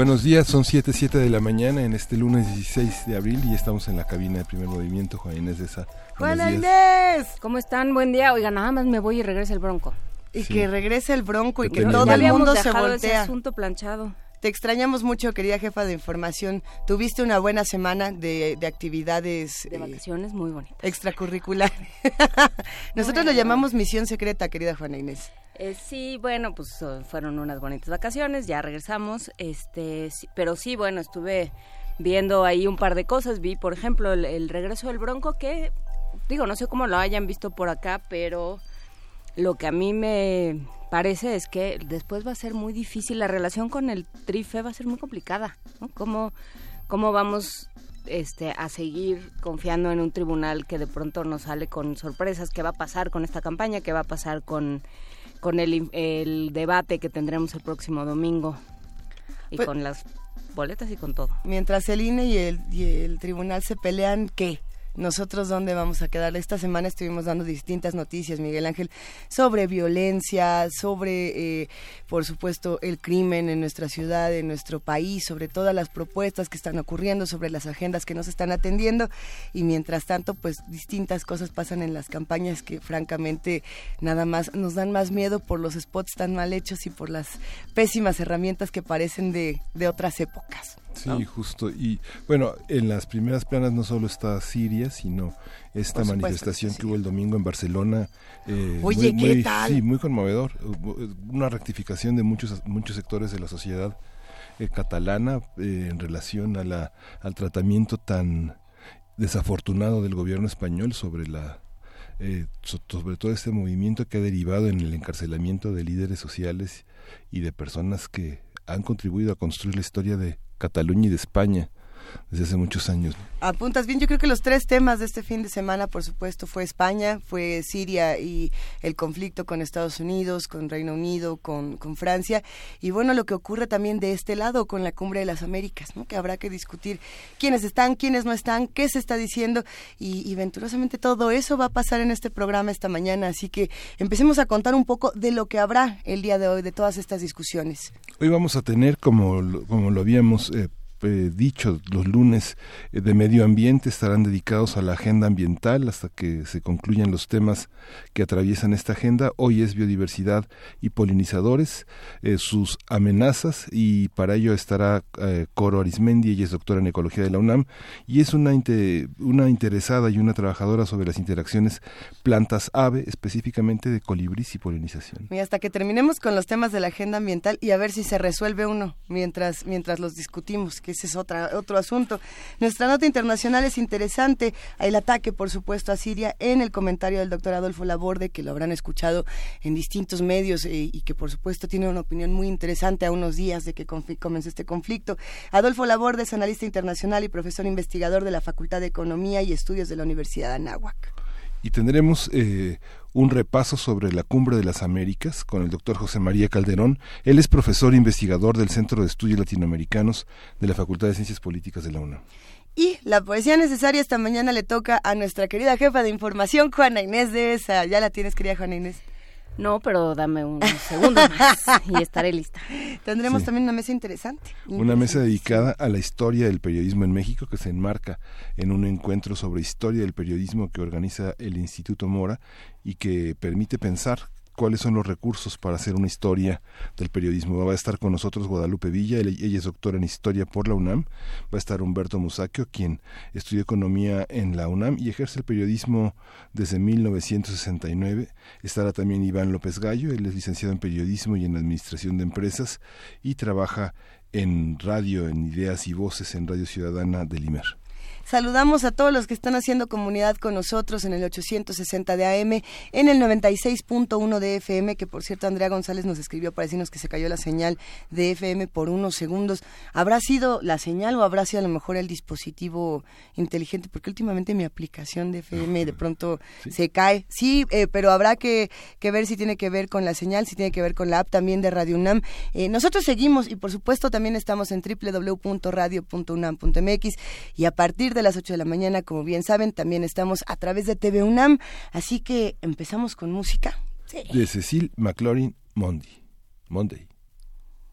Buenos días, son 7, 7 de la mañana en este lunes 16 de abril y estamos en la cabina de primer movimiento. Juan Inés de esa. Juan Inés, ¿cómo están? Buen día. Oiga, nada más me voy y regresa el bronco. Y que regrese el bronco y que todo el mundo se voltea. Ese asunto planchado. Te extrañamos mucho, querida jefa de información. Tuviste una buena semana de, actividades. De eh, vacaciones muy bonitas. Extracurricular. Nosotros lo llamamos misión secreta, querida Juana Inés. Eh, sí, bueno, pues fueron unas bonitas vacaciones, ya regresamos, este, pero sí, bueno, estuve viendo ahí un par de cosas, vi, por ejemplo, el, regreso del Bronco, que, digo, no sé cómo lo hayan visto por acá, pero lo que a mí me parece es que después va a ser muy difícil, la relación con el Trife va a ser muy complicada, ¿no? ¿Cómo, cómo vamos este, a seguir confiando en un tribunal que de pronto nos sale con sorpresas? ¿Qué va a pasar con esta campaña? ¿Qué va a pasar con con el, el debate que tendremos el próximo domingo y pues con las boletas y con todo. Mientras el INE y el, y el tribunal se pelean, ¿qué? Nosotros dónde vamos a quedar. Esta semana estuvimos dando distintas noticias, Miguel Ángel, sobre violencia, sobre, eh, por supuesto, el crimen en nuestra ciudad, en nuestro país, sobre todas las propuestas que están ocurriendo, sobre las agendas que nos están atendiendo. Y mientras tanto, pues distintas cosas pasan en las campañas que francamente nada más nos dan más miedo por los spots tan mal hechos y por las pésimas herramientas que parecen de, de otras épocas. Sí, justo. Y bueno, en las primeras planas no solo está Siria, sino esta manifestación que, hubo el domingo en Barcelona. Eh, Oye, muy, ¿qué tal? Sí, muy conmovedor. Una rectificación de muchos, muchos sectores de la sociedad eh, catalana eh, en relación a la, al tratamiento tan desafortunado del gobierno español sobre la eh, sobre todo este movimiento que ha derivado en el encarcelamiento de líderes sociales y de personas que han contribuido a construir la historia de Cataluña y de España desde hace muchos años. Apuntas bien, yo creo que los tres temas de este fin de semana, por supuesto, fue España, fue Siria y el conflicto con Estados Unidos, con Reino Unido, con, con Francia, y bueno, lo que ocurre también de este lado con la Cumbre de las Américas, ¿no? que habrá que discutir quiénes están, quiénes no están, qué se está diciendo, y, y venturosamente todo eso va a pasar en este programa esta mañana, así que empecemos a contar un poco de lo que habrá el día de hoy, de todas estas discusiones. Hoy vamos a tener, como, como lo habíamos eh, eh, dicho, los lunes eh, de medio ambiente estarán dedicados a la agenda ambiental hasta que se concluyan los temas que atraviesan esta agenda. Hoy es biodiversidad y polinizadores, eh, sus amenazas y para ello estará Coro Arismendi, ella es doctora en ecología de la UNAM y es una, una interesada y una trabajadora sobre las interacciones plantas-ave, específicamente de colibris y polinización. Y hasta que terminemos con los temas de la agenda ambiental y a ver si se resuelve uno mientras, mientras los discutimos ese es otra, otro asunto. Nuestra nota internacional es interesante. El ataque, por supuesto, a Siria en el comentario del doctor Adolfo Laborde, que lo habrán escuchado en distintos medios eh, y que, por supuesto, tiene una opinión muy interesante a unos días de que comenzó este conflicto. Adolfo Laborde es analista internacional y profesor investigador de la Facultad de Economía y Estudios de la Universidad de Anáhuac. Y tendremos eh, un repaso sobre la Cumbre de las Américas con el doctor José María Calderón. Él es profesor e investigador del Centro de Estudios Latinoamericanos de la Facultad de Ciencias Políticas de la UNAM. Y la poesía necesaria esta mañana le toca a nuestra querida jefa de información, Juana Inés de esa. Ya la tienes, querida Juana Inés. No, pero dame un segundo más y estaré lista. Tendremos también una mesa interesante. Una mesa dedicada a la historia del periodismo en México que se enmarca en un encuentro sobre historia del periodismo que organiza el Instituto Mora y que permite pensar cuáles son los recursos para hacer una historia del periodismo. Va a estar con nosotros Guadalupe Villa, ella es doctora en historia por la UNAM. Va a estar Humberto Musacchio, quien estudió economía en la UNAM y ejerce el periodismo desde 1969. Estará también Iván López Gallo, él es licenciado en periodismo y en administración de empresas y trabaja en radio, en ideas y voces en Radio Ciudadana de Limer. Saludamos a todos los que están haciendo comunidad con nosotros en el 860 de AM, en el 96.1 de FM, que por cierto Andrea González nos escribió para decirnos que se cayó la señal de FM por unos segundos. ¿Habrá sido la señal o habrá sido a lo mejor el dispositivo inteligente? Porque últimamente mi aplicación de FM de pronto se cae. Sí, eh, pero habrá que, ver si tiene que ver con la señal, si tiene que ver con la app también de Radio UNAM. Eh, nosotros seguimos y por supuesto también estamos en www.radio.unam.mx y a partir de las 8 de la mañana, como bien saben, también estamos a través de TV UNAM. Así que empezamos con música. De Cecil McLaurin Monday. Monday.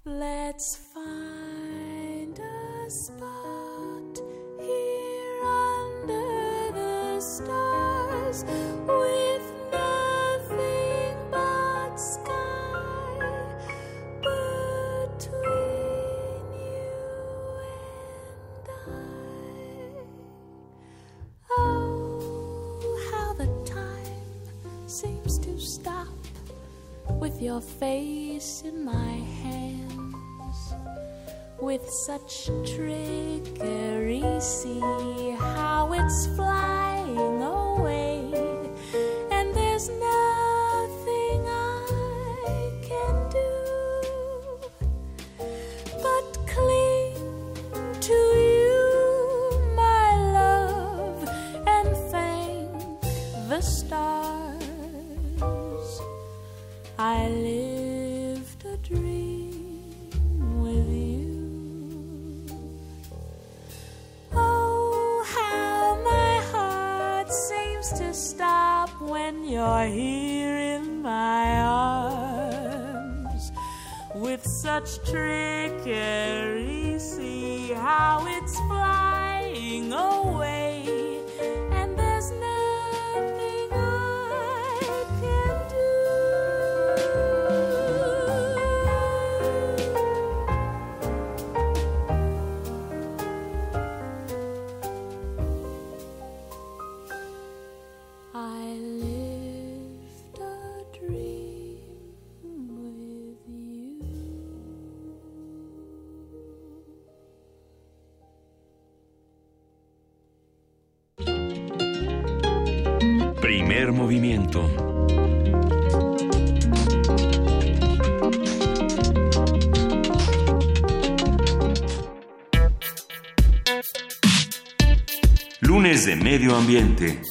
Let's find a spot here under the stars with your face in my hands. With such trickery, see how it's flying you're here in my arms. With such trickery, Primer movimiento. Lunes de Medio Ambiente.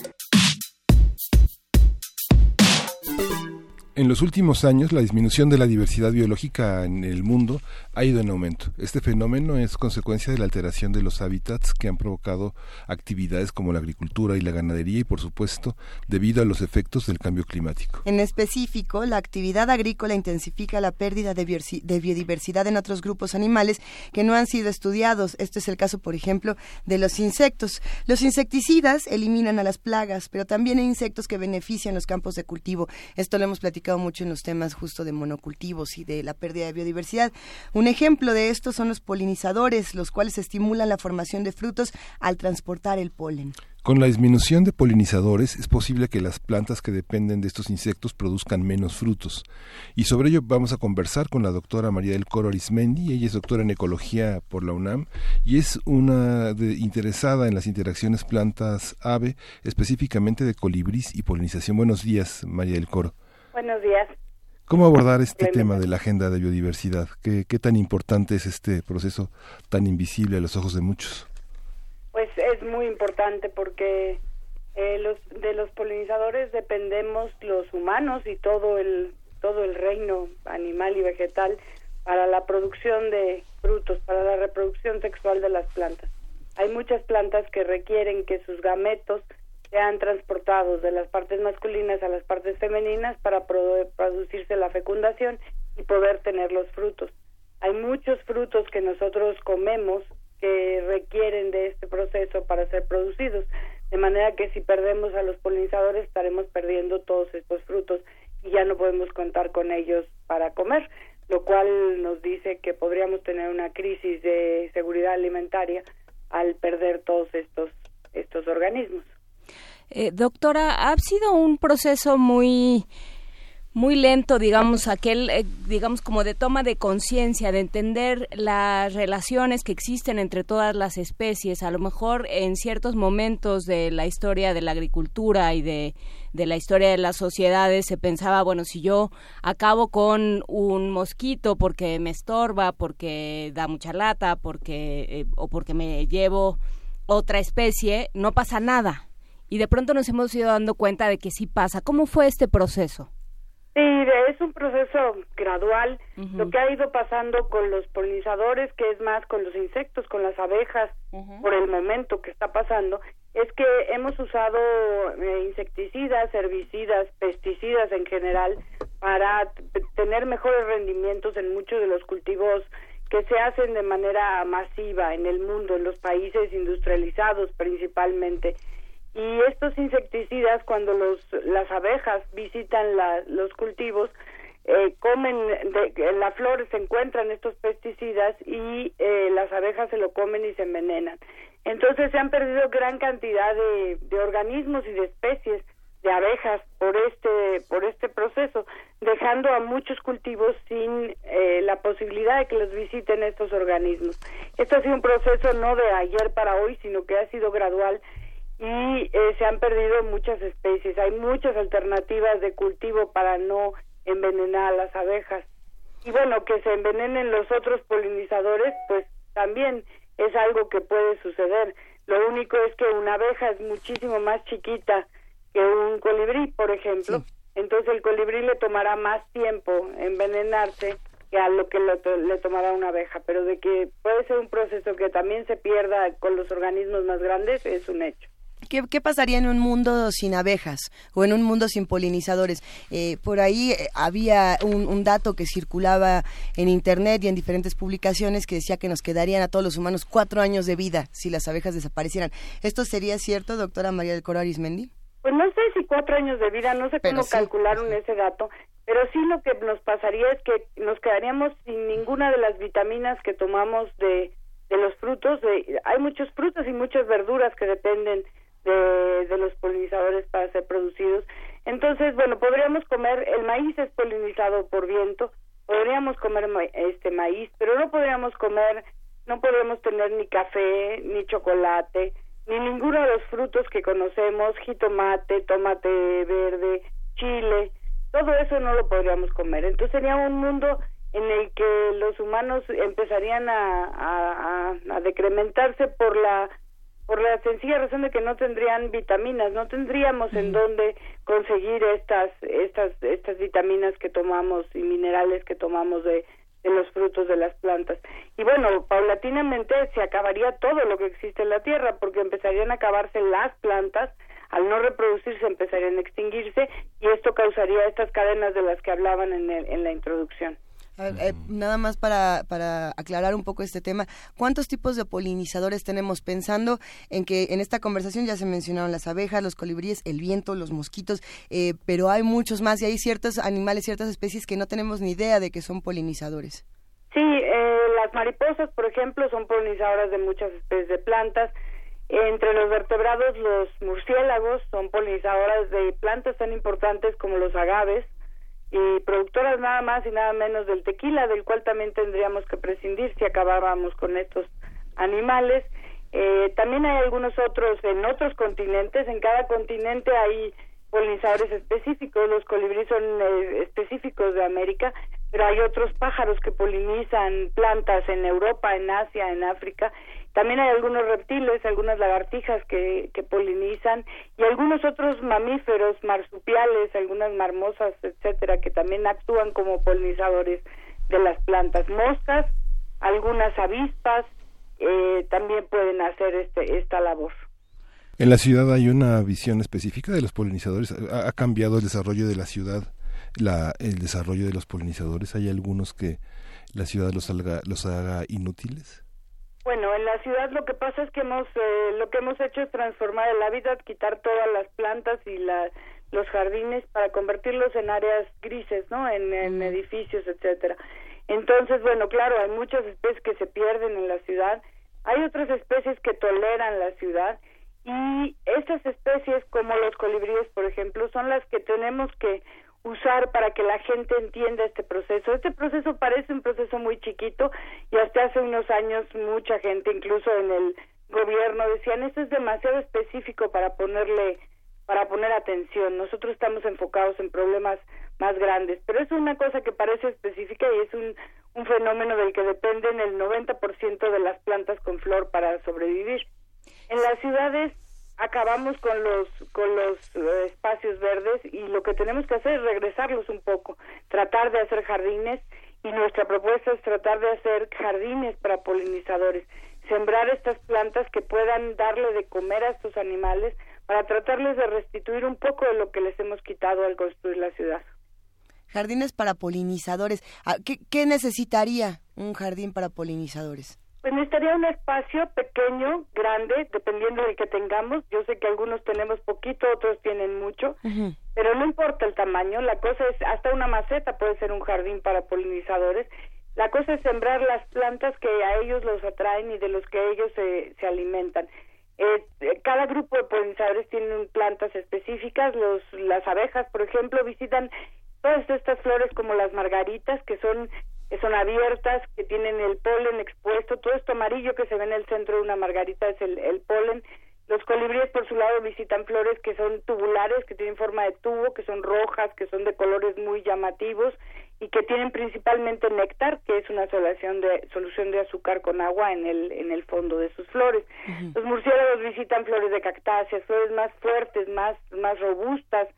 En los últimos años, la disminución de la diversidad biológica en el mundo ha ido en aumento. Este fenómeno es consecuencia de la alteración de los hábitats que han provocado actividades como la agricultura y la ganadería y, por supuesto, debido a los efectos del cambio climático. En específico, la actividad agrícola intensifica la pérdida de, biodiversidad en otros grupos animales que no han sido estudiados. Este es el caso, por ejemplo, de los insectos. Los insecticidas eliminan a las plagas, pero también hay insectos que benefician los campos de cultivo. Esto lo hemos platicado mucho en los temas justo de monocultivos y de la pérdida de biodiversidad. Un ejemplo de esto son los polinizadores, los cuales estimulan la formación de frutos al transportar el polen. Con la disminución de polinizadores es posible que las plantas que dependen de estos insectos produzcan menos frutos. Y sobre ello vamos a conversar con la doctora María del Coro Arismendi. Ella es doctora en ecología por la UNAM y es una de- interesada en las interacciones plantas-ave, específicamente de colibrís y polinización. Buenos días, María del Coro. Buenos días. ¿Cómo abordar este tema de la agenda de biodiversidad? ¿Qué, ¿Qué tan importante es este proceso tan invisible a los ojos de muchos? Pues es muy importante porque eh, los, de los polinizadores dependemos los humanos y todo el todo el reino animal y vegetal para la producción de frutos, para la reproducción sexual de las plantas. Hay muchas plantas que requieren que sus gametos sean transportados de las partes masculinas a las partes femeninas para produ- producirse la fecundación y poder tener los frutos. Hay muchos frutos que nosotros comemos que requieren de este proceso para ser producidos, de manera que si perdemos a los polinizadores estaremos perdiendo todos estos frutos y ya no podemos contar con ellos para comer, lo cual nos dice que podríamos tener una crisis de seguridad alimentaria al perder todos estos estos organismos. Eh, doctora, ha sido un proceso muy muy lento, digamos, aquel, eh, digamos, como de toma de conciencia, de entender las relaciones que existen entre todas las especies. A lo mejor en ciertos momentos de la historia de la agricultura y de, de la historia de las sociedades se pensaba, bueno, si yo acabo con un mosquito porque me estorba, porque da mucha lata, porque, eh, o porque me llevo otra especie, no pasa nada. Y de pronto nos hemos ido dando cuenta de que sí pasa. ¿Cómo fue este proceso? Sí, es un proceso gradual. Lo que ha ido pasando con los polinizadores, que es más con los insectos, con las abejas, por el momento que está pasando, es que hemos usado eh, insecticidas, herbicidas, pesticidas en general para tener mejores rendimientos en muchos de los cultivos que se hacen de manera masiva en el mundo, en los países industrializados principalmente. Y estos insecticidas, cuando los, las abejas visitan la, los cultivos, eh, comen, de, en se encuentran estos pesticidas y eh, las abejas se lo comen y se envenenan. Entonces se han perdido gran cantidad de, de organismos y de especies de abejas por este por este proceso, dejando a muchos cultivos sin eh, la posibilidad de que los visiten estos organismos. Esto ha sido un proceso no de ayer para hoy, sino que ha sido gradual y eh, se han perdido muchas especies. Hay muchas alternativas de cultivo para no envenenar a las abejas. Y bueno, que se envenenen los otros polinizadores, pues también es algo que puede suceder. Lo único es que una abeja es muchísimo más chiquita que un colibrí, por ejemplo. Entonces el colibrí le tomará más tiempo envenenarse que a lo que le tomará una abeja. Pero de que puede ser un proceso que también se pierda con los organismos más grandes es un hecho. ¿Qué, pasaría en un mundo sin abejas o en un mundo sin polinizadores? Eh, por ahí eh, había un, dato que circulaba en Internet y en diferentes publicaciones que decía que nos quedarían a todos los humanos cuatro años de vida si las abejas desaparecieran. ¿Esto sería cierto, doctora María del Coro Arismendi? Pues no sé si cuatro años de vida, no sé cómo calcularon ese dato, pero sí lo que nos pasaría es que nos quedaríamos sin ninguna de las vitaminas que tomamos de, de los frutos. De, hay muchos frutos y muchas verduras que dependen de, los polinizadores para ser producidos. Entonces, bueno, podríamos comer, el maíz es polinizado por viento, podríamos comer este maíz, pero no podríamos comer, no podríamos tener ni café, ni chocolate, ni ninguno de los frutos que conocemos, jitomate, tomate verde, chile, todo eso no lo podríamos comer. Entonces sería un mundo en el que los humanos empezarían a, a, a decrementarse por la por la sencilla razón de que no tendrían vitaminas, no tendríamos en dónde conseguir estas estas estas vitaminas que tomamos y minerales que tomamos de, de los frutos de las plantas. Y bueno, paulatinamente se acabaría todo lo que existe en la tierra porque empezarían a acabarse las plantas, al no reproducirse empezarían a extinguirse y esto causaría estas cadenas de las que hablaban en, el, en la introducción. Eh, nada más para, para aclarar un poco este tema, ¿cuántos tipos de polinizadores tenemos? Pensando en que en esta conversación ya se mencionaron las abejas, los colibríes, el viento, los mosquitos, eh, pero hay muchos más y hay ciertos animales, ciertas especies que no tenemos ni idea de que son polinizadores. Sí, eh, las mariposas, por ejemplo, son polinizadoras de muchas especies de plantas. Entre los vertebrados, los murciélagos son polinizadoras de plantas tan importantes como los agaves, y productoras nada más y nada menos del tequila, del cual también tendríamos que prescindir si acabáramos con estos animales. Eh, también hay algunos otros en otros continentes, en cada continente hay polinizadores específicos, los colibríes son eh, específicos de América, pero hay otros pájaros que polinizan plantas en Europa, en Asia, en África, también hay algunos reptiles, algunas lagartijas que, que polinizan y algunos otros mamíferos, marsupiales, algunas marmosas, etcétera, que también actúan como polinizadores de las plantas. Moscas, algunas avispas eh, también pueden hacer este, esta labor. En la ciudad hay una visión específica de los polinizadores. ¿Ha, cambiado el desarrollo de la ciudad, la, el desarrollo de los polinizadores? ¿Hay algunos que la ciudad los, los haga inútiles? Bueno, en la ciudad lo que pasa es que hemos eh, lo que hemos hecho es transformar el hábitat, quitar todas las plantas y la, los jardines para convertirlos en áreas grises, ¿no? En, en edificios, etcétera. Entonces, bueno, claro, hay muchas especies que se pierden en la ciudad, hay otras especies que toleran la ciudad y estas especies como los colibríes, por ejemplo, son las que tenemos que usar para que la gente entienda este proceso. Este proceso parece un proceso muy chiquito y hasta hace unos años mucha gente, incluso en el gobierno, decían esto es demasiado específico para ponerle para poner atención. Nosotros estamos enfocados en problemas más grandes, pero es una cosa que parece específica y es un, un fenómeno del que dependen el 90% de las plantas con flor para sobrevivir. En las ciudades acabamos con los con los eh, espacios verdes y lo que tenemos que hacer es regresarlos un poco, tratar de hacer jardines y nuestra propuesta es tratar de hacer jardines para polinizadores, sembrar estas plantas que puedan darle de comer a estos animales para tratarles de restituir un poco de lo que les hemos quitado al construir la ciudad. Jardines para polinizadores. Ah, ¿Qué, qué necesitaría un jardín para polinizadores? Pues necesitaría un espacio pequeño, grande, dependiendo del que tengamos. Yo sé que algunos tenemos poquito, otros tienen mucho, pero no importa el tamaño. La cosa es, hasta una maceta puede ser un jardín para polinizadores. La cosa es sembrar las plantas que a ellos los atraen y de los que ellos se, se alimentan. Eh, eh, cada grupo de polinizadores tiene plantas específicas. Los, las abejas, por ejemplo, visitan todas estas flores como las margaritas, que son que son abiertas, que tienen el polen expuesto, todo esto amarillo que se ve en el centro de una margarita es el, el polen. Los colibríes por su lado visitan flores que son tubulares, que tienen forma de tubo, que son rojas, que son de colores muy llamativos y que tienen principalmente néctar, que es una solución de solución de azúcar con agua en el en el fondo de sus flores. Los murciélagos visitan flores de cactáceas, flores más fuertes, más más robustas.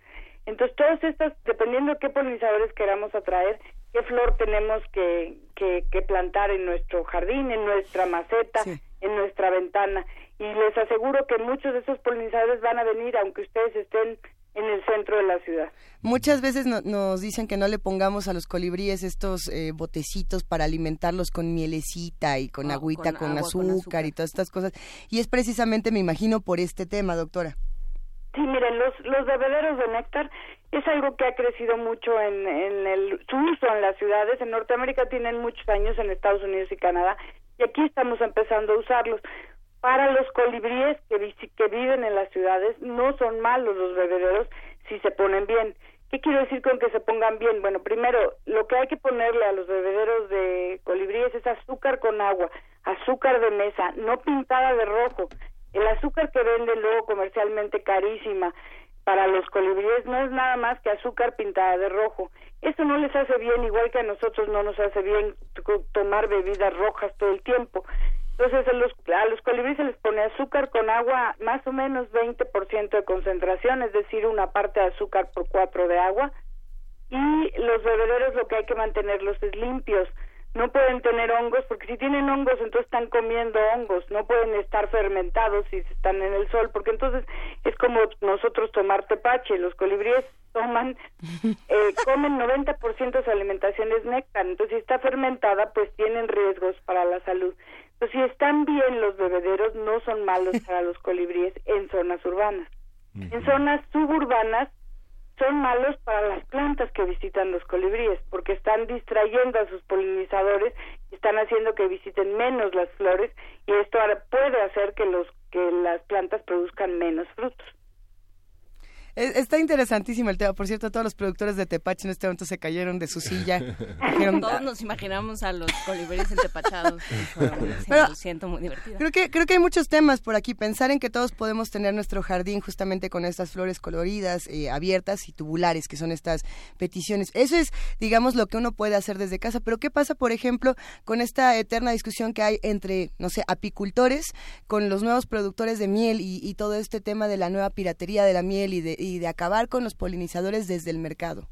Entonces, todas estas, dependiendo de qué polinizadores queramos atraer, qué flor tenemos que, que, que plantar en nuestro jardín, en nuestra maceta, en nuestra ventana. Y les aseguro que muchos de esos polinizadores van a venir, aunque ustedes estén en el centro de la ciudad. Muchas veces no- nos dicen que no le pongamos a los colibríes estos eh, botecitos para alimentarlos con mielecita y con Ah, agüita, con con, agua, con azúcar, azúcar. y todas estas cosas. Y es precisamente, me imagino, por este tema, doctora. Sí, miren, los, los bebederos de néctar es algo que ha crecido mucho en, en el, su uso en las ciudades. En Norteamérica tienen muchos años, en Estados Unidos y Canadá, y aquí estamos empezando a usarlos. Para los colibríes que, que viven en las ciudades, no son malos los bebederos si se ponen bien. ¿Qué quiero decir con que se pongan bien? Bueno, primero, lo que hay que ponerle a los bebederos de colibríes es azúcar con agua, azúcar de mesa, no pintada de rojo. El azúcar que venden luego comercialmente carísima para los colibríes no es nada más que azúcar pintada de rojo. Eso no les hace bien, igual que a nosotros no nos hace bien to- tomar bebidas rojas todo el tiempo. Entonces a los, a los colibríes se les pone azúcar con agua, más o menos 20% de concentración, es decir, una parte de azúcar por cuatro de agua. Y los bebederos lo que hay que mantenerlos es limpios. No pueden tener hongos, porque si tienen hongos, entonces están comiendo hongos. No pueden estar fermentados si están en el sol, porque entonces es como nosotros tomar tepache. Los colibríes toman, eh, comen 90% de su alimentación es néctar. Entonces, si está fermentada, pues tienen riesgos para la salud. Entonces, si están bien los bebederos, no son malos para los colibríes en zonas urbanas. En zonas suburbanas, son malos para las plantas que visitan los colibríes, porque están distrayendo a sus polinizadores están haciendo que visiten menos las flores y esto puede hacer que los que las plantas produzcan menos frutos. Es- Está interesantísimo el tema. Por cierto, todos los productores de Tepache en este momento se cayeron de su silla. Dijeron, Todos nos imaginamos a los colibríes entepachados. Pero- lo siento, muy divertido. Creo que, creo que hay muchos temas por aquí. Pensar en que todos podemos tener nuestro jardín justamente con estas flores coloridas, eh, abiertas y tubulares, que son estas peticiones. Eso es, digamos, lo que uno puede hacer desde casa. Pero ¿qué pasa, por ejemplo, con esta eterna discusión que hay entre, no sé, apicultores, con los nuevos productores de miel y, y todo este tema de la nueva piratería de la miel y de, y de acabar con los polinizadores desde el mercado?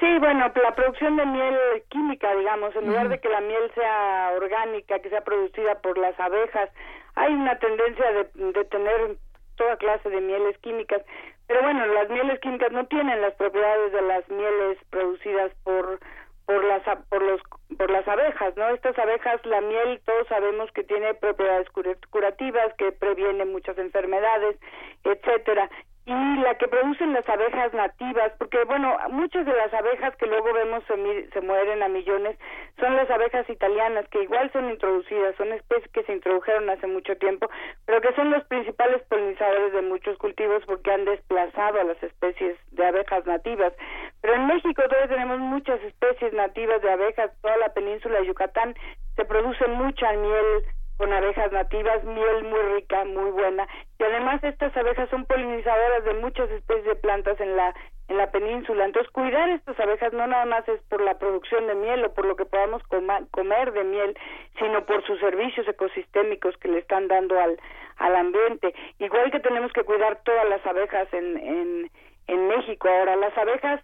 Sí, bueno, la producción de miel química, digamos, en lugar de que la miel sea orgánica, que sea producida por las abejas, hay una tendencia de, de tener toda clase de mieles químicas. Pero bueno, las mieles químicas no tienen las propiedades de las mieles producidas por por las por los por las abejas, ¿no? Estas abejas, la miel, todos sabemos que tiene propiedades cura- curativas, que previene muchas enfermedades, etcétera. Y la que producen las abejas nativas, porque bueno, muchas de las abejas que luego vemos se, se mueren a millones son las abejas italianas, que igual son introducidas, son especies que se introdujeron hace mucho tiempo, pero que son los principales polinizadores de muchos cultivos porque han desplazado a las especies de abejas nativas. Pero en México todavía tenemos muchas especies nativas de abejas, toda la península de Yucatán se produce mucha miel con abejas nativas, miel muy rica, muy buena. Y además estas abejas son polinizadoras de muchas especies de plantas en la en la península. Entonces, cuidar estas abejas no nada más es por la producción de miel o por lo que podamos comer de miel, sino por sus servicios ecosistémicos que le están dando al, al ambiente. Igual que tenemos que cuidar todas las abejas en, en, en México. Ahora, las abejas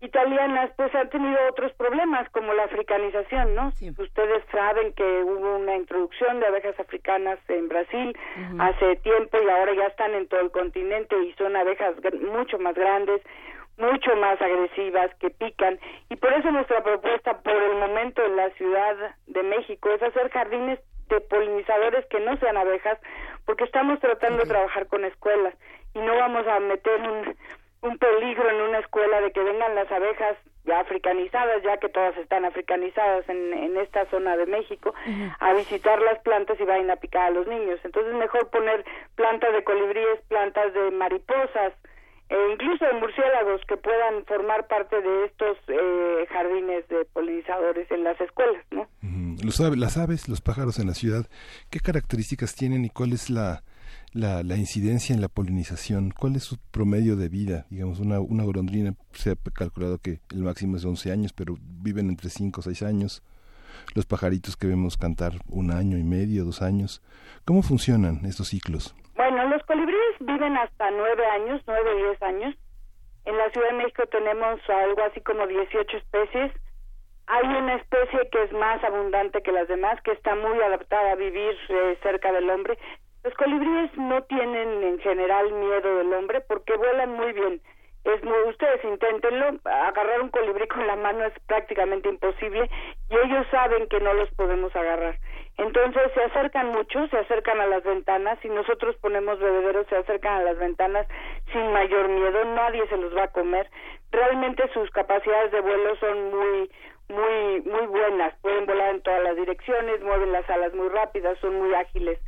italianas pues han tenido otros problemas como la africanización, ¿no? Ustedes saben que hubo una introducción de abejas africanas en Brasil hace tiempo y ahora ya están en todo el continente y son abejas mucho más grandes, mucho más agresivas que pican. Y por eso nuestra propuesta por el momento en la Ciudad de México es hacer jardines de polinizadores que no sean abejas porque estamos tratando de trabajar con escuelas y no vamos a meter un un peligro en una escuela de que vengan las abejas ya africanizadas, ya que todas están africanizadas en, en esta zona de México, a visitar las plantas y vayan a picar a los niños. Entonces mejor poner plantas de colibríes, plantas de mariposas, e incluso de murciélagos que puedan formar parte de estos eh, jardines de polinizadores en las escuelas, ¿no? Los las aves, los pájaros en la ciudad, ¿qué características tienen y cuál es la, la, la incidencia en la polinización? ¿Cuál es su promedio de vida? Digamos, una, una golondrina se ha calculado que el máximo es de 11 años, pero viven entre 5 o 6 años. Los pajaritos que vemos cantar un año y medio, dos años. ¿Cómo funcionan estos ciclos? Bueno, los colibríes viven hasta nueve años, nueve o diez años. En la Ciudad de México tenemos algo así como 18 especies. Hay una especie que es más abundante que las demás, que está muy adaptada a vivir eh, cerca del hombre. Los colibríes no tienen en general miedo del hombre porque vuelan muy bien. Es muy, ustedes inténtenlo, agarrar un colibrí con la mano es prácticamente imposible y ellos saben que no los podemos agarrar. Entonces se acercan mucho, se acercan a las ventanas, si nosotros ponemos bebederos se acercan a las ventanas sin mayor miedo, nadie se los va a comer. Realmente sus capacidades de vuelo son muy muy muy buenas, pueden volar en todas las direcciones, mueven las alas muy rápidas, son muy ágiles.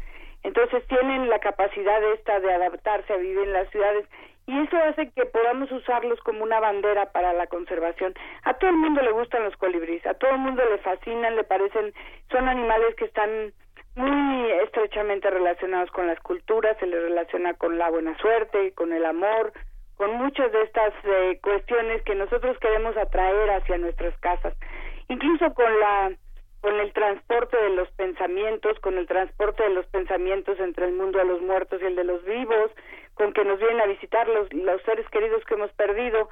Entonces tienen la capacidad esta de adaptarse a vivir en las ciudades y eso hace que podamos usarlos como una bandera para la conservación. A todo el mundo le gustan los colibríes, a todo el mundo le fascinan, le parecen, son animales que están muy estrechamente relacionados con las culturas, se les relaciona con la buena suerte, con el amor, con muchas de estas eh, cuestiones que nosotros queremos atraer hacia nuestras casas. Incluso con la con el transporte de los pensamientos, con el transporte de los pensamientos entre el mundo de los muertos y el de los vivos, con que nos vienen a visitar los, los seres queridos que hemos perdido.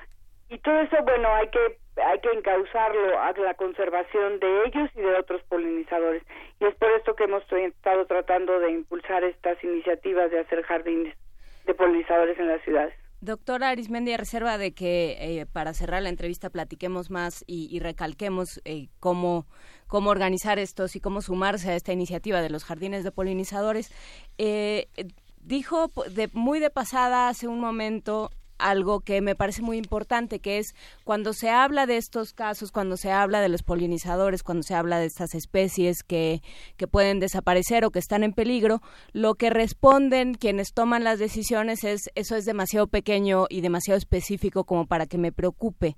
Y todo eso, bueno, hay que, hay que encauzarlo a la conservación de ellos y de otros polinizadores. Y es por esto que hemos estado tratando de impulsar estas iniciativas de hacer jardines de polinizadores en las ciudades. Doctora Arismendi, a reserva de que eh, para cerrar la entrevista platiquemos más y, y recalquemos eh, cómo, cómo organizar estos y cómo sumarse a esta iniciativa de los jardines de polinizadores, eh, dijo de, muy de pasada hace un momento algo que me parece muy importante, que es cuando se habla de estos casos, cuando se habla de los polinizadores, cuando se habla de estas especies que, que pueden desaparecer o que están en peligro, lo que responden quienes toman las decisiones es eso es demasiado pequeño y demasiado específico como para que me preocupe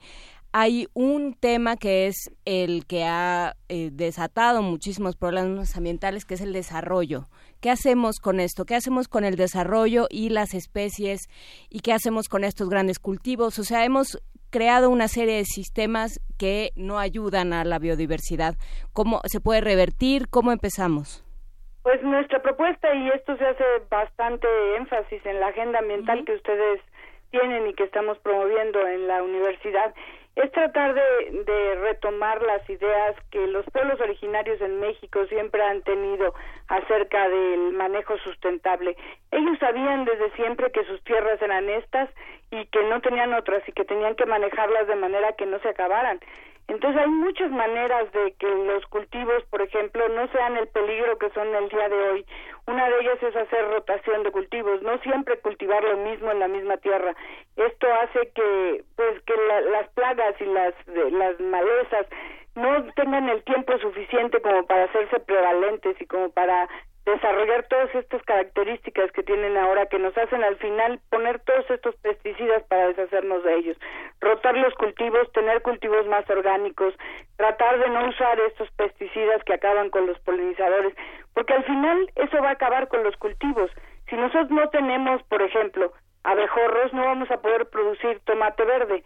hay un tema que es el que ha eh, desatado muchísimos problemas ambientales, que es el desarrollo. ¿Qué hacemos con esto? ¿Qué hacemos con el desarrollo y las especies? ¿Y qué hacemos con estos grandes cultivos? O sea, hemos creado una serie de sistemas que no ayudan a la biodiversidad. ¿Cómo se puede revertir? ¿Cómo empezamos? Pues nuestra propuesta, y esto se hace bastante énfasis en la agenda ambiental uh -huh. que ustedes tienen y que estamos promoviendo en la universidad, es tratar de, retomar las ideas que los pueblos originarios en México siempre han tenido acerca del manejo sustentable. Ellos sabían desde siempre que sus tierras eran estas y que no tenían otras y que tenían que manejarlas de manera que no se acabaran. Entonces hay muchas maneras de que los cultivos, por ejemplo, no sean el peligro que son el día de hoy. Una de ellas es hacer rotación de cultivos, no siempre cultivar lo mismo en la misma tierra. Esto hace que, pues, que la- las plagas y las, de- las malezas no tengan el tiempo suficiente como para hacerse prevalentes y como para desarrollar todas estas características que tienen ahora que nos hacen al final poner todos estos pesticidas para deshacernos de ellos. Rotar los cultivos, tener cultivos más orgánicos, tratar de no usar estos pesticidas que acaban con los polinizadores, porque al final eso va a acabar con los cultivos. Si nosotros no tenemos, por ejemplo, abejorros, no vamos a poder producir tomate verde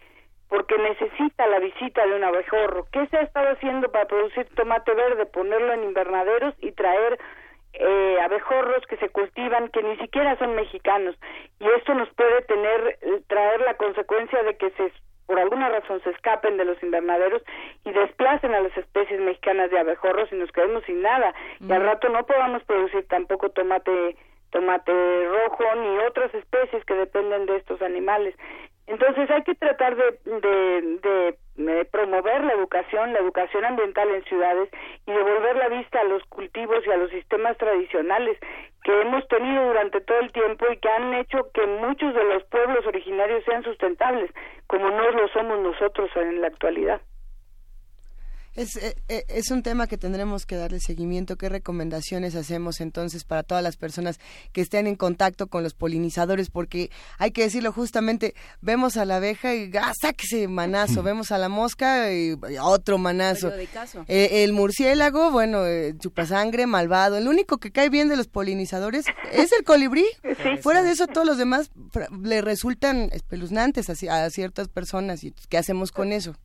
porque necesita la visita de un abejorro. ¿Qué se ha estado haciendo para producir tomate verde? Ponerlo en invernaderos y traer eh, abejorros que se cultivan que ni siquiera son mexicanos. Y esto nos puede tener, eh, traer la consecuencia de que se por alguna razón se escapen de los invernaderos y desplacen a las especies mexicanas de abejorros y nos quedemos sin nada. Y al rato no podamos producir tampoco tomate tomate rojo ni otras especies que dependen de estos animales. Entonces hay que tratar de, de, de, promover la educación, la educación ambiental en ciudades y devolver la vista a los cultivos y a los sistemas tradicionales que hemos tenido durante todo el tiempo y que han hecho que muchos de los pueblos originarios sean sustentables, como no lo somos nosotros en la actualidad. Es, eh, eh, es un tema que tendremos que darle seguimiento. ¿Qué recomendaciones hacemos entonces para todas las personas que estén en contacto con los polinizadores? Porque hay que decirlo justamente, vemos a la abeja y ¡ah, sáquese manazo! Vemos a la mosca y otro manazo. Eh, el murciélago, bueno, eh, chupasangre, malvado. El único que cae bien de los polinizadores es el colibrí. Fuera de eso, todos los demás le resultan espeluznantes a, a ciertas personas. ¿Y qué hacemos con eso?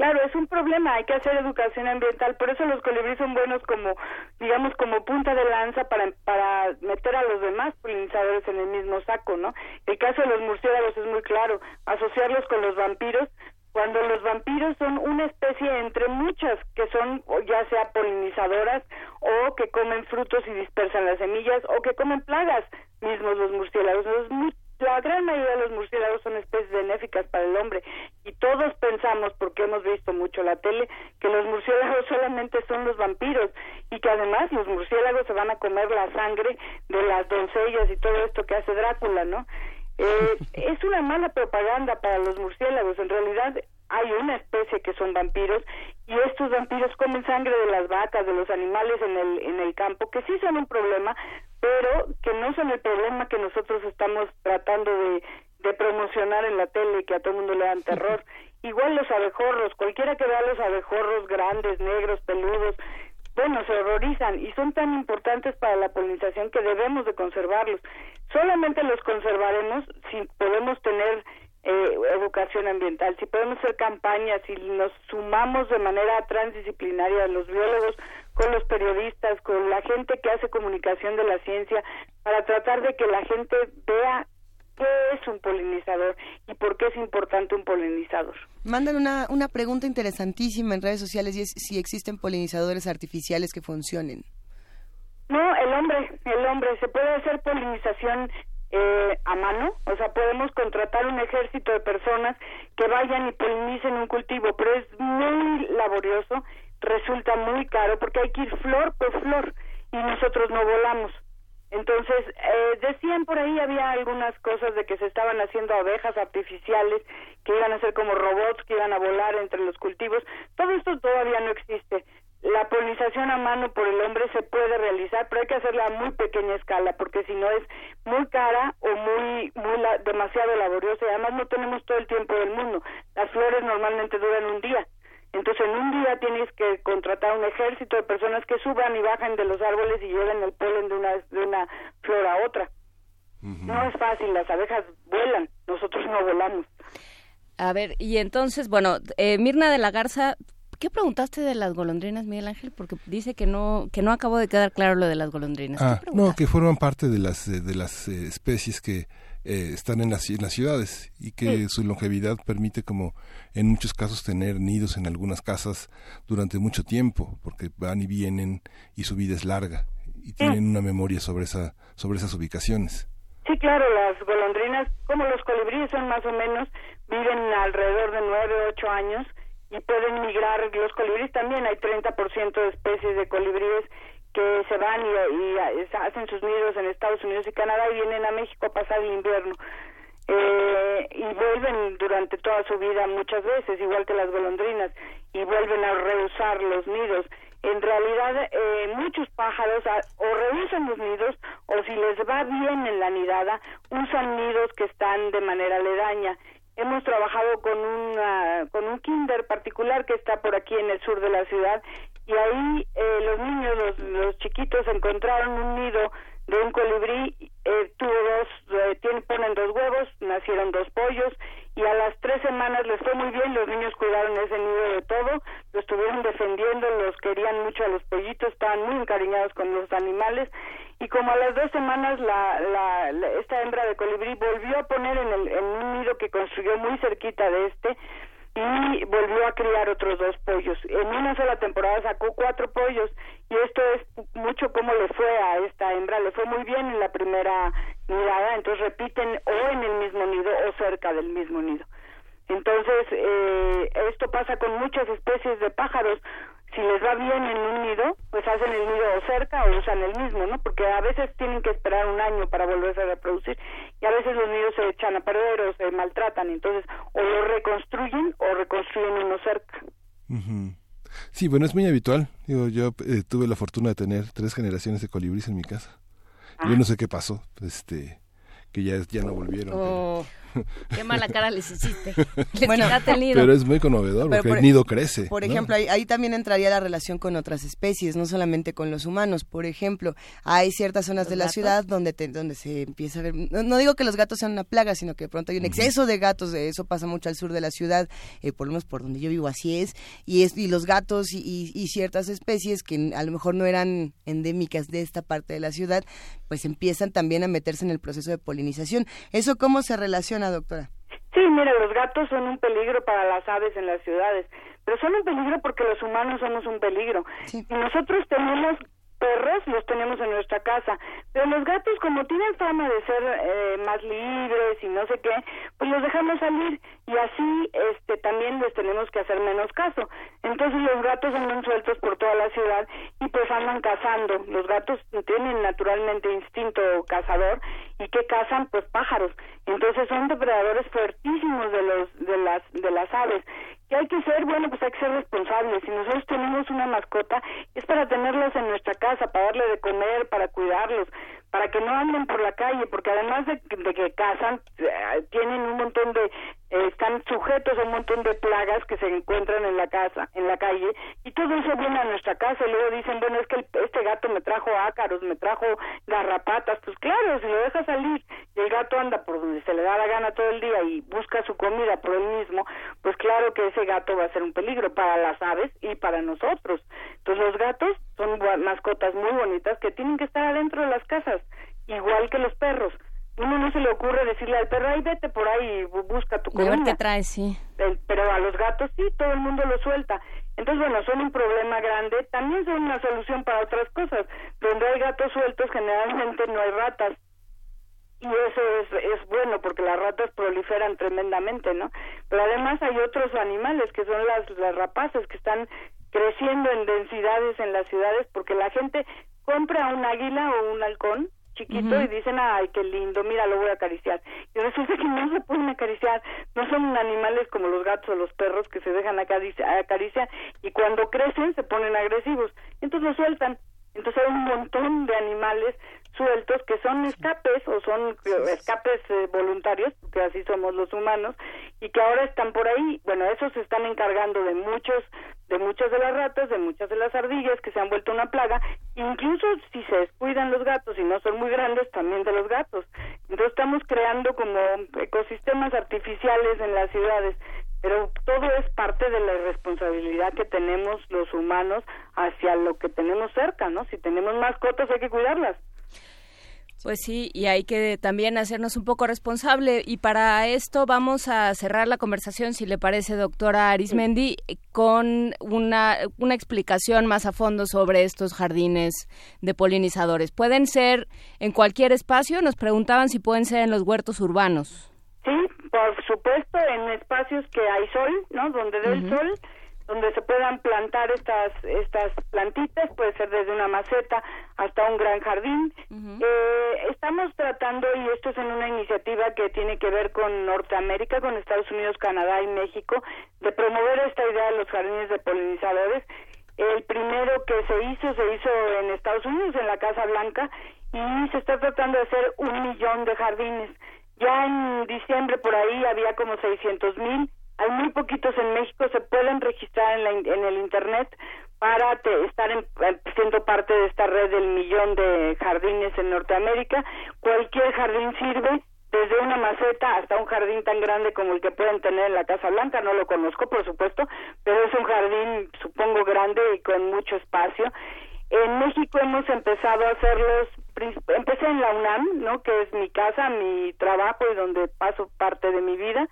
Claro, es un problema, hay que hacer educación ambiental, por eso los colibríes son buenos como, digamos, como punta de lanza para, para meter a los demás polinizadores en el mismo saco, ¿no? El caso de los murciélagos es muy claro, asociarlos con los vampiros, cuando los vampiros son una especie entre muchas que son ya sea polinizadoras o que comen frutos y dispersan las semillas o que comen plagas mismos los murciélagos. Entonces, muy- la gran mayoría de los murciélagos son especies benéficas para el hombre y todos pensamos, porque hemos visto mucho la tele, que los murciélagos solamente son los vampiros y que además los murciélagos se van a comer la sangre de las doncellas y todo esto que hace Drácula, ¿no? Eh, es una mala propaganda para los murciélagos. En realidad hay una especie que son vampiros y estos vampiros comen sangre de las vacas, de los animales en el, en el campo, que sí son un problema, pero que no son el problema que nosotros estamos tratando de, de promocionar en la tele que a todo el mundo le dan terror. Igual los abejorros, cualquiera que vea los abejorros grandes, negros, peludos, bueno, se horrorizan y son tan importantes para la polinización que debemos de conservarlos. Solamente los conservaremos si podemos tener eh, educación ambiental, si podemos hacer campañas, si nos sumamos de manera transdisciplinaria los biólogos con los periodistas, con la gente que hace comunicación de la ciencia, para tratar de que la gente vea qué es un polinizador y por qué es importante un polinizador. Mandan una, una pregunta interesantísima en redes sociales y es si existen polinizadores artificiales que funcionen. No, el hombre, el hombre, se puede hacer polinización eh, a mano, o sea, podemos contratar un ejército de personas que vayan y polinicen un cultivo, pero es muy laborioso, resulta muy caro porque hay que ir flor por flor y nosotros no volamos. Entonces, eh, decían por ahí, había algunas cosas de que se estaban haciendo abejas artificiales, que iban a ser como robots, que iban a volar entre los cultivos. Todo esto todavía no existe. La polinización a mano por el hombre se puede realizar, pero hay que hacerla a muy pequeña escala, porque si no es muy cara o muy, muy la- demasiado laboriosa. Y además no tenemos todo el tiempo del mundo. Las flores normalmente duran un día. Entonces, en un día tienes que contratar un ejército de personas que suban y bajen de los árboles y lleven el polen de una, de una flor a otra. No es fácil, las abejas vuelan, nosotros no volamos. A ver, y entonces, bueno, eh, Mirna de la Garza, ¿qué preguntaste de las golondrinas, Miguel Ángel? Porque dice que no que no acabó de quedar claro lo de las golondrinas. ¿Qué Ah, no, que forman parte de las, eh, de las eh, especies que eh, están en las, en las ciudades y que su longevidad permite como en muchos casos tener nidos en algunas casas durante mucho tiempo porque van y vienen y su vida es larga y tienen una memoria sobre esa sobre esas ubicaciones. Sí, claro, las golondrinas, como los colibríes son más o menos, viven alrededor de nueve, ocho años y pueden migrar. Los colibríes también, hay 30% de especies de colibríes que se van y, y hacen sus nidos en Estados Unidos y Canadá y vienen a México a pasar el invierno. Eh, y vuelven durante toda su vida muchas veces, igual que las golondrinas, y vuelven a reusar los nidos. En realidad, eh, muchos pájaros a- o reusan los nidos o si les va bien en la nidada, usan nidos que están de manera aledaña. Hemos trabajado con, una, con un kinder particular que está por aquí en el sur de la ciudad y ahí eh, los niños, los, los chiquitos encontraron un nido de un colibrí, eh, tuvo dos, eh, tiene, ponen dos huevos, nacieron dos pollos y a las tres semanas les fue muy bien, los niños cuidaron ese nido de todo, lo estuvieron defendiendo, los querían mucho a los pollitos, estaban muy encariñados con los animales y como a las dos semanas la, la, la- esta hembra de colibrí volvió a poner en, el, en un nido que construyó muy cerquita de este y volvió a criar otros dos pollos. En una sola temporada sacó cuatro pollos y esto es mucho como le fue a esta hembra, le fue muy bien en la primera nidada, entonces repiten o en el mismo nido o cerca del mismo nido. Entonces, eh, esto pasa con muchas especies de pájaros. Si les va bien en un nido, pues hacen el nido o cerca o usan el mismo, ¿no? Porque a veces tienen que esperar un año para volverse a reproducir y a veces los nidos se echan a perder o se maltratan. Entonces, o lo reconstruyen o reconstruyen uno cerca. Ujú. Sí, bueno, es muy habitual. Digo, yo eh, tuve la fortuna de tener tres generaciones de colibríes en mi casa. Yo no sé qué pasó, este, que ya, ya no volvieron. Oh, qué mala cara les hiciste. Les Bueno, quitaste el nido. Pero es muy conmovedor porque por- el nido crece. Por ¿no? ejemplo, ahí, ahí también entraría la relación con otras especies, no solamente con los humanos. Por ejemplo, hay ciertas zonas ¿Los de la gatos? ciudad donde te- donde se empieza a ver, no, no digo que los gatos sean una plaga, sino que de pronto hay un exceso de gatos, de eso pasa mucho al sur de la ciudad, eh, por lo menos por donde yo vivo así es, y es y los gatos y, y- y ciertas especies que a lo mejor no eran endémicas de esta parte de la ciudad, pues empiezan también a meterse en el proceso de polinización. ¿Eso cómo se relaciona, doctora? Sí, mira, los gatos son un peligro para las aves en las ciudades, pero son un peligro porque los humanos somos un peligro. Sí. Y nosotros tenemos perros, los tenemos en nuestra casa, pero los gatos como tienen fama de ser eh, más libres y no sé qué, pues los dejamos salir y así este también les tenemos que hacer menos caso. Entonces los gatos andan sueltos por toda la ciudad y pues andan cazando. Los gatos tienen naturalmente instinto cazador y que cazan pues pájaros. Entonces son depredadores fuertísimos de los de las de las aves. Y hay que ser, bueno, pues hay que ser responsables. Si nosotros tenemos una mascota, es para tenerlos en nuestra casa, para darle de comer, para cuidarlos, para que no anden por la calle, porque además de, que- de que cazan, eh, tienen un montón de, eh, están sujetos a un montón de plagas que se encuentran en la casa, en la calle, y todo eso viene a nuestra casa y luego dicen, bueno, es que el- este gato me trajo ácaros, me trajo garrapatas, pues claro, si lo deja salir y el gato anda por donde se le da la gana todo el día y busca su comida por él mismo, pues claro que ese gato va a ser un peligro para las aves y para nosotros. Entonces los gatos son mascotas muy bonitas que tienen que estar adentro de las casas, igual que los perros. Uno no se le ocurre decirle al perro, ay, vete por ahí busca tu comida. qué traes, sí. Pero a los gatos sí, todo el mundo los suelta. Entonces, bueno, son un problema grande, también son una solución para otras cosas. Donde hay gatos sueltos, generalmente no hay ratas. Y eso es, es bueno porque las ratas proliferan tremendamente, ¿no? Pero además hay otros animales que son las, las rapaces que están creciendo en densidades en las ciudades porque la gente compra un águila o un halcón chiquito y dicen, ay, qué lindo, mira, lo voy a acariciar. Y resulta que no se pueden acariciar, no son animales como los gatos o los perros que se dejan acarici- acariciar y cuando crecen se ponen agresivos, entonces lo sueltan. Entonces hay un montón de animales sueltos que son escapes o son escapes eh, voluntarios, porque así somos los humanos, y que ahora están por ahí. Bueno, esos se están encargando de muchos, de muchas de las ratas, de muchas de las ardillas que se han vuelto una plaga, incluso si se descuidan los gatos y no son muy grandes, también de los gatos. Entonces estamos creando como ecosistemas artificiales en las ciudades pero todo es parte de la irresponsabilidad que tenemos los humanos hacia lo que tenemos cerca, ¿no? Si tenemos mascotas hay que cuidarlas. Pues sí, y hay que también hacernos un poco responsable. Y para esto vamos a cerrar la conversación, si le parece, doctora Arismendi, con una, una explicación más a fondo sobre estos jardines de polinizadores. ¿Pueden ser en cualquier espacio? Nos preguntaban si pueden ser en los huertos urbanos. Sí, por supuesto, en espacios que hay sol, ¿no? Donde dé el sol, donde se puedan plantar estas estas plantitas, puede ser desde una maceta hasta un gran jardín. eh, estamos tratando, y esto es en una iniciativa que tiene que ver con Norteamérica, con Estados Unidos, Canadá y México, de promover esta idea de los jardines de polinizadores. El primero que se hizo, se hizo en Estados Unidos, en la Casa Blanca, y se está tratando de hacer un millón de jardines. Ya en diciembre por ahí había como 600 mil hay muy poquitos en México, se pueden registrar en, la, en el Internet para te, estar en, siendo parte de esta red del millón de jardines en Norteamérica. Cualquier jardín sirve, desde una maceta hasta un jardín tan grande como el que pueden tener en la Casa Blanca, no lo conozco por supuesto, pero es un jardín supongo grande y con mucho espacio. En México hemos empezado a hacerlos, empecé en la UNAM, ¿no? que es mi casa, mi trabajo y donde paso parte de mi vida,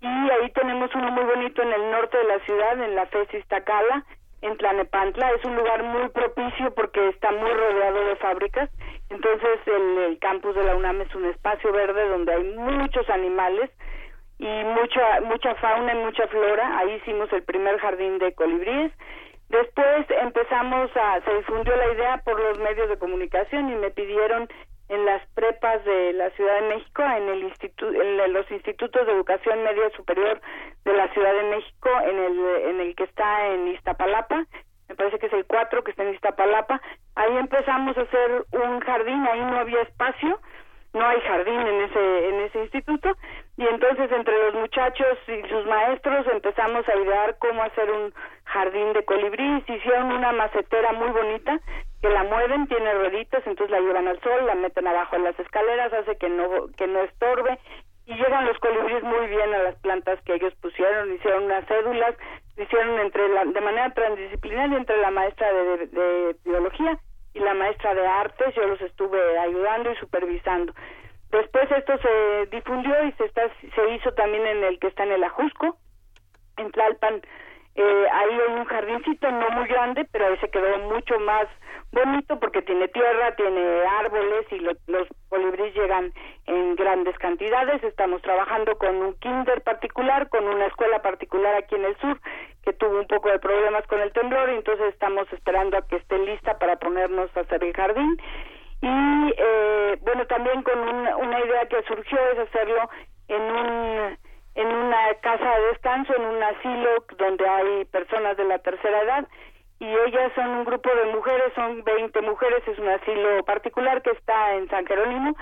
y ahí tenemos uno muy bonito en el norte de la ciudad, en la FES Iztacala, en Tlanepantla. Es un lugar muy propicio porque está muy rodeado de fábricas. Entonces el, el campus de la UNAM es un espacio verde donde hay muchos animales y mucha mucha fauna y mucha flora. Ahí hicimos el primer jardín de colibríes. Después empezamos a, se difundió la idea por los medios de comunicación y me pidieron en las prepas de la Ciudad de México, en el instituto, en los institutos de educación media superior de la Ciudad de México, en el, en el que está en Iztapalapa, me parece que es el 4 que está en Iztapalapa, ahí empezamos a hacer un jardín, ahí no había espacio, no hay jardín en ese, en ese instituto, y entonces entre los muchachos y sus maestros empezamos a idear cómo hacer un jardín de colibrí, hicieron una macetera muy bonita que la mueven, tiene rueditas, entonces la llevan al sol, la meten abajo en las escaleras, hace que no que no estorbe y llegan los colibríes muy bien a las plantas que ellos pusieron, hicieron unas cédulas, hicieron entre la, de manera transdisciplinaria entre la maestra de, de, biología y la maestra de artes, yo los estuve ayudando y supervisando. Después esto se difundió y se está se hizo también en el que está en el Ajusco, en Tlalpan eh, ahí hay un jardincito no muy grande, pero ahí se quedó mucho más bonito porque tiene tierra, tiene árboles y los colibríes llegan en grandes cantidades. Estamos trabajando con un kinder particular, con una escuela particular aquí en el sur que tuvo un poco de problemas con el temblor y entonces estamos esperando a que esté lista para ponernos a hacer el jardín. Y eh, bueno, también con una, una idea que surgió es hacerlo en un en una casa de descanso, en un asilo donde hay personas de la tercera edad y ellas son un grupo de mujeres, son 20 mujeres, es un asilo particular que está en San Jerónimo.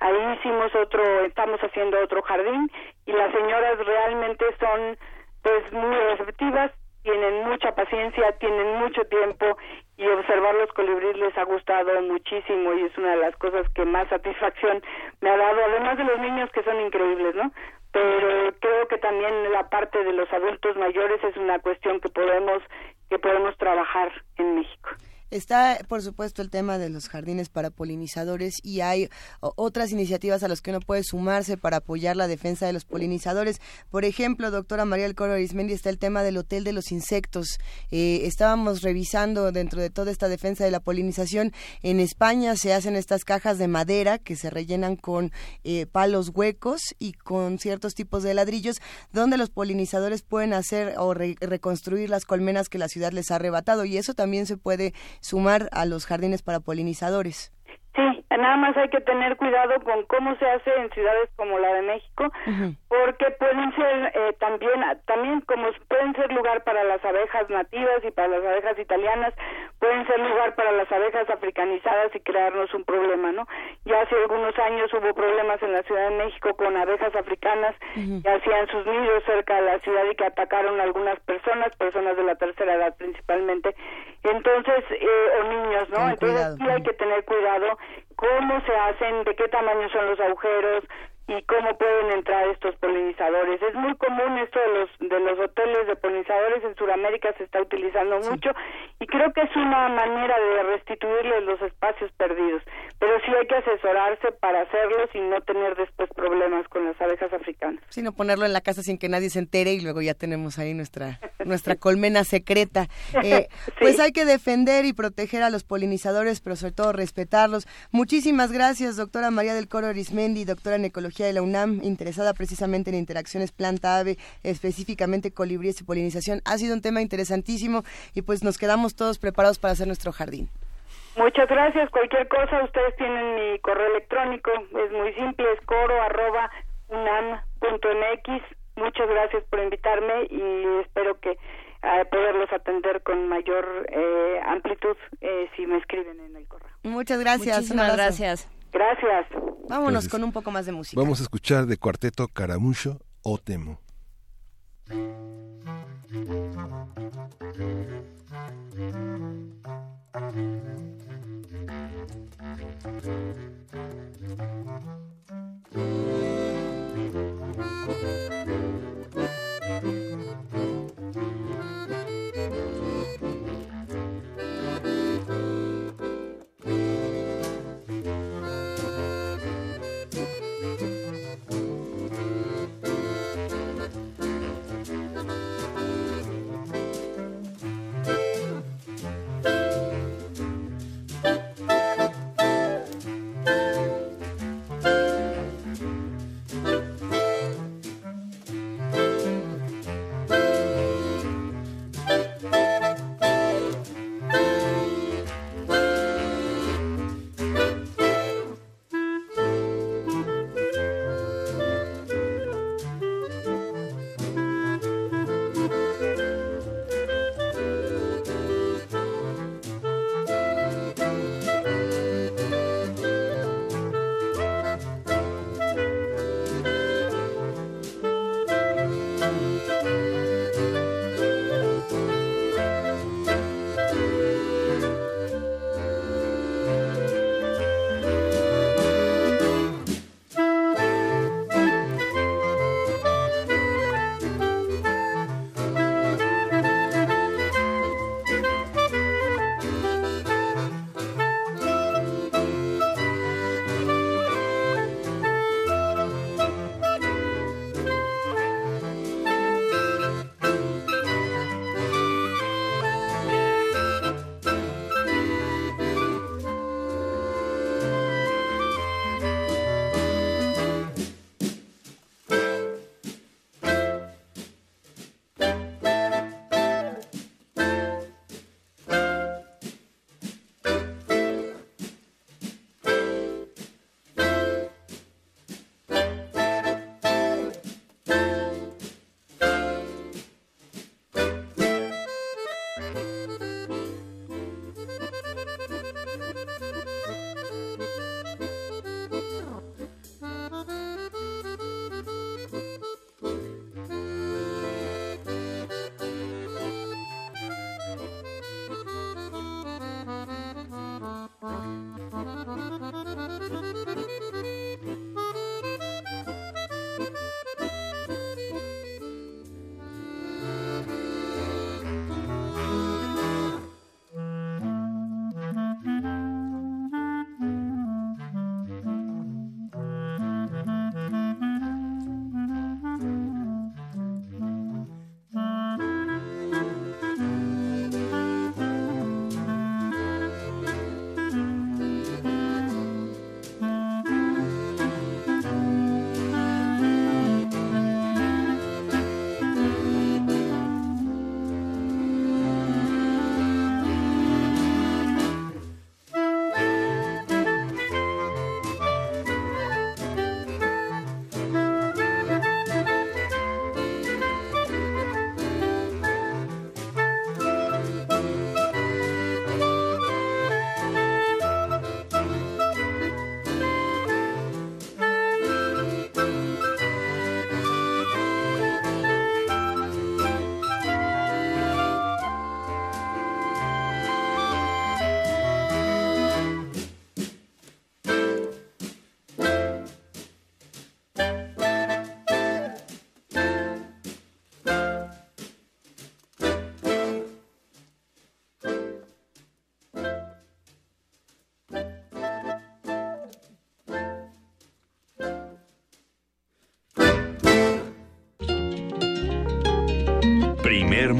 Ahí hicimos otro, estamos haciendo otro jardín y las señoras realmente son pues muy receptivas, tienen mucha paciencia, tienen mucho tiempo y observar los colibríes les ha gustado muchísimo y es una de las cosas que más satisfacción me ha dado, además de los niños que son increíbles, ¿no? pero creo que también la parte de los adultos mayores es una cuestión que podemos que podemos trabajar en México. Está, por supuesto, el tema de los jardines para polinizadores y hay otras iniciativas a las que uno puede sumarse para apoyar la defensa de los polinizadores. Por ejemplo, doctora María del Coro Arismendi, está el tema del Hotel de los Insectos. Eh, estábamos revisando dentro de toda esta defensa de la polinización. En España se hacen estas cajas de madera que se rellenan con eh, palos huecos y con ciertos tipos de ladrillos, donde los polinizadores pueden hacer o reconstruir las colmenas que la ciudad les ha arrebatado. Y eso también se puede sumar a los jardines para polinizadores. Nada más hay que tener cuidado con cómo se hace en ciudades como la de México, porque pueden ser eh, también, también como pueden ser lugar para las abejas nativas y para las abejas italianas, pueden ser lugar para las abejas africanizadas y crearnos un problema, ¿no? Ya hace algunos años hubo problemas en la Ciudad de México con abejas africanas que hacían sus nidos cerca de la ciudad y que atacaron a algunas personas, personas de la tercera edad principalmente, entonces, eh, o niños, ¿no? Entonces sí hay que tener cuidado cómo se hacen, de qué tamaño son los agujeros y cómo pueden entrar estos polinizadores. Es muy común esto de los de los hoteles de polinizadores en Sudamérica se está utilizando mucho y creo que es una manera de restituirles los espacios perdidos, pero sí hay que asesorarse para hacerlos y no tener después problemas con las abejas africanas. Sino ponerlo en la casa sin que nadie se entere y luego ya tenemos ahí nuestra nuestra colmena secreta. Eh, pues hay que defender y proteger a los polinizadores, pero sobre todo respetarlos. Muchísimas gracias, doctora María del Coro Arismendi, doctora en Ecología de la UNAM, interesada precisamente en interacciones planta-ave, específicamente colibríes y polinización. Ha sido un tema interesantísimo y pues nos quedamos todos preparados para hacer nuestro jardín. Muchas gracias. Cualquier cosa, ustedes tienen mi correo electrónico. Es muy simple, es coro arroba unam.mx. Muchas gracias por invitarme y espero que eh, poderlos atender con mayor eh, amplitud eh, si me escriben en el correo. Muchas gracias. Muchísimas gracias. Gracias. Vámonos con un poco más de música. Vamos a escuchar de cuarteto Caramucho o Temo.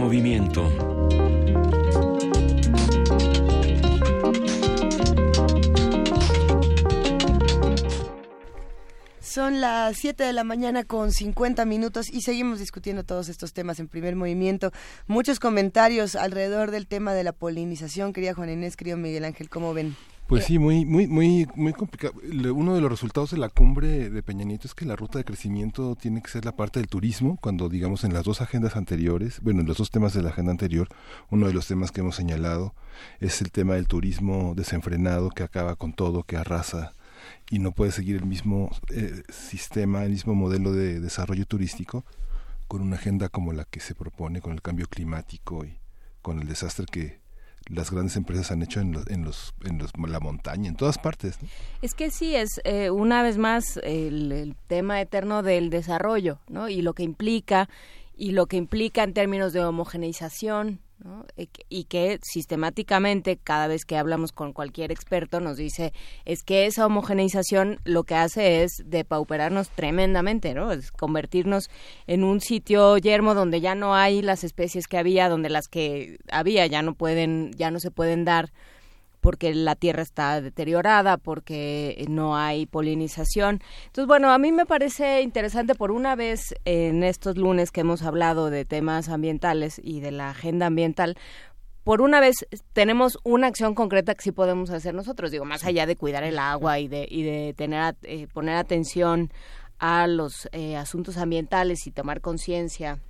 Movimiento. Son las 7 de la mañana con 50 minutos y seguimos discutiendo todos estos temas en primer movimiento. Muchos comentarios alrededor del tema de la polinización. Quería Juan Inés, querido Miguel Ángel, ¿cómo ven? Pues sí, muy, muy, muy, muy complicado. Uno de los resultados de la cumbre de Peña Nieto es que la ruta de crecimiento tiene que ser la parte del turismo, cuando digamos en las dos agendas anteriores, bueno, en los dos temas de la agenda anterior, uno de los temas que hemos señalado es el tema del turismo desenfrenado que acaba con todo, que arrasa y no puede seguir el mismo eh, sistema, el mismo modelo de desarrollo turístico con una agenda como la que se propone, con el cambio climático y con el desastre que las grandes empresas han hecho en, los, en, los, en los, la montaña, en todas partes. Es que sí, es eh, una vez más el, el tema eterno del desarrollo, ¿no? Y lo que implica, y lo que implica en términos de homogeneización, ¿no? Y que- Y que sistemáticamente, cada vez que hablamos con cualquier experto, nos dice, es que esa homogeneización lo que hace es depauperarnos tremendamente, ¿no? Es convertirnos en un sitio yermo donde ya no hay las especies que había, donde las que había ya no pueden, ya no se pueden dar porque la tierra está deteriorada, porque no hay polinización. Entonces, bueno, a mí me parece interesante por una vez en estos lunes que hemos hablado de temas ambientales y de la agenda ambiental, por una vez tenemos una acción concreta que sí podemos hacer nosotros, digo, más allá de cuidar el agua y de, y de tener, a- eh, poner atención a los eh, asuntos ambientales y tomar conciencia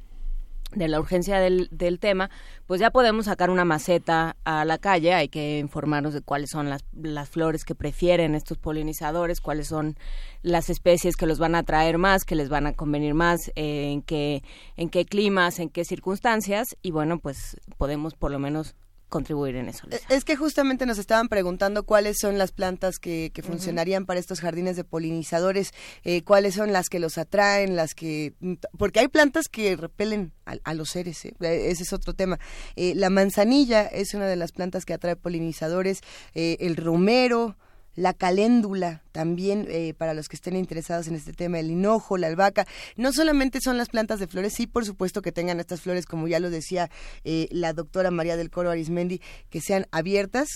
de la urgencia del, del tema, pues ya podemos sacar una maceta a la calle, hay que informarnos de cuáles son las, las flores que prefieren estos polinizadores, cuáles son las especies que los van a atraer más, que les van a convenir más, eh, en qué en qué climas, en qué circunstancias. Y bueno, pues podemos por lo menos contribuir en eso. Luisa. Es que justamente nos estaban preguntando cuáles son las plantas que, que funcionarían para estos jardines de polinizadores, eh, cuáles son las que los atraen, las que... Porque hay plantas que repelen a, a los seres, ¿eh? ese es otro tema. Eh, la manzanilla es una de las plantas que atrae polinizadores, eh, el romero, la caléndula también eh, para los que estén interesados en este tema, el hinojo, la albahaca. No solamente son las plantas de flores, sí, por supuesto que tengan estas flores, como ya lo decía eh, la doctora María del Coro Arismendi, que sean abiertas,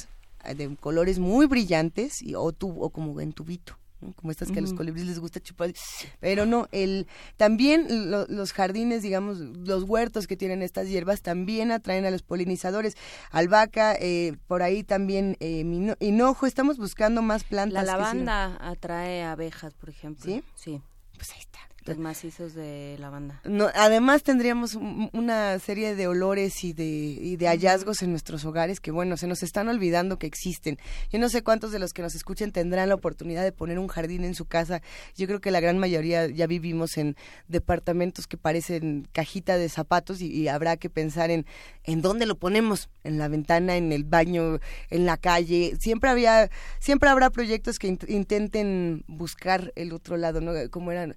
eh, de colores muy brillantes y, o, tu- o como en tubito. ¿No? como estas que a los colibríes les gusta chupar, pero no, el también lo- los jardines, digamos, los huertos que tienen estas hierbas también atraen a los polinizadores, albahaca, eh, por ahí también eh, hinojo, estamos buscando más plantas. La que lavanda atrae abejas, por ejemplo. ¿Sí? Sí. Pues ahí está. Los macizos de lavanda. No, además tendríamos un- una serie de olores y de, y de hallazgos en nuestros hogares que, bueno, se nos están olvidando que existen. Yo no sé cuántos de los que nos escuchen tendrán la oportunidad de poner un jardín en su casa. Yo creo que la gran mayoría ya vivimos en departamentos que parecen cajita de zapatos y, habrá que pensar en en dónde lo ponemos, en la ventana, en el baño, en la calle. Siempre había, siempre habrá proyectos que int- intenten buscar el otro lado, ¿no? Como eran,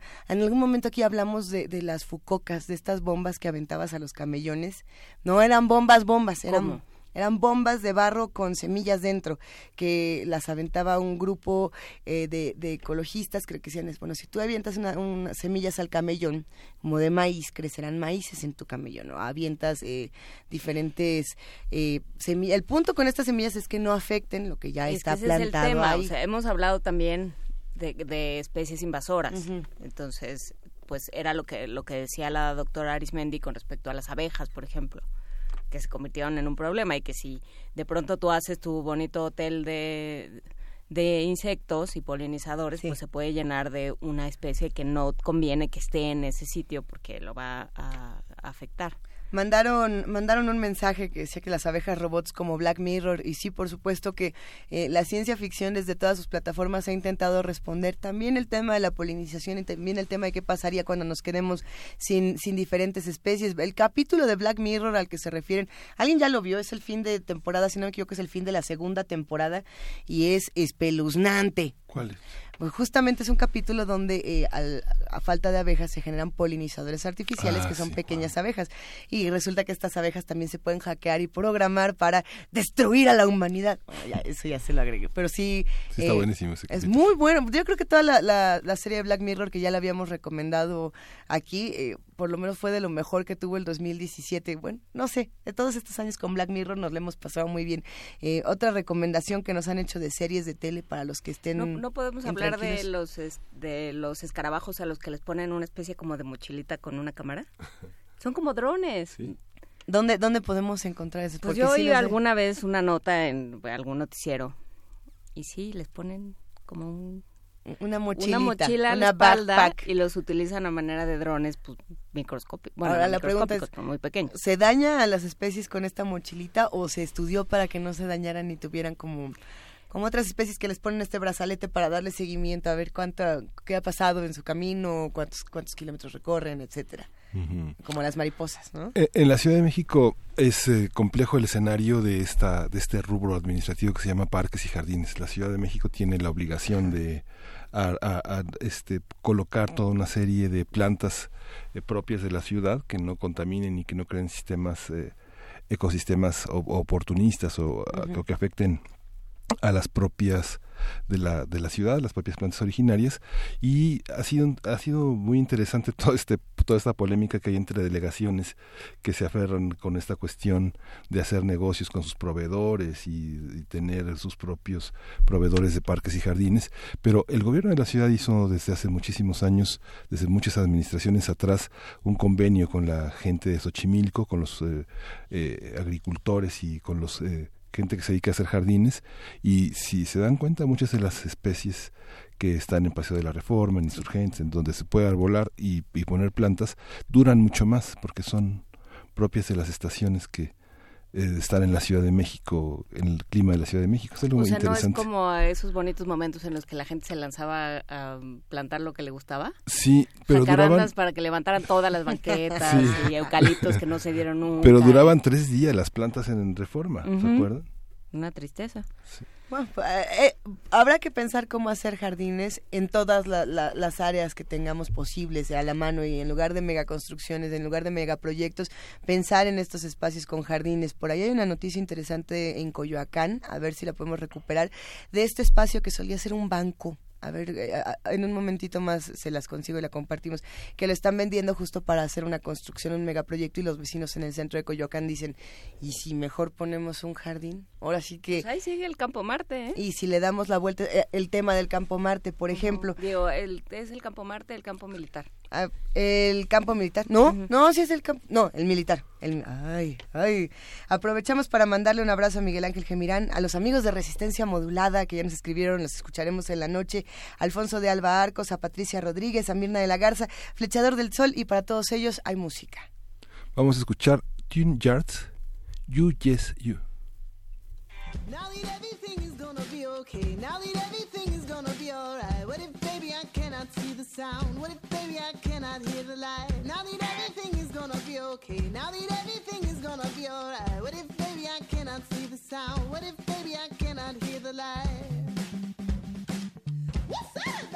algún momento aquí hablamos de, de las fucocas, de estas bombas que aventabas a los camellones. No eran bombas, bombas, eran ¿Cómo? eran bombas de barro con semillas dentro, que las aventaba un grupo eh, de, de ecologistas, creo que decían, bueno, si tú avientas una- semillas al camellón, como de maíz, crecerán maíces en tu camellón, ¿no? Avientas eh, diferentes eh, semillas. El punto con estas semillas es que no afecten lo que ya Es que está ese es el plantado tema, ahí. o sea, hemos hablado también de, de especies invasoras. Entonces, pues era lo que lo que decía la doctora Arismendi con respecto a las abejas, por ejemplo, que se convirtieron en un problema y que si de pronto tú haces tu bonito hotel de de insectos y polinizadores, Sí. pues se puede llenar de una especie que no conviene que esté en ese sitio porque lo va a, a afectar. Mandaron, mandaron un mensaje que decía que las abejas robots como Black Mirror, y sí, por supuesto que eh, la ciencia ficción desde todas sus plataformas ha intentado responder también el tema de la polinización y también el tema de qué pasaría cuando nos quedemos sin, sin diferentes especies. El capítulo de Black Mirror al que se refieren, alguien ya lo vio, es el fin de temporada, si no me equivoco, es el fin de la segunda temporada y es espeluznante. ¿Cuál es? Pues justamente es un capítulo donde eh, al- a falta de abejas se generan polinizadores artificiales Ah, que son sí, pequeñas abejas y resulta que estas abejas también se pueden hackear y programar para destruir a la humanidad. Bueno, ya, eso ya se lo agregué, pero sí, Sí, está eh, buenísimo ese es muy bueno. Yo creo que toda la, la- la serie de Black Mirror que ya la habíamos recomendado aquí, eh, por lo menos fue de lo mejor que tuvo el 2017. Bueno, no sé, de todos estos años con Black Mirror nos lo hemos pasado muy bien. Eh, otra recomendación que nos han hecho de series de tele para los que estén... No, no podemos hablar de los, es- de los escarabajos a los que les ponen una especie como de mochilita con una cámara. Son como drones. ¿Dónde, ¿Dónde podemos encontrar eso? Pues Porque yo oí alguna vez una nota en algún noticiero y sí, les ponen como un- Una mochilita, una mochila una espalda backpack. y los utilizan a manera de drones pues, microscópicos. Bueno, Ahora la pregunta es, muy pequeños. ¿se daña a las especies con esta mochilita o se estudió para que no se dañaran ni tuvieran como como otras especies que les ponen este brazalete para darle seguimiento a ver cuánta qué ha pasado en su camino, cuántos cuántos kilómetros recorren, etcétera, como las mariposas, ¿no? Eh, En la Ciudad de México es eh, complejo el escenario de esta de este rubro administrativo que se llama parques y jardines. La Ciudad de México tiene la obligación de a- a- a, este colocar toda una serie de plantas eh, propias de la ciudad que no contaminen y que no creen sistemas eh, ecosistemas o- oportunistas o, Ujú. o que afecten a las propias de la, de la ciudad, las propias plantas originarias y ha sido ha sido muy interesante todo este toda esta polémica que hay entre delegaciones que se aferran con esta cuestión de hacer negocios con sus proveedores y, tener sus propios proveedores de parques y jardines, pero el gobierno de la ciudad hizo desde hace muchísimos años, desde muchas administraciones atrás, un convenio con la gente de Xochimilco, con los eh, eh, agricultores y con los eh, gente que se dedica a hacer jardines y si se dan cuenta muchas de las especies que están en Paseo de la Reforma, en Insurgentes, en donde se puede arbolar y, y poner plantas, duran mucho más porque son propias de las estaciones que eh, están en la Ciudad de México, en el clima de la Ciudad de México. Es algo O sea, no es interesante. como a esos bonitos momentos en los que la gente se lanzaba a plantar lo que le gustaba. Sí, pero Jacarandas duraban, para que levantaran todas las banquetas Sí. y eucaliptos que no se dieron nunca. pero duraban tres días las plantas en Reforma, ¿se Ujú. acuerdan? Una tristeza. Pues, eh, eh, habrá que pensar cómo hacer jardines en todas la- la- las áreas que tengamos posibles a la mano y en lugar de megaconstrucciones, en lugar de megaproyectos, pensar en estos espacios con jardines. Por ahí hay una noticia interesante en Coyoacán, a ver si la podemos recuperar, de este espacio que solía ser un banco. A ver, eh, en un momentito más se las consigo y la compartimos, que lo están vendiendo justo para hacer una construcción, un megaproyecto y los vecinos en el centro de Coyoacán dicen, ¿y si mejor ponemos un jardín? Ahora sí que... Pues ahí sigue el Campo Marte, ¿eh? Y si le damos la vuelta, eh, el tema del campo Marte, por ejemplo, Digo, el- es el Campo Marte, el campo militar. Ah, el campo militar, no, no, sí es el campo, no, el militar, el, ay, ay, aprovechamos para mandarle un abrazo a Miguel Ángel Gemirán, a los amigos de Resistencia Modulada que ya nos escribieron, los escucharemos en la noche, Alfonso de Alba Arcos, a Patricia Rodríguez, a Mirna de la Garza, Flechador del Sol, y para todos ellos hay música. Vamos a escuchar Tune Yards, You Yes You. Now that everything is gonna be okay. Now that everything is gonna be alright. What if, sound? What if, baby, I cannot hear the light? Now that everything is gonna be okay. Now that everything is gonna be alright. What if, baby, I cannot see the sound? What if, baby, I cannot hear the light? What's that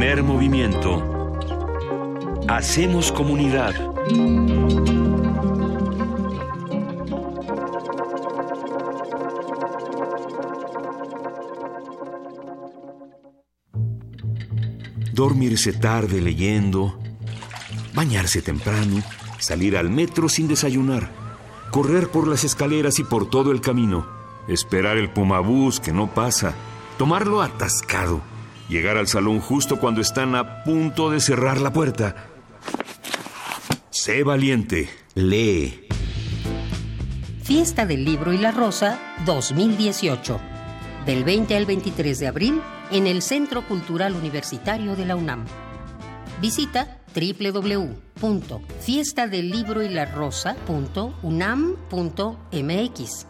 Primer movimiento. Hacemos comunidad. Dormirse tarde leyendo, bañarse temprano, salir al metro sin desayunar, correr por las escaleras y por todo el camino, esperar el pumabús que no pasa, tomarlo atascado llegar al salón justo cuando están a punto de cerrar la puerta. Sé valiente, lee. Fiesta del Libro y la Rosa 2018. Del 20 al 23 de abril en el Centro Cultural Universitario de la UNAM. Visita www.fiestadelibroylarosa.unam.mx.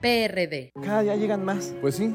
PRD. Cada día llegan más. Pues sí,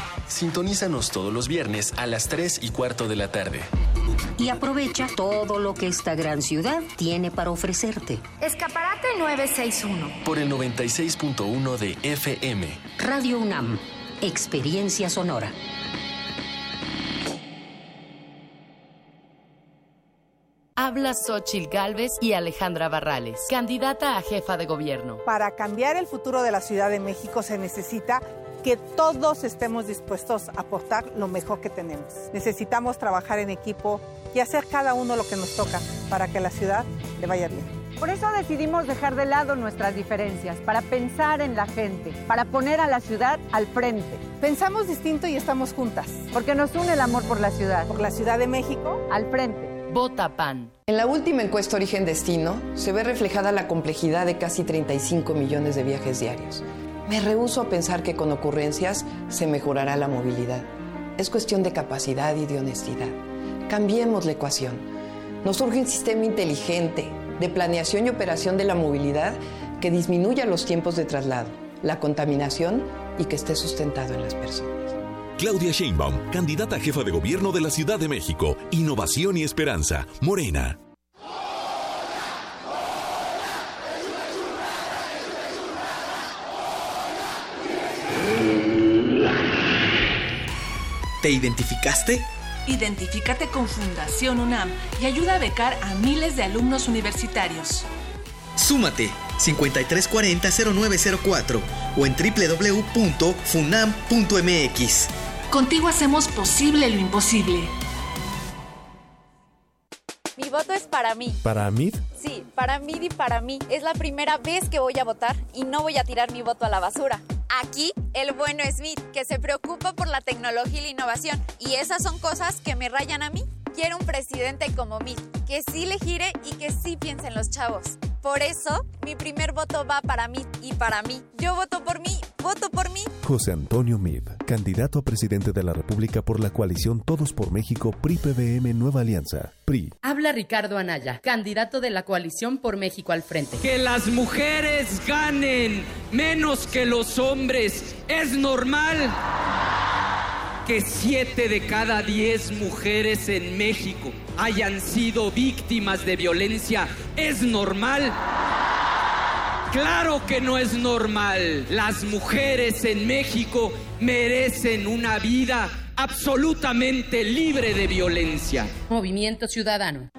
Sintonízanos todos los viernes a las 3 y cuarto de la tarde. Y aprovecha todo lo que esta gran ciudad tiene para ofrecerte. Escaparate 961. Por el 96.1 de FM. Radio UNAM, Experiencia Sonora. Habla Xochil Gálvez y Alejandra Barrales, candidata a jefa de gobierno. Para cambiar el futuro de la Ciudad de México se necesita que todos estemos dispuestos a aportar lo mejor que tenemos. Necesitamos trabajar en equipo y hacer cada uno lo que nos toca para que la ciudad le vaya bien. Por eso decidimos dejar de lado nuestras diferencias, para pensar en la gente, para poner a la ciudad al frente. Pensamos distinto y estamos juntas. Porque nos une el amor por la ciudad. Por la Ciudad de México. Al frente. Vota PAN. En la última encuesta Origen Destino se ve reflejada la complejidad de casi 35 millones de viajes diarios. Me rehúso a pensar que con ocurrencias se mejorará la movilidad. Es cuestión de capacidad y de honestidad. Cambiemos la ecuación. Nos urge un sistema inteligente de planeación y operación de la movilidad que disminuya los tiempos de traslado, la contaminación y que esté sustentado en las personas. Claudia Sheinbaum, candidata a jefa de gobierno de la Ciudad de México. Innovación y esperanza. Morena. ¿Te identificaste? Identifícate con Fundación UNAM y ayuda a becar a miles de alumnos universitarios. Súmate 5340-0904 o en www.funam.mx. Contigo hacemos posible lo imposible. Mi voto es para mí. ¿Para mí? Sí, para mí y para mí. Es la primera vez que voy a votar y no voy a tirar mi voto a la basura. Aquí, el bueno Smith, que se preocupa por la tecnología y la innovación. Y esas son cosas que me rayan a mí. Quiero un presidente como mí, que sí le gire y que sí piense en los chavos. Por eso, mi primer voto va para mí y para mí. Yo voto por mí, voto por mí. José Antonio Mid, candidato a presidente de la República por la coalición Todos por México, PRI-PBM Nueva Alianza, PRI. Habla Ricardo Anaya, candidato de la coalición por México al frente. Que las mujeres ganen menos que los hombres es normal. Que siete de cada diez mujeres en México hayan sido víctimas de violencia es normal. Claro que no es normal. Las mujeres en México merecen una vida absolutamente libre de violencia. Movimiento Ciudadano.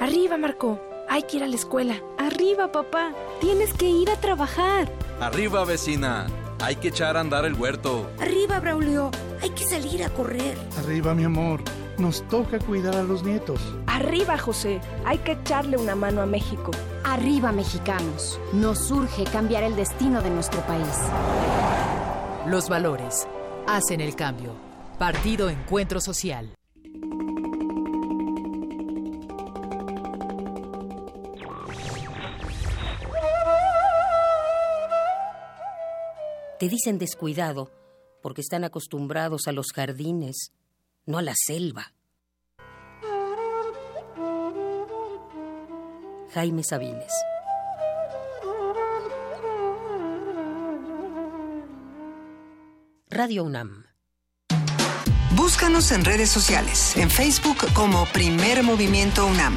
Arriba, Marco. Hay que ir a la escuela. Arriba, papá. Tienes que ir a trabajar. Arriba, vecina. Hay que echar a andar el huerto. Arriba, Braulio. Hay que salir a correr. Arriba, mi amor. Nos toca cuidar a los nietos. Arriba, José. Hay que echarle una mano a México. Arriba, mexicanos. Nos urge cambiar el destino de nuestro país. Los valores hacen el cambio. Partido Encuentro Social. Te dicen descuidado porque están acostumbrados a los jardines, no a la selva. Jaime Sabines. Radio UNAM. Búscanos en redes sociales, en Facebook como Primer Movimiento UNAM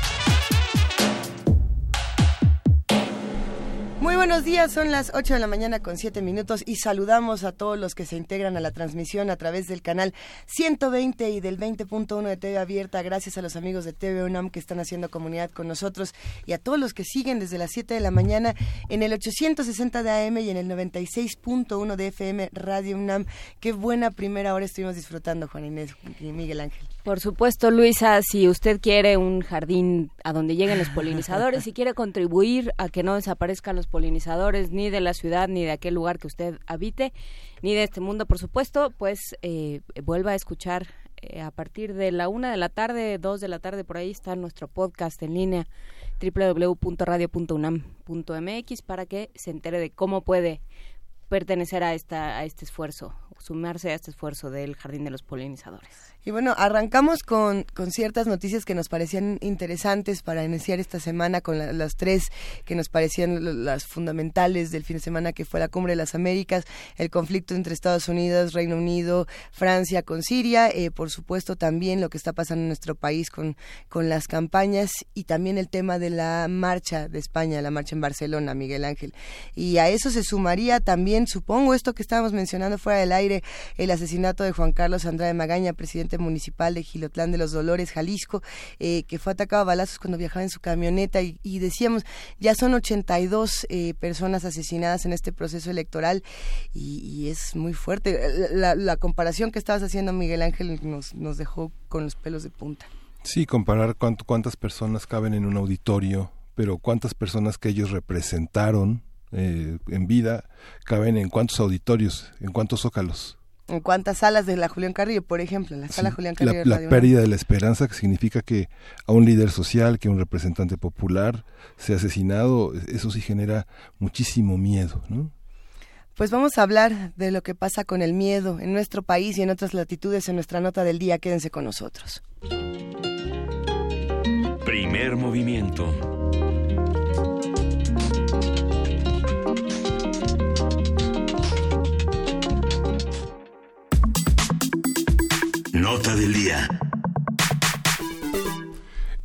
Buenos días, son las 8 de la mañana con 7 minutos y saludamos a todos los que se integran a la transmisión a través del canal 120 y del 20.1 de TV Abierta. Gracias a los amigos de TV UNAM que están haciendo comunidad con nosotros y a todos los que siguen desde las 7 de la mañana en el 860 de AM y en el 96.1 de FM Radio UNAM. Qué buena primera hora estuvimos disfrutando, Juan Inés y Miguel Ángel. Por supuesto, Luisa, si usted quiere un jardín a donde lleguen los polinizadores, si quiere contribuir a que no desaparezcan los polinizadores ni de la ciudad, ni de aquel lugar que usted habite, ni de este mundo, por supuesto, pues eh, vuelva a escuchar eh, a partir de la una de la tarde, dos de la tarde, por ahí está nuestro podcast en línea www.radio.unam.mx para que se entere de cómo puede pertenecer a, esta, a este esfuerzo, sumarse a este esfuerzo del Jardín de los Polinizadores. Y bueno, arrancamos con, con ciertas noticias que nos parecían interesantes para iniciar esta semana, con la- las tres que nos parecían las fundamentales del fin de semana, que fue la Cumbre de las Américas, el conflicto entre Estados Unidos, Reino Unido, Francia con Siria, eh, por supuesto también lo que está pasando en nuestro país con, con las campañas y también el tema de la marcha de España, la marcha en Barcelona, Miguel Ángel. Y a eso se sumaría también, supongo, esto que estábamos mencionando fuera del aire, el asesinato de Juan Carlos Andrade Magaña, presidente municipal de Gilotlán de los Dolores, Jalisco, eh, que fue atacado a balazos cuando viajaba en su camioneta y, decíamos, ya son 82 eh, personas asesinadas en este proceso electoral y, es muy fuerte. La, la comparación que estabas haciendo, Miguel Ángel, nos, nos dejó con los pelos de punta. Sí, comparar cuánto, cuántas personas caben en un auditorio, pero cuántas personas que ellos representaron eh, en vida caben en cuántos auditorios, en cuántos zócalos. ¿En cuántas salas de la Julián Carrillo, por ejemplo? La sala Julián La, Carrillo. la Radio pérdida de la esperanza que significa que a un líder social, que un representante popular sea asesinado, eso sí genera muchísimo miedo, ¿no? Pues vamos a hablar de lo que pasa con el miedo en nuestro país y en otras latitudes en nuestra nota del día. Quédense con nosotros. Primer movimiento. Nota del día.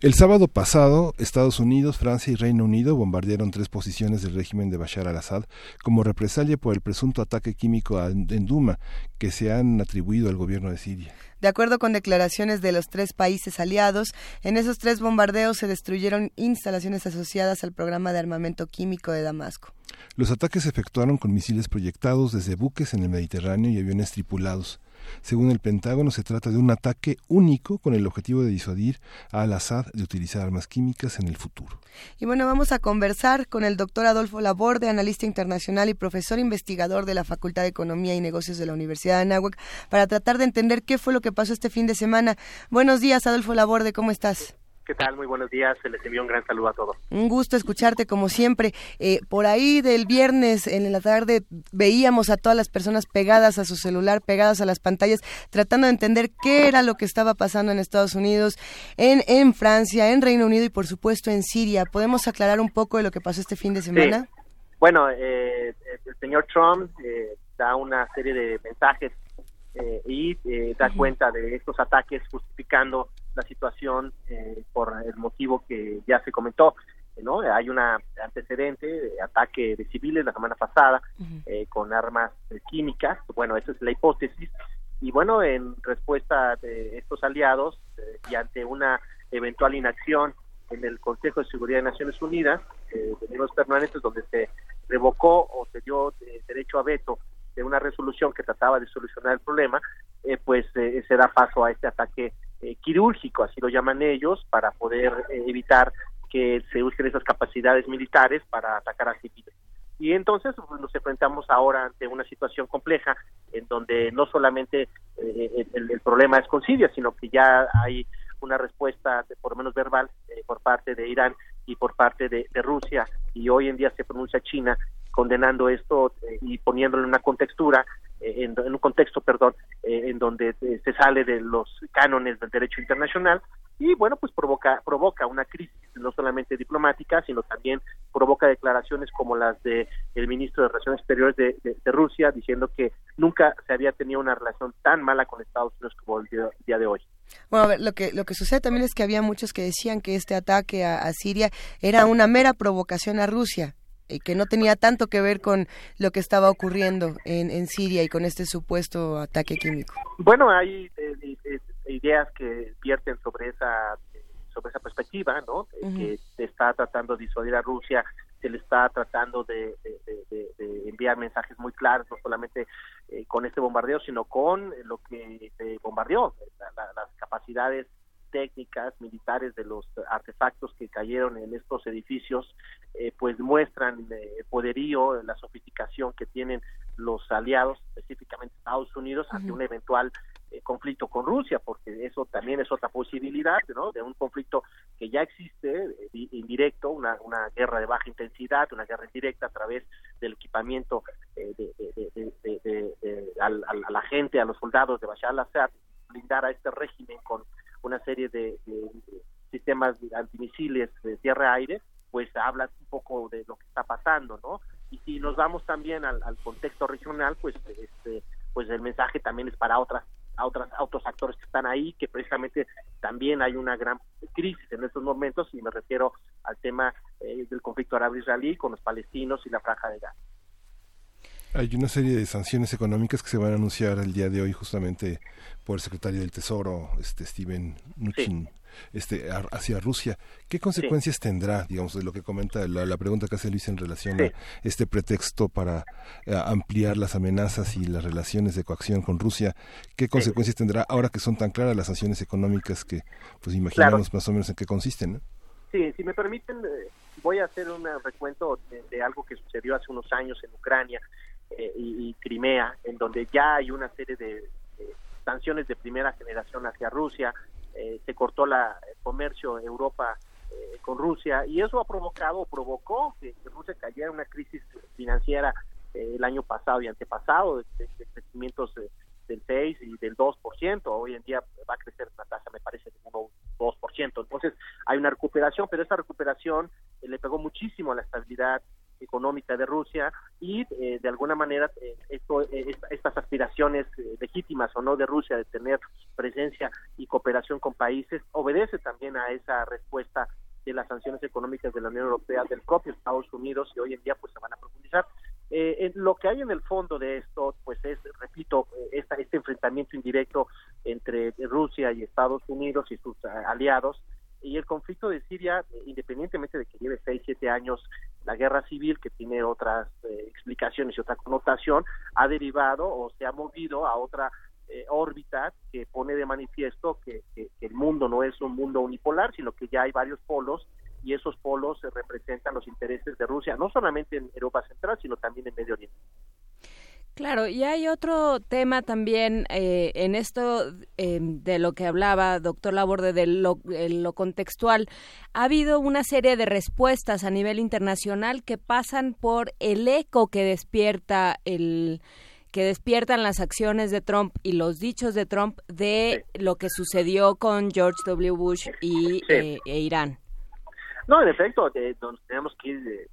El sábado pasado, Estados Unidos, Francia y Reino Unido bombardearon tres posiciones del régimen de Bashar al-Assad como represalia por el presunto ataque químico a- en Duma que se han atribuido al gobierno de Siria. De acuerdo con declaraciones de los tres países aliados, en esos tres bombardeos se destruyeron instalaciones asociadas al programa de armamento químico de Damasco. Los ataques se efectuaron con misiles proyectados desde buques en el Mediterráneo y aviones tripulados. Según el Pentágono, se trata de un ataque único con el objetivo de disuadir a al-Assad de utilizar armas químicas en el futuro. Y bueno, vamos a conversar con el doctor Adolfo Laborde, analista internacional y profesor investigador de la Facultad de Economía y Negocios de la Universidad de Anáhuac, para tratar de entender qué fue lo que pasó este fin de semana. Buenos días, Adolfo Laborde, ¿cómo estás? ¿Qué tal? Muy buenos días. Se les envió un gran saludo a todos. Un gusto escucharte como siempre. Eh, por ahí del viernes en la tarde veíamos a todas las personas pegadas a su celular, pegadas a las pantallas, tratando de entender qué era lo que estaba pasando en Estados Unidos, en, en Francia, en Reino Unido y por supuesto en Siria. ¿Podemos aclarar un poco de lo que pasó este fin de semana? Bueno, eh, el señor Trump eh, da una serie de mensajes eh, y eh, da cuenta de estos ataques justificando la situación eh, por el motivo que ya se comentó. eh, ¿no? Hay un antecedente de ataque de civiles la semana pasada eh, con armas eh, químicas. Bueno, esa es la hipótesis. Y bueno, en respuesta de estos aliados y ante una eventual inacción en el Consejo de Seguridad de Naciones Unidas, eh, de los permanentes, donde se revocó o se dio derecho a veto de una resolución que trataba de solucionar el problema, pues se da paso a este ataque quirúrgico, así lo llaman ellos, para poder evitar que se usen esas capacidades militares para atacar a civiles. Y entonces pues, nos enfrentamos ahora ante una situación compleja en donde no solamente eh, el, problema es con Siria, sino que ya hay una respuesta, por lo menos verbal, eh, por parte de Irán y por parte de, Rusia, y hoy en día se pronuncia China condenando esto eh, y poniéndolo en una contextura, en, en, un contexto, perdón, en donde se sale de los cánones del derecho internacional y bueno, pues provoca, provoca una crisis no solamente diplomática, sino también provoca declaraciones como las de el ministro de Relaciones Exteriores de, Rusia, diciendo que nunca se había tenido una relación tan mala con Estados Unidos como el día, de hoy. Bueno, a ver, lo que, lo que sucede también es que había muchos que decían que este ataque a, Siria era una mera provocación a Rusia que no tenía tanto que ver con lo que estaba ocurriendo en, en Siria y con este supuesto ataque químico. Bueno, hay eh, eh, ideas que vierten sobre esa sobre esa perspectiva, ¿no? Que se está tratando de disuadir a Rusia, se le está tratando de, enviar mensajes muy claros, no solamente eh, con este bombardeo, sino con lo que se bombardeó, las capacidades técnicas militares de los artefactos que cayeron en estos edificios eh, pues muestran eh, el poderío la sofisticación que tienen los aliados específicamente Estados Unidos ante un eventual eh, conflicto con Rusia, porque eso también es otra posibilidad, ¿no? De un conflicto que ya existe, eh, indirecto, una, una guerra de baja intensidad, una guerra indirecta a través del equipamiento eh, de, a la gente, a los soldados de Bashar al-Assad, blindar a este régimen con una serie de, sistemas antimisiles de tierra-aire, pues habla un poco de lo que está pasando, ¿no? Y si nos vamos también al, al contexto regional, pues este pues el mensaje también es para otras a, otras, otros actores que están ahí, que precisamente también hay una gran crisis en estos momentos, y me refiero al tema eh, del conflicto árabe-israelí con los palestinos y la franja de Gaza. Hay una serie de sanciones económicas que se van a anunciar el día de hoy justamente por el secretario del Tesoro, este Steven Mnuchin este, hacia Rusia. ¿Qué consecuencias tendrá, digamos, de lo que comenta la, pregunta que hace Luis en relación a este pretexto para eh, ampliar las amenazas y las relaciones de coacción con Rusia? ¿Qué consecuencias tendrá ahora que son tan claras las sanciones económicas que, pues, imaginamos más o menos en qué consisten? Sí, si me permiten, eh, voy a hacer un recuento de, algo que sucedió hace unos años en Ucrania eh, y, Crimea, en donde ya hay una serie de sanciones de primera generación hacia Rusia, eh, se cortó la, el comercio Europa eh, con Rusia y eso ha provocado o provocó que, Rusia cayera en una crisis financiera eh, el año pasado y antepasado de, crecimientos del 6 y del 2%, hoy en día va a crecer una tasa me parece de 1 2%, entonces hay una recuperación, pero esa recuperación le pegó muchísimo a la estabilidad económica de Rusia y eh, de alguna manera eh, esto, eh, estas aspiraciones legítimas o no de Rusia de tener presencia y cooperación con países obedece también a esa respuesta de las sanciones económicas de la Unión Europea, del propio Estados Unidos y hoy en día pues se van a profundizar. lo que hay en el fondo de esto pues es, repito, esta, este enfrentamiento indirecto entre Rusia y Estados Unidos y sus aliados y el conflicto de Siria, independientemente de que lleve seis, siete años la guerra civil, que tiene otras eh, explicaciones y otra connotación, ha derivado o se ha movido a otra eh, órbita que pone de manifiesto que, el mundo no es un mundo unipolar, sino que ya hay varios polos y esos polos representan los intereses de Rusia, no solamente en Europa Central, sino también en Medio Oriente. Claro, y hay otro tema también eh, en esto eh, de lo que hablaba doctor Laborde, de lo, lo, contextual. Ha habido una serie de respuestas a nivel internacional que pasan por el eco que despierta el que despiertan las acciones de Trump y los dichos de Trump de lo que sucedió con George W. Bush y eh, e Irán. No, en efecto, tenemos que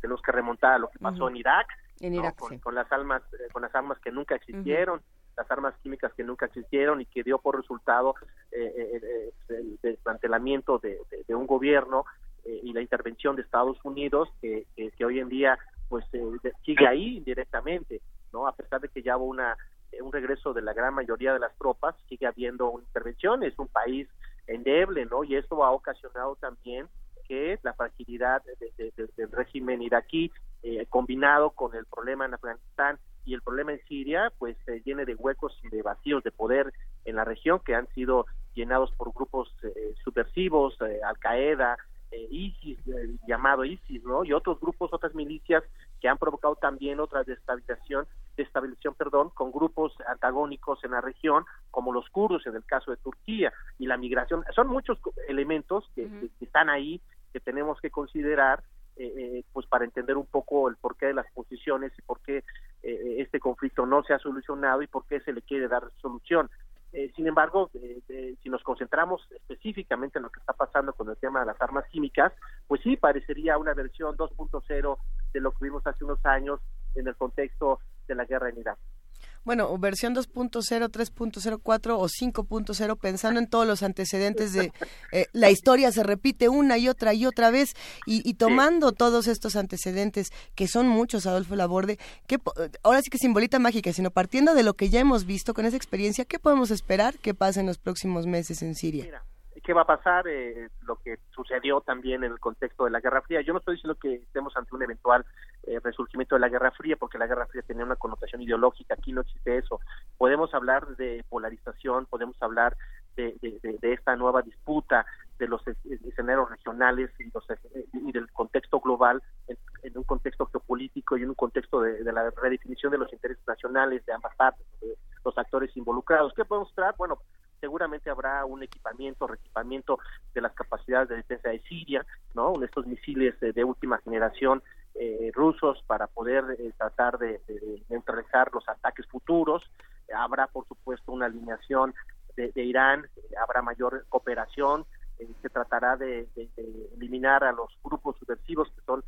tenemos que remontar a lo que pasó en Irak, con, las armas eh, con las armas que nunca existieron las armas químicas que nunca existieron y que dio por resultado eh, eh, el desmantelamiento de, un gobierno y la intervención de Estados Unidos que, que, hoy en día pues sigue ahí directamente no a pesar de que ya hubo una eh, un regreso de la gran mayoría de las tropas, sigue habiendo intervención, es un país endeble, ¿no? Y esto ha ocasionado también que la fragilidad del régimen iraquí, eh, combinado con el problema en Afganistán y el problema en Siria, pues se llene de huecos y de vacíos de poder en la región que han sido llenados por grupos eh, subversivos, Al Qaeda, ISIS, llamado ISIS, ¿no? Y otros grupos, otras milicias que han provocado también otra destabilización, destabilización, perdón, con grupos antagónicos en la región, como los kurdos en el caso de Turquía y la migración. Son muchos elementos que, están ahí que tenemos que considerar eh, eh, pues para entender un poco el porqué de las posiciones y por qué eh, este conflicto no se ha solucionado y por qué se le quiere dar solución. Eh, sin embargo, si nos concentramos específicamente en lo que está pasando con el tema de las armas químicas, pues sí, parecería una versión 2.0 de lo que vimos hace unos años en el contexto de la guerra en Irak bueno, versión 2.0, 3.04 o 5.0, pensando en todos los antecedentes de eh, la historia se repite una y otra y otra vez y, tomando todos estos antecedentes, que son muchos, Adolfo Laborde, que ahora sí que simbolita mágica, sino partiendo de lo que ya hemos visto con esa experiencia, ¿qué podemos esperar que pase en los próximos meses en Siria? Qué va a pasar, eh, lo que sucedió también en el contexto de la Guerra Fría. Yo no estoy diciendo que estemos ante un eventual eh, resurgimiento de la Guerra Fría, porque la Guerra Fría tenía una connotación ideológica, aquí no existe eso. Podemos hablar de polarización, podemos hablar de, esta nueva disputa de los escenarios regionales y, los, y del contexto global en, un contexto geopolítico y en un contexto de, la redefinición de los intereses nacionales de ambas partes, de los actores involucrados. ¿Qué podemos esperar? Bueno, seguramente habrá un equipamiento, reequipamiento de las capacidades de defensa de Siria, ¿no? Estos misiles de, última generación eh, rusos para poder eh, tratar de, neutralizar los ataques futuros. Habrá, por supuesto, una alineación de, Irán, eh, habrá mayor cooperación, se tratará de, eliminar a los grupos subversivos que son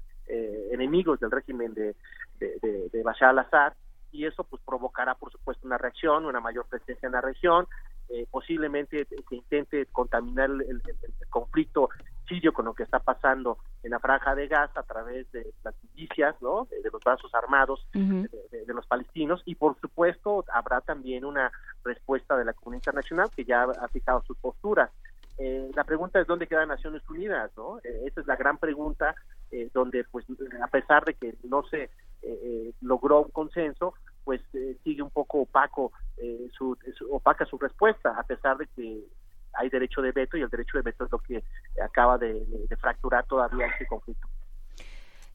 enemigos del régimen de, de Bashar al-Assad y eso pues provocará por supuesto una reacción, una mayor presencia en la región, eh, posiblemente se intente contaminar el, conflicto sirio con lo que está pasando en la franja de Gaza a través de las milicias, ¿no? de, los brazos armados de, los palestinos y por supuesto habrá también una respuesta de la comunidad internacional que ya ha fijado sus posturas. Eh, la pregunta es dónde quedan Naciones Unidas, ¿no? Eh, esa es la gran pregunta donde pues a pesar de que no se logró un consenso, pues eh, sigue un poco opaco, eh, su, opaca su respuesta, a pesar de que hay derecho de veto y el derecho de veto es lo que acaba de, fracturar todavía este conflicto.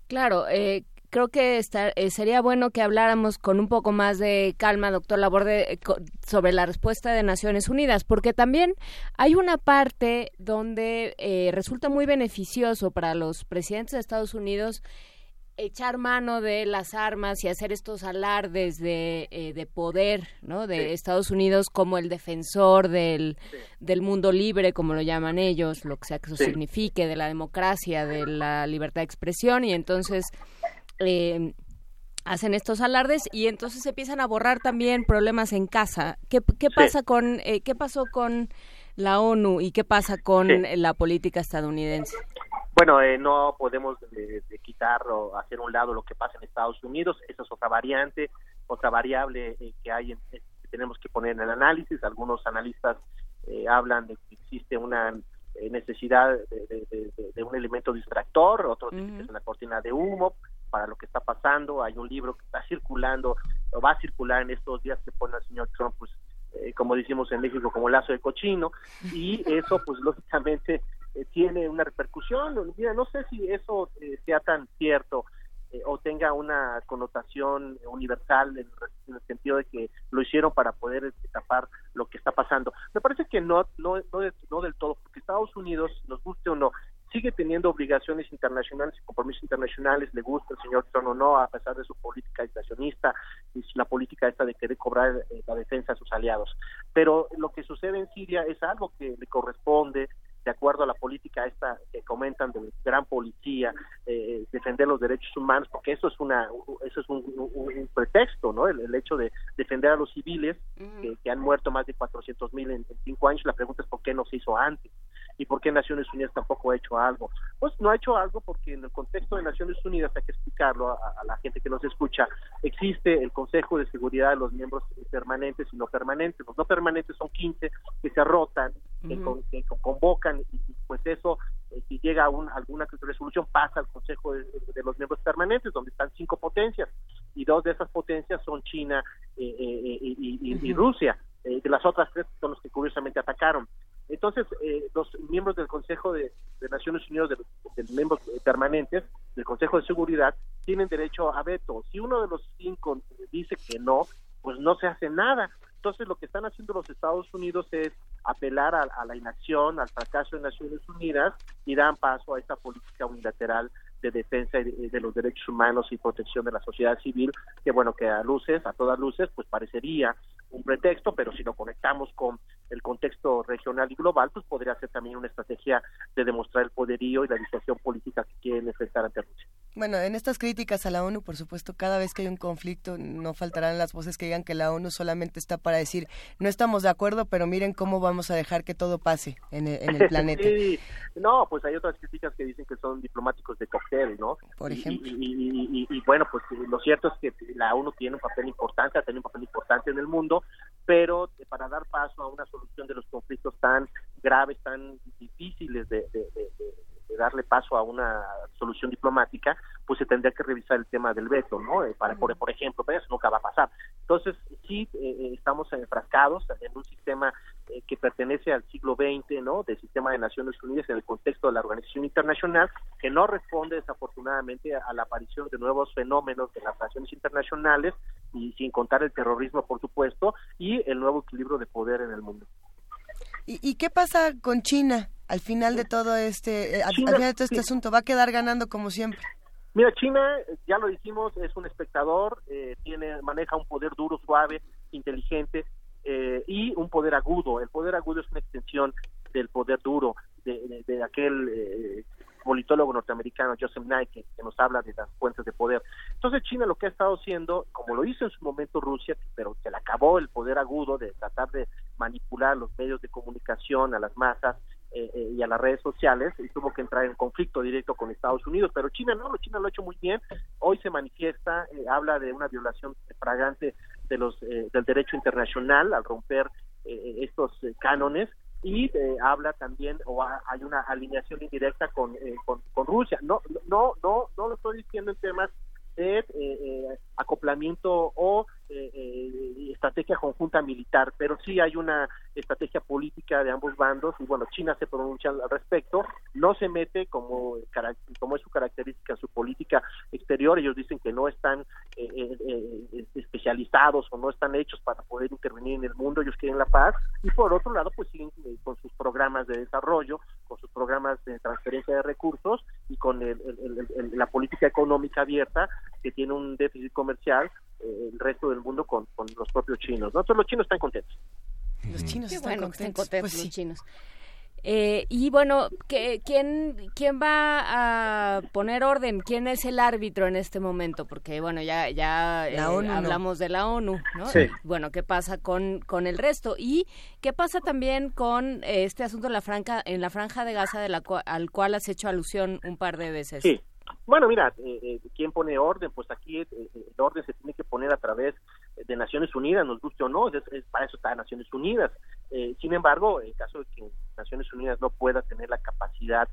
Claro, eh, creo que sería bueno que habláramos con un poco más de calma, doctor Laborde, sobre la respuesta de Naciones Unidas, porque también hay una parte donde resulta muy beneficioso para los presidentes de Estados Unidos echar mano de las armas y hacer estos alardes de, eh, de poder ¿no? de Estados Unidos como el defensor del, del, mundo libre, como lo llaman ellos, lo que sea que eso signifique, de la democracia, de la libertad de expresión, y entonces eh, hacen estos alardes y entonces empiezan a borrar también problemas en casa. ¿Qué, qué pasa con, eh, qué pasó con la ONU y qué pasa con la política estadounidense? Bueno, eh, no podemos eh, quitar o hacer un lado lo que pasa en Estados Unidos. Esa es otra variante, otra variable eh, que hay que tenemos que poner en el análisis. Algunos analistas hablan de que existe una necesidad de, un elemento distractor, otros dicen que es una cortina de humo para lo que está pasando. Hay un libro que está circulando, o va a circular en estos días que pone el señor Trump, pues, como decimos en México, como lazo de cochino, y eso, pues, lógicamente eh, tiene una repercusión. Mira, no sé si eso eh, sea tan cierto eh, o tenga una connotación universal en, el sentido de que lo hicieron para poder tapar lo que está pasando. Me parece que no, no, no, del todo, porque Estados Unidos, nos guste o no, sigue teniendo obligaciones internacionales y compromisos internacionales, le gusta el señor Trump o no, a pesar de su política estacionista y la política esta de querer cobrar la defensa a sus aliados. Pero lo que sucede en Siria es algo que le corresponde de acuerdo a la política esta que comentan de gran policía, eh, defender los derechos humanos, porque eso es una eso es un, pretexto, ¿no? El, hecho de defender a los civiles que, han muerto más de 400 mil en, cinco años. La pregunta es por qué no se hizo antes. ¿Y por qué Naciones Unidas tampoco ha hecho algo? Pues no ha hecho algo porque en el contexto de Naciones Unidas, hay que explicarlo a, la gente que nos escucha, existe el Consejo de Seguridad de los miembros permanentes y no permanentes. Los no permanentes son 15 que se rotan, que, convocan y, pues eso eh, si llega a un, alguna resolución pasa al Consejo de, los miembros permanentes donde están cinco potencias y dos de esas potencias son China eh, eh, y, Rusia de las otras tres son los que curiosamente atacaron. Entonces los miembros del Consejo de, Naciones Unidas de, de, miembros permanentes del Consejo de Seguridad tienen derecho a veto. Si uno de los cinco dice que no pues no se hace nada entonces, lo que están haciendo los Estados Unidos es apelar a, la inacción, al fracaso de Naciones Unidas y dan paso a esta política unilateral de defensa de, los derechos humanos y protección de la sociedad civil, que bueno, que a luces, a todas luces, pues parecería un pretexto, pero si lo conectamos con el contexto regional y global, pues podría ser también una estrategia de demostrar el poderío y la situación política que quieren enfrentar ante Rusia. Bueno, en estas críticas a la ONU, por supuesto, cada vez que hay un conflicto, no faltarán las voces que digan que la ONU solamente está para decir, no estamos de acuerdo, pero miren cómo vamos a dejar que todo pase en el, planeta. sí. No, pues hay otras críticas que dicen que son diplomáticos de cóctel, ¿no? Por ejemplo. Y, y, bueno, pues lo cierto es que la ONU tiene un papel importante, ha tenido un papel importante en el mundo, pero para dar paso a una solución de los conflictos tan graves, tan difíciles de, darle paso a una solución diplomática, pues se tendría que revisar el tema del veto, ¿no? Eh, para, por, ejemplo, pero eso nunca va a pasar. Entonces, sí, eh, eh, estamos enfrascados en un sistema que pertenece al siglo XX, ¿no? Del sistema de Naciones Unidas en el contexto de la organización internacional, que no responde desafortunadamente a la aparición de nuevos fenómenos de las naciones internacionales y sin contar el terrorismo, por supuesto, y el nuevo equilibrio de poder en el mundo. ¿Y, qué pasa con China al final de todo este, eh, al, final de todo este asunto? ¿Va a quedar ganando como siempre? Mira, China, ya lo dijimos, es un espectador, eh, tiene, maneja un poder duro, suave, inteligente eh, y un poder agudo. El poder agudo es una extensión del poder duro, de, de, aquel politólogo norteamericano Joseph Knight, que, nos habla de las fuentes de poder. Entonces China lo que ha estado haciendo, como lo hizo en su momento Rusia, pero se le acabó el poder agudo de tratar de manipular los medios de comunicación a las masas eh, eh, y a las redes sociales y tuvo que entrar en conflicto directo con Estados Unidos, pero China no, China lo ha hecho muy bien, hoy se manifiesta, eh, habla de una violación fragante de los del derecho internacional al romper estos cánones y eh, habla también o hay una alineación indirecta con, eh, con, con Rusia. No no no no lo estoy diciendo en temas de eh, acoplamiento o estrategia conjunta militar, pero sí hay una estrategia política de ambos bandos y bueno, China se pronuncia al respecto, no se mete como, como es su característica, su política exterior, ellos dicen que no están especializados o no están hechos para poder intervenir en el mundo, ellos quieren la paz y por otro lado pues siguen con sus programas de desarrollo, con sus programas de transferencia de recursos y con la política económica abierta que tiene un déficit comercial eh, el resto del mundo con, los propios chinos. ¿no? Entonces los chinos están contentos. Los chinos están contentos. Pues los chinos. Eh, y bueno, ¿quién, ¿quién va a poner orden? ¿Quién es el árbitro en este momento? Porque bueno, ya, ya eh, hablamos de la ONU, ¿no? Bueno, ¿qué pasa con, con el resto? ¿Y qué pasa también con este asunto en la, franja, en la franja de Gaza de la al cual has hecho alusión un par de veces? Sí, bueno, mira, eh, eh, ¿quién pone orden? Pues aquí eh, el orden se tiene que poner a través de Naciones Unidas, nos guste o no, es, para eso está Naciones Unidas. Sin embargo, en caso de que Naciones Unidas no pueda tener la capacidad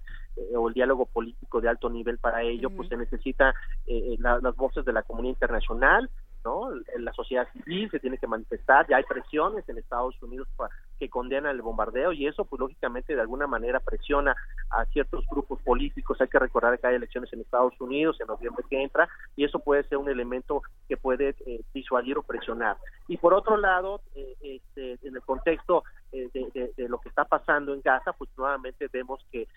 o el diálogo político de alto nivel para ello, pues se necesita las voces de la comunidad internacional, ¿no? La sociedad civil se tiene que manifestar, ya hay presiones en Estados Unidos que condenan el bombardeo y eso pues lógicamente de alguna manera presiona a ciertos grupos políticos, hay que recordar que hay elecciones en Estados Unidos en noviembre que entra y eso puede ser un elemento que puede eh, disuadir o presionar. Y por otro lado, eh, este, en el contexto eh, de, lo que está pasando en Gaza, pues nuevamente vemos que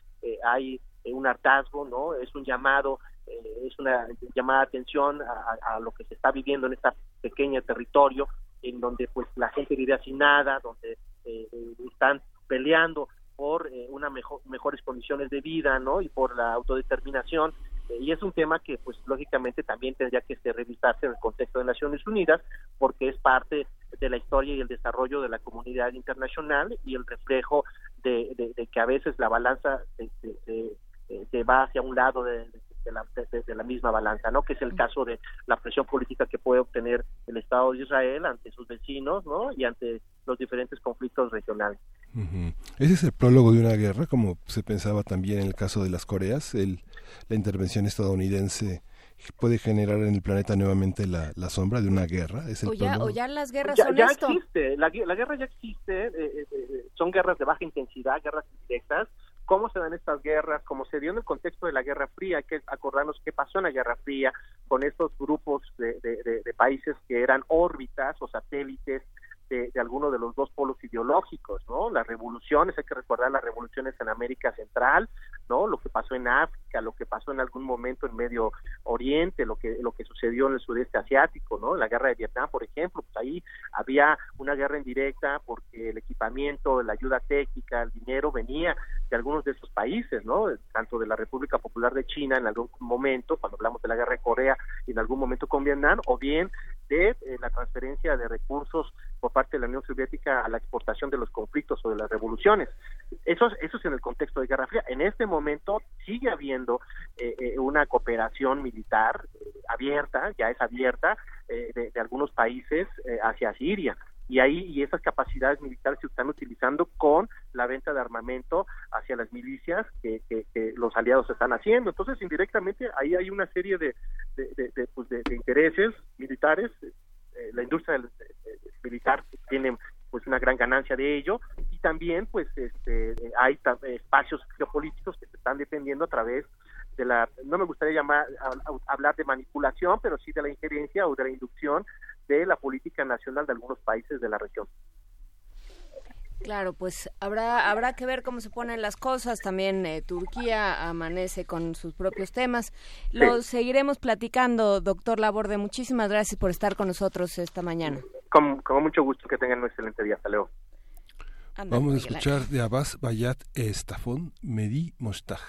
hay un hartazgo, ¿no? Es un llamado eh, es una llamada de atención a, lo que se está viviendo en este pequeño territorio, en donde pues la gente vive sin nada, donde eh, están peleando por eh, una mejor, mejores condiciones de vida, ¿no? Y por la autodeterminación y es un tema que pues lógicamente también tendría que revisarse en el contexto de Naciones Unidas porque es parte de la historia y el desarrollo de la comunidad internacional y el reflejo de, que a veces la balanza se, se- se- eh, se va hacia un lado de, de la, de- de la misma balanza, ¿no? Que es el caso de la presión política que puede obtener el Estado de Israel ante sus vecinos, ¿no? Y ante los diferentes conflictos regionales. Ese es el prólogo de una guerra, como se pensaba también en el caso de las Coreas. El, la intervención estadounidense puede generar en el planeta nuevamente la, la sombra de una guerra. Es el O ya, prólogo. o ya las guerras ya, son ya esto. existe, la, gue- la guerra ya existe, eh, eh, eh, son guerras de baja intensidad, guerras indirectas. ¿Cómo se dan estas guerras? Como se dio en el contexto de la Guerra Fría, que acordarnos qué pasó en la Guerra Fría con estos grupos de, de- de- de países que eran órbitas o satélites de, de alguno de los dos polos ideológicos, ¿no? Las revoluciones, hay que recordar las revoluciones en América Central, ¿no? Lo que pasó en África, lo que pasó en algún momento en Medio Oriente, lo que lo que sucedió en el sudeste asiático, ¿no? La guerra de Vietnam, por ejemplo, pues ahí había una guerra indirecta porque el equipamiento, la ayuda técnica, el dinero venía de algunos de esos países, ¿no? Tanto de la República Popular de China en algún momento, cuando hablamos de la guerra de Corea, y en algún momento con Vietnam, o bien de eh, la transferencia de recursos por parte de la Unión Soviética a la exportación de los conflictos o de las revoluciones. Eso, es- eso es en el contexto de Guerra Fría. En este momento sigue habiendo eh, eh, una cooperación militar eh, abierta, ya es abierta, eh, de, algunos países eh, hacia Siria. Y ahí y esas capacidades militares se están utilizando con la venta de armamento hacia las milicias que, que- que los aliados están haciendo. Entonces, indirectamente, ahí hay una serie de, de, de- pues, intereses militares. Eh, la industria del- eh, eh, militar tiene pues una gran ganancia de ello. Y también pues este hay espacios geopolíticos que se están defendiendo a través de la no me gustaría llamar hablar de manipulación pero sí de la injerencia o de la inducción de la política nacional de algunos países de la región Claro, pues habrá habrá que ver cómo se ponen las cosas. También eh, Turquía amanece con sus propios temas. Lo seguiremos platicando, doctor Laborde. Muchísimas gracias por estar con nosotros esta mañana. con, con mucho gusto que tengan un excelente día hasta luego Vamos a escuchar de Abbas Bayat e Estafón, Medi Mostaj.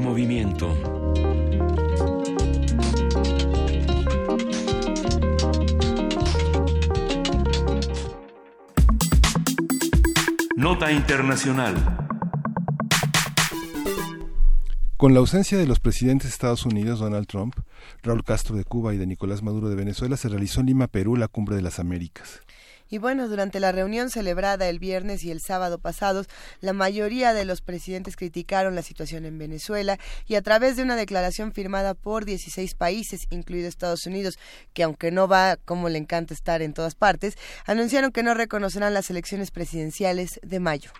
Movimiento. Nota Internacional. Con la ausencia de los presidentes de Estados Unidos, Donald Trump, Raúl Castro de Cuba y de Nicolás Maduro de Venezuela, se realizó en Lima, Perú, la Cumbre de las Américas. Y bueno, durante la reunión celebrada el viernes y el sábado pasados, la mayoría de los presidentes criticaron la situación en Venezuela y a través de una declaración firmada por 16 países, incluido Estados Unidos, que aunque no va como le encanta estar en todas partes, anunciaron que no reconocerán las elecciones presidenciales de mayo.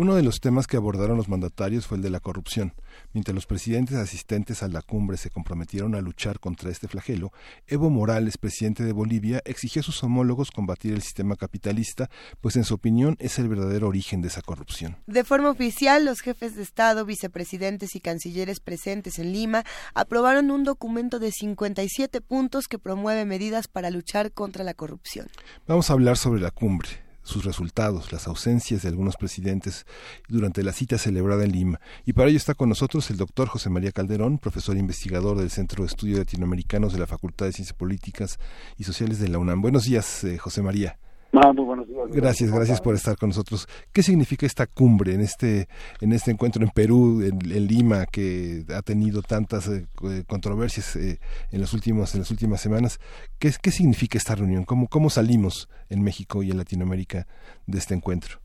Uno de los temas que abordaron los mandatarios fue el de la corrupción. Mientras los presidentes asistentes a la cumbre se comprometieron a luchar contra este flagelo, Evo Morales, presidente de Bolivia, exigió a sus homólogos combatir el sistema capitalista, pues en su opinión es el verdadero origen de esa corrupción. De forma oficial, los jefes de Estado, vicepresidentes y cancilleres presentes en Lima aprobaron un documento de 57 puntos que promueve medidas para luchar contra la corrupción. Vamos a hablar sobre la cumbre sus resultados, las ausencias de algunos presidentes durante la cita celebrada en Lima. Y para ello está con nosotros el doctor José María Calderón, profesor investigador del Centro de Estudios Latinoamericanos de la Facultad de Ciencias Políticas y Sociales de la UNAM. Buenos días, eh, José María. Ah, muy buenos días. Gracias, gracias por estar con nosotros. ¿Qué significa esta cumbre en este en este encuentro en Perú, en, Lima, que ha tenido tantas eh, controversias eh, en los últimos en las últimas semanas? ¿Qué, qué significa esta reunión? ¿Cómo cómo salimos en México y en Latinoamérica de este encuentro?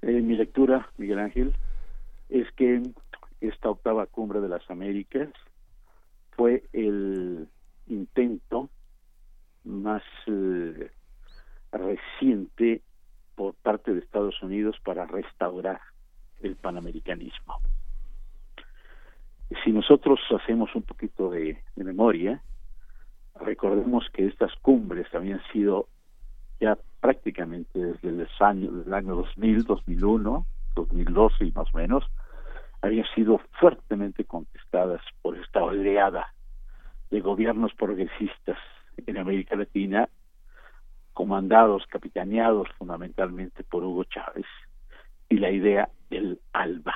Eh, mi lectura, Miguel Ángel, es que esta octava cumbre de las Américas fue el intento más reciente por parte de Estados Unidos para restaurar el panamericanismo. Si nosotros hacemos un poquito de, memoria, recordemos que estas cumbres habían sido ya prácticamente desde el año, desde el año 2000, 2001, 2012 y más o menos, habían sido fuertemente contestadas por esta oleada de gobiernos progresistas en América Latina comandados, capitaneados fundamentalmente por Hugo Chávez, y la idea del ALBA,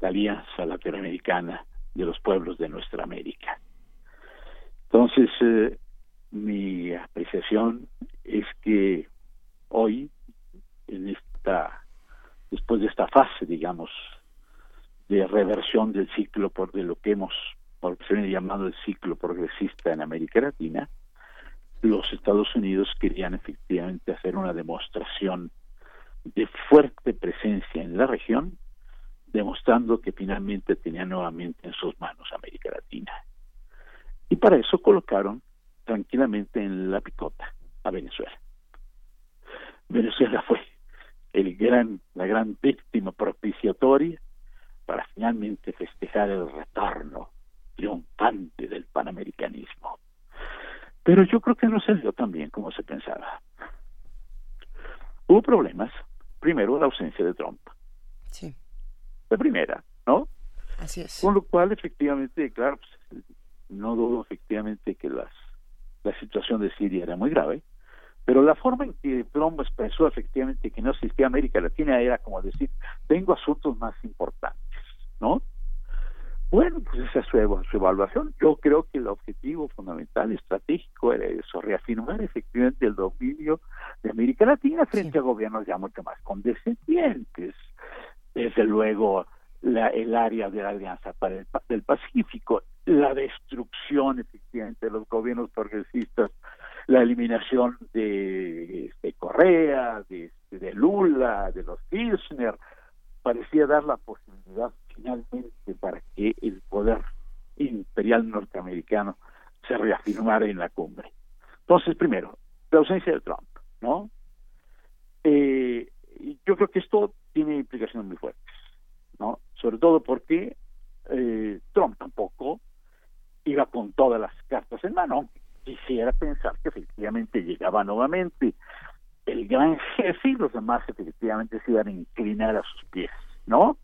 la Alianza Latinoamericana de los Pueblos de Nuestra América. Entonces, eh, mi apreciación es que hoy, en esta, después de esta fase, digamos, de reversión del ciclo por de lo que hemos, por se viene llamando el ciclo progresista en América Latina, los Estados Unidos querían efectivamente hacer una demostración de fuerte presencia en la región, demostrando que finalmente tenían nuevamente en sus manos América Latina. Y para eso colocaron tranquilamente en la picota a Venezuela. Venezuela fue el gran, la gran víctima propiciatoria para finalmente festejar el retorno triunfante del panamericanismo. Pero yo creo que no se dio tan bien como se pensaba. Hubo problemas. Primero, la ausencia de Trump. Sí. La primera, ¿no? Así es. Con lo cual, efectivamente, claro, pues, no dudo efectivamente que las, la situación de Siria era muy grave, pero la forma en que Trump expresó efectivamente que no existía América Latina era como decir, tengo asuntos más importantes, ¿no? Bueno, pues esa es su, evaluación. Yo creo que el objetivo fundamental, estratégico, era eso, reafirmar efectivamente el dominio de América Latina frente a gobiernos ya mucho más condescendientes. Desde luego, la, el área de la Alianza para el del Pacífico, la destrucción efectivamente de los gobiernos progresistas, la eliminación de, de Correa, de, de Lula, de los Kirchner, parecía dar la posibilidad finalmente para que el poder imperial norteamericano se reafirmara en la cumbre. Entonces, primero, la ausencia de Trump, ¿no? Eh, yo creo que esto tiene implicaciones muy fuertes, ¿no? Sobre todo porque eh, Trump tampoco iba con todas las cartas en mano. Quisiera pensar que efectivamente llegaba nuevamente el gran jefe y los demás efectivamente se iban a inclinar a sus pies, ¿no?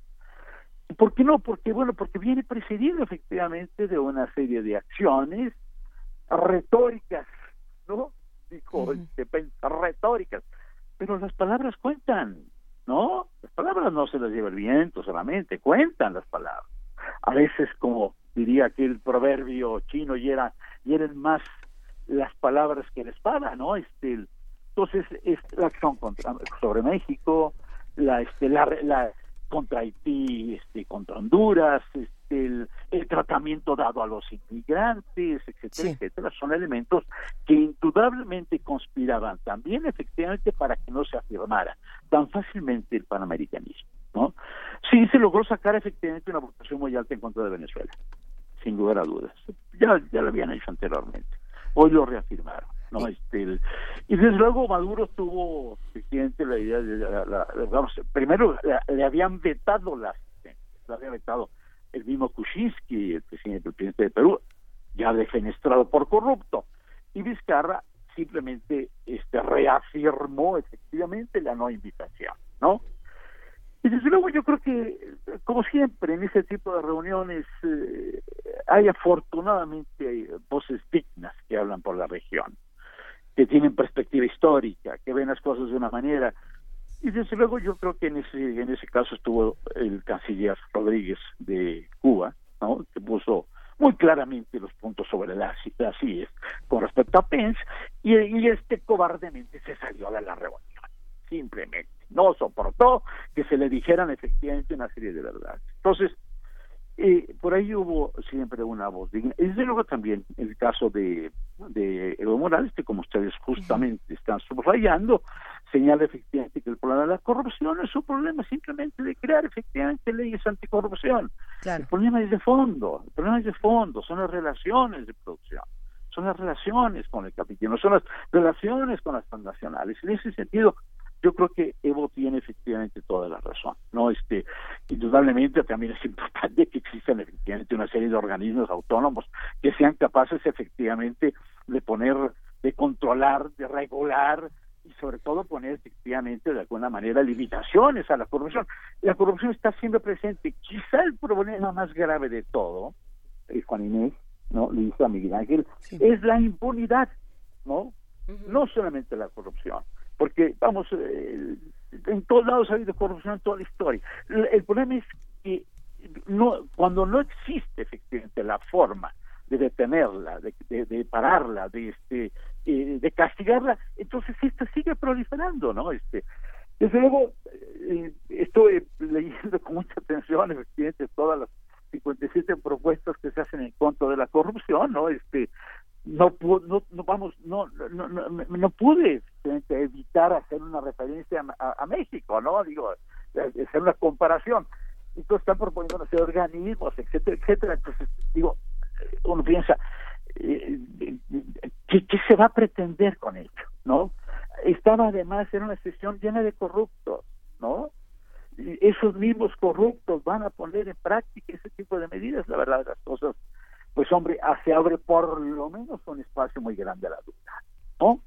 ¿Por qué no? Porque, bueno, porque viene precedido efectivamente de una serie de acciones retóricas, ¿no? Dijo, retóricas, pero las palabras cuentan, ¿no? Las palabras no se las lleva el viento solamente, cuentan las palabras. a veces como diría aquel proverbio chino y era más las palabras que la espada, ¿no? Este, entonces, es la acción contra, sobre México, la, este, la, la contra Haití, este, contra Honduras, este, el, el tratamiento dado a los inmigrantes, etcétera, etcétera, son elementos que indudablemente conspiraban también efectivamente para que no se afirmara tan fácilmente el panamericanismo, ¿no? Sí, se logró sacar efectivamente una votación muy alta en contra de Venezuela, sin lugar a dudas. Ya, ya lo habían hecho anteriormente. Hoy lo reafirmaron. No, este, y desde luego Maduro tuvo efectivamente la idea de, la- la- digamos, primero la- le habían vetado la asistencia, le había vetado el mismo Kuczynski, el presidente, el presidente de Perú, ya defenestrado por corrupto, y Vizcarra simplemente este reafirmó efectivamente la no invitación, ¿no? Y desde luego yo creo que, como siempre, en ese tipo de reuniones eh, hay afortunadamente hay voces dignas que hablan por la región, que tienen perspectiva histórica, que ven las cosas de una manera. Y desde luego yo creo que en ese, en ese caso estuvo el canciller Rodríguez de Cuba, ¿no? que puso muy claramente los puntos sobre las, las IES con respecto a Pence, y, y este cobardemente se salió de la reunión simplemente no soportó que se le dijeran efectivamente una serie de verdades. Entonces, eh, por ahí hubo siempre una voz digna. Y desde luego también el caso de, de Evo Morales, que como ustedes justamente están subrayando, señala efectivamente que el problema de la corrupción es un problema simplemente de crear efectivamente leyes anticorrupción. El problema es de fondo, el problema es de fondo, son las relaciones de producción son las relaciones con el capitalismo, son las relaciones con las transnacionales. En ese sentido, yo creo que Evo tiene efectivamente toda la razón. No, este, indudablemente también es importante que existan efectivamente una serie de organismos autónomos que sean capaces efectivamente de poner, de controlar, de regular y sobre todo poner efectivamente de alguna manera limitaciones a la corrupción. La corrupción está siempre presente. Quizá el problema más grave de todo, eh, Juan Inés, ¿no? Le dice a Miguel Ángel, es la impunidad, ¿no? No solamente la corrupción, porque vamos, eh, en todos lados ha habido corrupción en toda la historia. El, problema es que no, cuando no existe efectivamente la forma de detenerla, de, de, de pararla, de este, eh, de castigarla, entonces esta sigue proliferando, ¿no? Este, desde luego, eh, estoy leyendo con mucha atención efectivamente todas las 57 propuestas que se hacen en contra de la corrupción, ¿no? Este, no, no, no vamos, no, no, no, no pude este, evitar hacer una referencia a, México, ¿no? Digo, hacer una comparación. Entonces están proponiendo hacer organismos, etcétera, etcétera. Entonces, digo, uno piensa, eh, ¿qué, ¿qué se va a pretender con ello, no? Estaba además en una sesión llena de corruptos, ¿no? Esos mismos corruptos van a poner en práctica ese tipo de medidas, la verdad las cosas, pues hombre, ah, se abre por lo menos un espacio muy grande a la duda, ¿no?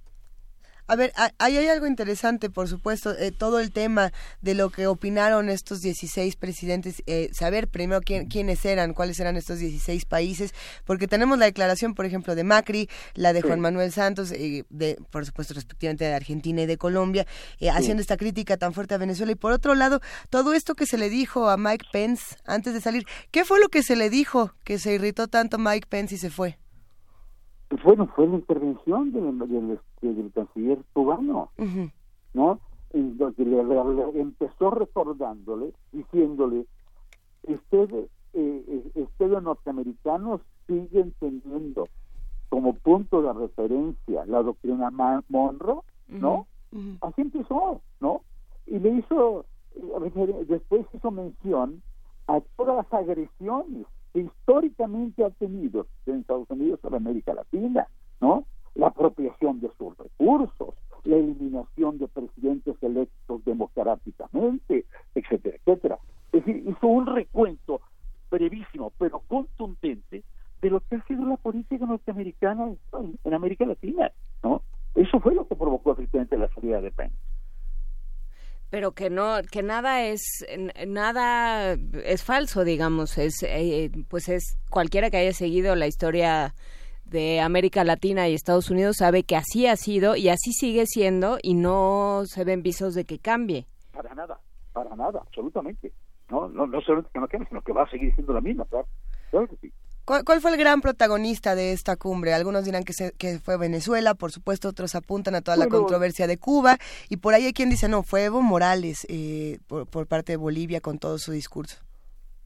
A ver, ahí hay algo interesante, por supuesto, eh, todo el tema de lo que opinaron estos 16 presidentes, eh, saber primero quién, quiénes eran, cuáles eran estos 16 países, porque tenemos la declaración, por ejemplo, de Macri, la de Sí. Juan Manuel Santos, eh, de, por supuesto, respectivamente de Argentina y de Colombia, eh, haciendo esta crítica tan fuerte a Venezuela. Y por otro lado, todo esto que se le dijo a Mike Pence antes de salir, ¿qué fue lo que se le dijo que se irritó tanto Mike Pence y se fue? Pues bueno, fue la intervención del, del, este, del canciller cubano, ¿no? En donde le, le- le empezó recordándole, diciéndole, ustedes, eh, eh, ustedes norteamericanos siguen teniendo como punto de referencia la doctrina Monroe, ¿no? Así empezó, ¿no? Y le hizo, eh, después hizo mención a todas las agresiones que históricamente ha tenido en Estados Unidos sobre América Latina, ¿no? La apropiación de sus recursos, la eliminación de presidentes electos democráticamente, etcétera, etcétera. Es decir, hizo un recuento brevísimo, pero contundente, de lo que ha sido la política norteamericana en, en América Latina, ¿no? Eso fue lo que provocó efectivamente la salida de Pence. Pero que no que nada es nada es falso digamos es eh, pues es cualquiera que haya seguido la historia de América Latina y Estados Unidos sabe que así ha sido y así sigue siendo y no se ven visos de que cambie Para nada, para nada, absolutamente. ¿no? No, no solamente que no cambie, sino que va a seguir siendo la misma, claro, claro que sí. ¿Cuál, cuál fue el gran protagonista de esta cumbre? Algunos dirán que, se- que fue Venezuela, por supuesto, otros apuntan a toda la controversia de Cuba, y por ahí hay quien dice, no, fue Evo Morales eh, por, por parte de Bolivia con todo su discurso.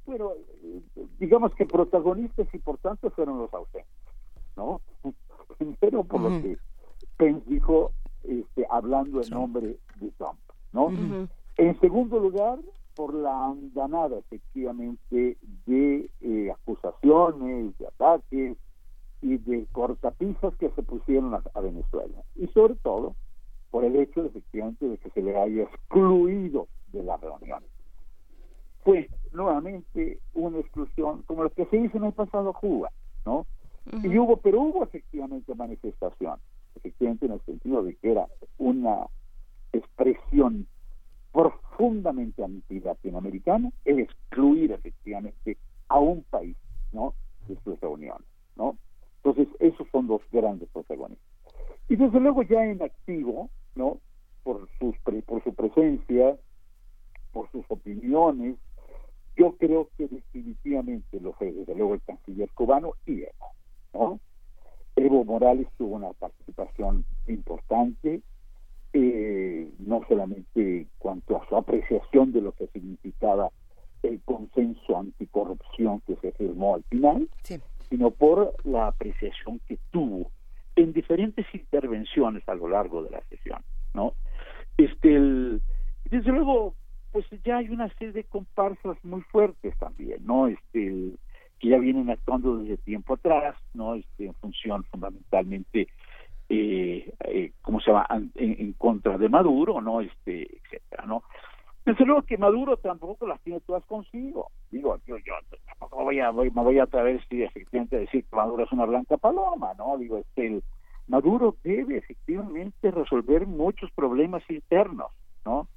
Bueno, eh, digamos que protagonistas importantes fueron los ausentes, ¿no? Primero por lo que Pence dijo este, hablando en nombre de Trump, ¿no? En segundo lugar, por la andanada, efectivamente, de eh, acusaciones, de ataques y de cortapisas que se pusieron a, a Venezuela. Y sobre todo, por el hecho, efectivamente, de que se le haya excluido de la reunión. Fue nuevamente una exclusión, como lo que se hizo en el pasado Cuba, ¿no? Y hubo, pero hubo efectivamente manifestación, efectivamente en el sentido de que era una expresión profundamente anti-latinoamericana el excluir efectivamente a un país, ¿no? De sus reuniones, ¿no? Entonces, esos son dos grandes protagonistas. Y desde luego ya en activo, ¿no? Por, sus su presencia, por sus opiniones, yo creo que definitivamente lo fue desde luego el canciller cubano y Evo, ¿no? Evo Morales tuvo una participación importante, eh, no solamente en cuanto a su apreciación de lo que significaba el consenso anticorrupción que se firmó al final, sino por la apreciación que tuvo en diferentes intervenciones a lo largo de la sesión, ¿no? Este, el- desde luego, pues ya hay una serie de comparsas muy fuertes también, ¿no? Este, el- que ya vienen actuando desde tiempo atrás, ¿no? Este, en función fundamentalmente, eh, eh, ¿cómo se llama? En, contra de Maduro, ¿no? Este, etcétera, ¿no? Desde luego que Maduro tampoco las tiene todas consigo. Digo, yo, yo tampoco voy a, voy- me voy a atrever si efectivamente decir que Maduro es una blanca paloma, ¿no? Digo, este, Maduro debe efectivamente resolver muchos problemas internos, ¿no?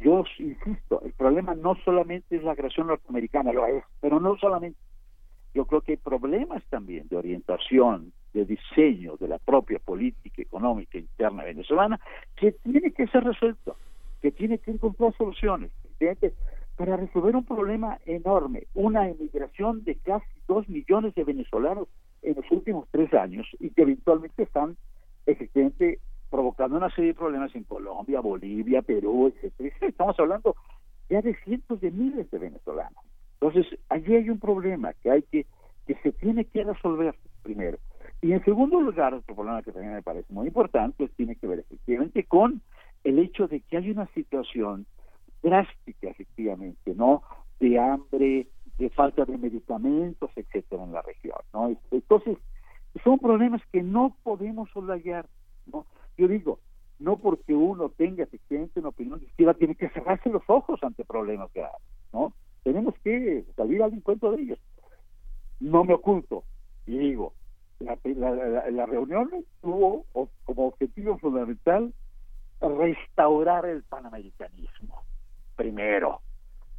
Yo insisto, el problema no solamente es la agresión norteamericana, lo es, pero no solamente. Yo creo que hay problemas también de orientación, de diseño de la propia política económica interna venezolana que tiene que ser resuelto, que tiene que encontrar soluciones. Fíjate, Para resolver un problema enorme, una emigración de casi dos millones de venezolanos en los últimos tres años y que eventualmente están efectivamente provocando una serie de problemas en Colombia, Bolivia, Perú, etcétera. Estamos hablando ya de cientos de miles de venezolanos. Entonces, allí hay un problema que hay que que se tiene que resolver primero. Y en segundo lugar, otro problema que también me parece muy importante tiene que ver efectivamente con el hecho de que hay una situación drástica, efectivamente, ¿no? De hambre, de falta de medicamentos, etcétera, en la región, ¿no? Entonces, son problemas que no podemos soslayar, ¿no? Yo digo, no porque uno tenga efectivamente una opinión izquierda tiene que cerrarse los ojos ante problemas graves, ¿no? Tenemos que salir al encuentro de ellos. No me oculto y digo, la, la, la, la reunión tuvo como objetivo fundamental restaurar el panamericanismo, primero.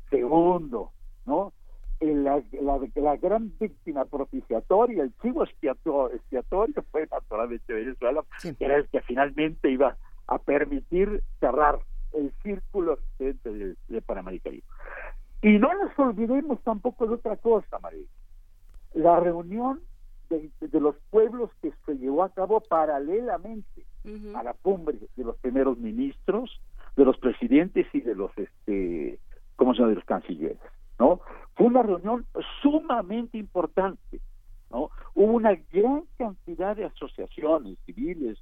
Segundo, ¿no? La, la, la gran víctima propiciatoria, el chivo expiatorio, expiatorio fue naturalmente Venezuela, que era el que finalmente iba a permitir cerrar el círculo existente del, del panamericanismo. Y no nos olvidemos tampoco de otra cosa, María. La reunión de, de los pueblos que se llevó a cabo paralelamente a la cumbre de los primeros ministros, de los presidentes y de los, este, ¿cómo se llama?, de los cancilleres, ¿no? Fue una reunión sumamente importante, ¿no? Hubo una gran cantidad de asociaciones civiles,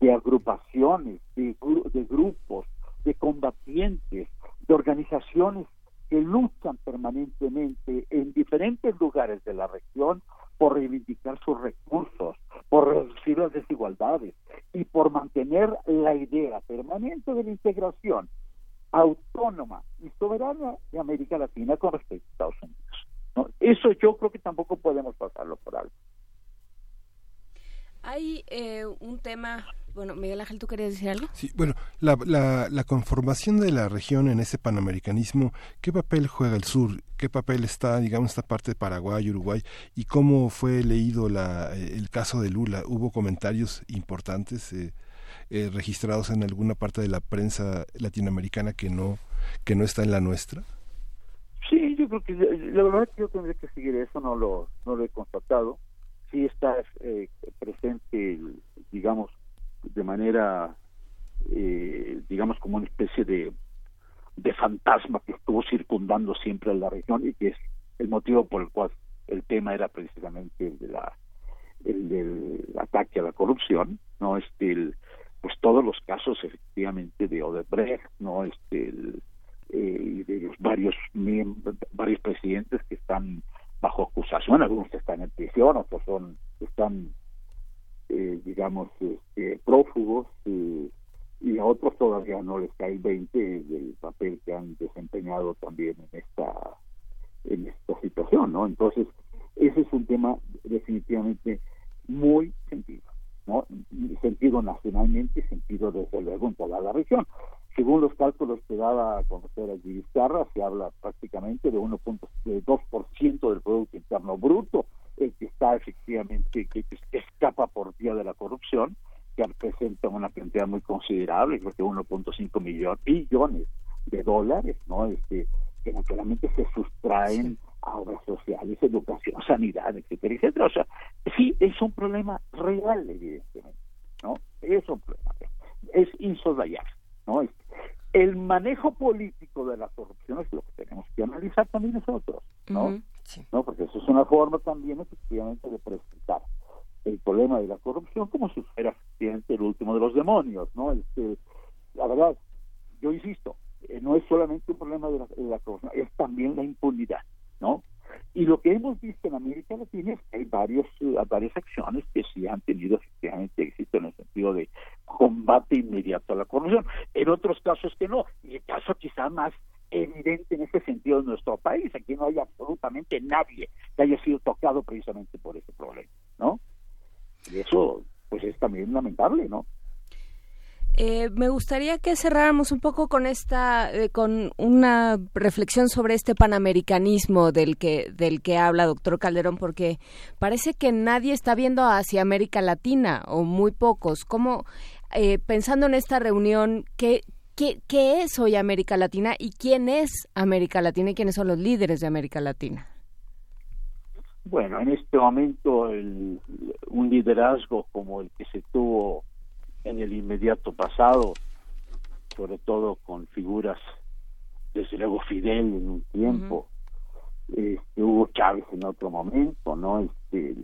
de agrupaciones, de, gru- de grupos, de combatientes, de organizaciones que luchan permanentemente en diferentes lugares de la región por reivindicar sus recursos, por reducir las desigualdades y por mantener la idea permanente de la integración autónoma y soberana de América Latina con respecto a Estados Unidos. Eso yo creo que tampoco podemos pasarlo por alto. Hay eh, un tema, bueno, Miguel Ángel, ¿tú querías decir algo? Sí, bueno, la, la, la conformación de la región en ese panamericanismo, ¿qué papel juega el sur? ¿Qué papel está, digamos, esta parte de Paraguay, Uruguay? ¿Y cómo fue leído la, eh, el caso de Lula? ¿Hubo comentarios importantes eh, eh, registrados en alguna parte de la prensa latinoamericana que no, que no está en la nuestra? creo que la verdad es que yo tendría que seguir eso, no lo, no lo he constatado. Sí está eh, presente, digamos, de manera, eh, digamos, como una especie de, de fantasma que estuvo circundando siempre a la región y que es el motivo por el cual el tema era precisamente el de la el del ataque a la corrupción, no este el, pues todos los casos efectivamente de Odebrecht, no este el, eh, de los varios varios presidentes que están bajo acusación, algunos están en prisión, otros son están eh, digamos este, prófugos eh, y a otros todavía no les cae el 20 del papel que han desempeñado también en esta en esta situación, ¿no? Entonces, ese es un tema definitivamente muy sentido, ¿no? Sentido nacionalmente, sentido desde luego en toda la región. Según los cálculos que daba a conocer allí se habla prácticamente de 1.2% del Producto Interno Bruto, que está efectivamente, que, escapa por vía de la corrupción, que representa una cantidad muy considerable, creo que 1.5 millones, billones de dólares, ¿no? Este, que naturalmente se sustraen a obras sociales, educación, sanidad, etcétera, etcétera. O sea, sí, es un problema real, evidentemente, ¿no? Es un problema real. Es insoslayable, ¿no? El manejo político de la corrupción es lo que tenemos que analizar también nosotros, ¿no? ¿No? Porque eso es una forma también, efectivamente, de presentar el problema de la corrupción como si fuera, efectivamente, el último de los demonios, ¿no? Este, la verdad, yo insisto, eh, no es solamente un problema de la, corrupción, es también la impunidad, ¿no? Y lo que hemos visto en América Latina es que hay varios, eh, varias acciones que sí han tenido efectivamente éxito en el sentido de combate inmediato a la corrupción. En otros casos que no. Y el caso quizá más evidente en ese sentido en nuestro país. Aquí no hay absolutamente nadie que haya sido tocado precisamente por ese problema, ¿no? Y eso, pues es también lamentable, ¿no? Eh, me gustaría que cerráramos un poco con esta, eh, con una reflexión sobre este panamericanismo del que del que habla doctor Calderón, porque parece que nadie está viendo hacia América Latina o muy pocos. ¿Cómo, eh, pensando en esta reunión, qué, qué, qué es hoy América Latina y quién es América Latina y quiénes son los líderes de América Latina? Bueno, en este momento el, un liderazgo como el que se tuvo en el inmediato pasado, sobre todo con figuras, desde luego Fidel en un tiempo, este, Hugo Chávez en otro momento, ¿no? Este,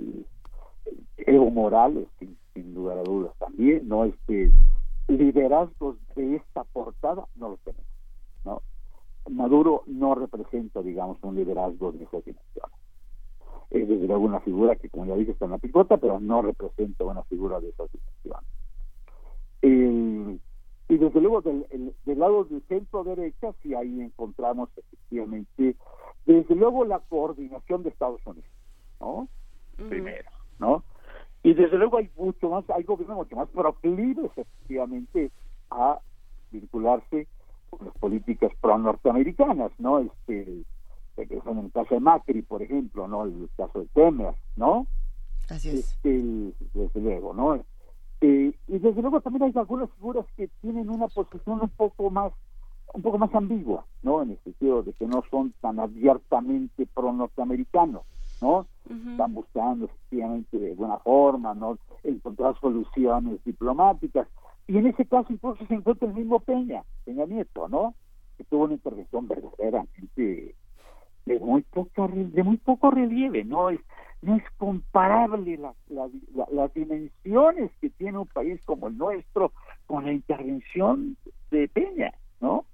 Evo Morales, sin, lugar a dudas también, ¿no? Este, liderazgos de esta portada no los tenemos, ¿no? Maduro no representa, digamos, un liderazgo de esa dimensión. Es desde luego una figura que, como ya dije, está en la picota, pero no representa una figura de esa dimensión y desde luego del, del lado del centro derecha, si ahí encontramos efectivamente, desde luego la coordinación de Estados Unidos, ¿no? Primero, ¿no? Y desde luego hay mucho más, hay gobiernos mucho más proclives efectivamente a vincularse con las políticas pro-norteamericanas, ¿no? Este, en el caso de Macri, por ejemplo, ¿no? El caso de Temer, ¿no? Así es. Este, desde luego, ¿no? Eh, y desde luego también hay algunas figuras que tienen una posición un poco más un poco más ambigua, ¿no? En el sentido de que no son tan abiertamente pro-norteamericanos, ¿no? Están buscando efectivamente de buena forma, ¿no? Encontrar soluciones diplomáticas. Y en ese caso incluso se encuentra el mismo Peña, Peña Nieto, ¿no? Que tuvo una intervención verdaderamente de muy poco, de muy poco relieve, ¿no? Es, no es comparable las dimensiones que tiene un país como el nuestro con la intervención de Peña, ¿no?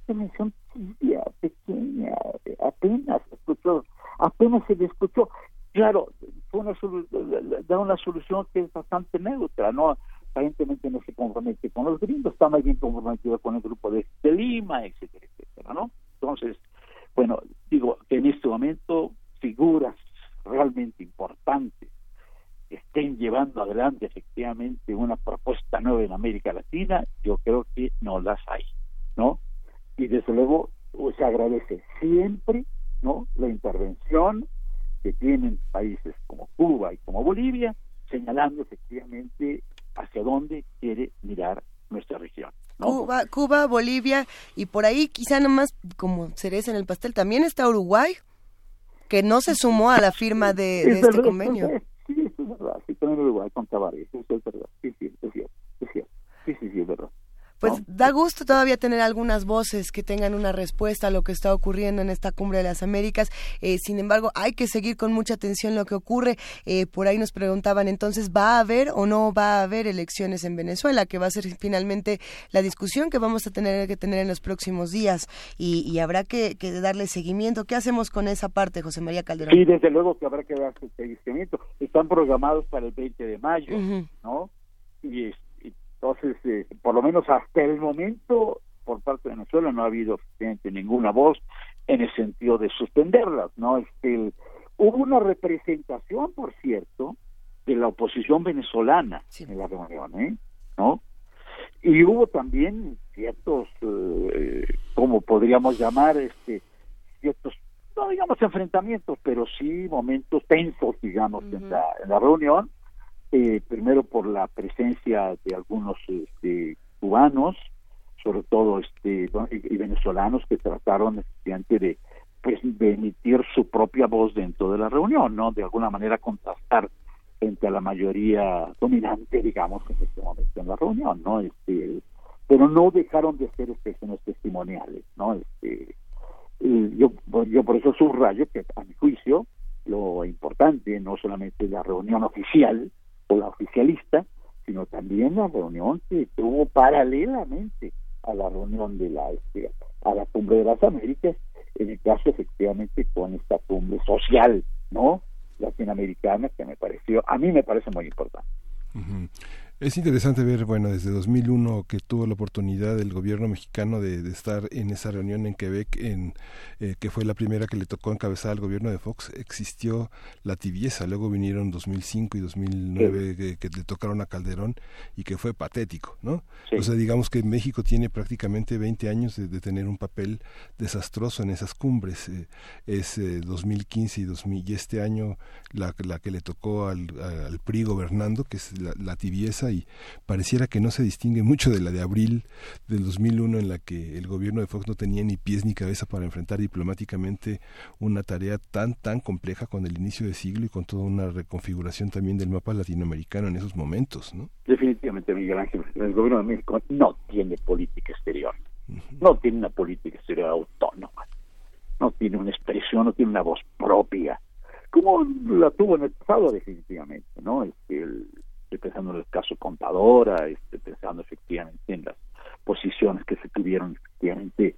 Intervención tibia, pequeña, apenas escuchó, apenas se escuchó. Claro, fue una da una solución que es bastante neutra, ¿no? Aparentemente no se compromete con los gringos, está más bien comprometido con el grupo de, de Lima, etcétera, etcétera, ¿no? Entonces, bueno, digo que en este momento figuras realmente importantes estén llevando adelante efectivamente una propuesta nueva en América Latina, yo creo que no las hay, ¿no? Y desde luego pues, se agradece siempre, ¿no? La intervención que tienen países como Cuba y como Bolivia, señalando efectivamente hacia dónde quiere mirar nuestra región. Cuba, Cuba, Bolivia y por ahí quizá nomás como cereza en el pastel también está Uruguay que no se sumó a la firma de, de este convenio. Sí, eso es verdad. Sí, también Uruguay con Tavares. Eso es verdad. Sí, sí, es cierto. Es cierto. Sí, sí, sí, es verdad. Pues da gusto todavía tener algunas voces que tengan una respuesta a lo que está ocurriendo en esta cumbre de las Américas. Eh, sin embargo, hay que seguir con mucha atención lo que ocurre. Eh, por ahí nos preguntaban entonces, ¿va a haber o no va a haber elecciones en Venezuela? Que va a ser finalmente la discusión que vamos a tener que tener en los próximos días y, habrá que, darle seguimiento. ¿Qué hacemos con esa parte, José María Calderón? Sí, desde luego que habrá que darle seguimiento. Están programados para el 20 de mayo, ¿no? Y este entonces, eh, por lo menos hasta el momento, por parte de Venezuela no ha habido ninguna voz en el sentido de suspenderlas, ¿no? Este, hubo una representación, por cierto, de la oposición venezolana en la reunión, ¿eh? ¿no? Y hubo también ciertos, eh, como podríamos llamar, este, ciertos, no digamos enfrentamientos, pero sí momentos tensos, digamos, en, la, en la reunión, eh, primero por la presencia de algunos este, cubanos, sobre todo este y venezolanos que trataron efectivamente de pues de emitir su propia voz dentro de la reunión, ¿no? De alguna manera contrastar frente a la mayoría dominante, digamos, en este momento en la reunión, ¿no? Este, pero no dejaron de ser expresiones testimoniales, ¿no? Este, yo, yo por eso subrayo que a mi juicio lo importante no solamente la reunión oficial, o la oficialista, sino también la reunión que tuvo paralelamente a la reunión de la este, a la cumbre de las Américas, en el caso efectivamente con esta cumbre social, ¿no? latinoamericana que me pareció, a mí me parece muy importante. Es interesante ver, bueno, desde 2001 que tuvo la oportunidad el gobierno mexicano de, estar en esa reunión en Quebec, en, eh, que fue la primera que le tocó encabezar al gobierno de Fox, existió la tibieza. Luego vinieron 2005 y 2009 que, le tocaron a Calderón y que fue patético, ¿no? O sea, digamos que México tiene prácticamente 20 años de, tener un papel desastroso en esas cumbres. Eh, es 2015 eh, y, 2000, y este año la, la que le tocó al, al PRI gobernando, que es la tibieza y pareciera que no se distingue mucho de la de abril del 2001 en la que el gobierno de Fox no tenía ni pies ni cabeza para enfrentar diplomáticamente una tarea tan tan compleja con el inicio de siglo y con toda una reconfiguración también del mapa latinoamericano en esos momentos, ¿no? Definitivamente, Miguel Ángel, el gobierno de México no tiene política exterior, no tiene una política exterior autónoma, no tiene una expresión, no tiene una voz propia, como la tuvo en el pasado definitivamente, ¿no? Este, el, estoy pensando en el caso Contadora, estoy pensando efectivamente en las posiciones que se tuvieron efectivamente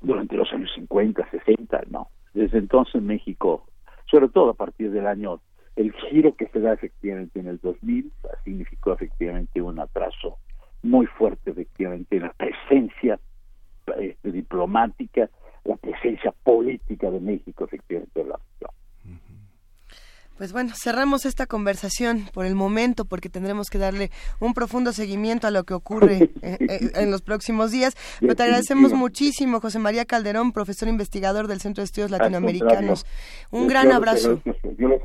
durante los años 50, 60, no. Desde entonces México, sobre todo a partir del año, el giro que se da efectivamente en el 2000, significó efectivamente un atraso muy fuerte efectivamente en la presencia este, diplomática, la presencia política de México efectivamente en la región. Pues bueno, cerramos esta conversación por el momento porque tendremos que darle un profundo seguimiento a lo que ocurre eh, eh, en, los próximos días. Pero te agradecemos muchísimo, José María Calderón, profesor investigador del Centro de Estudios Latinoamericanos. Un gran abrazo. Yo les.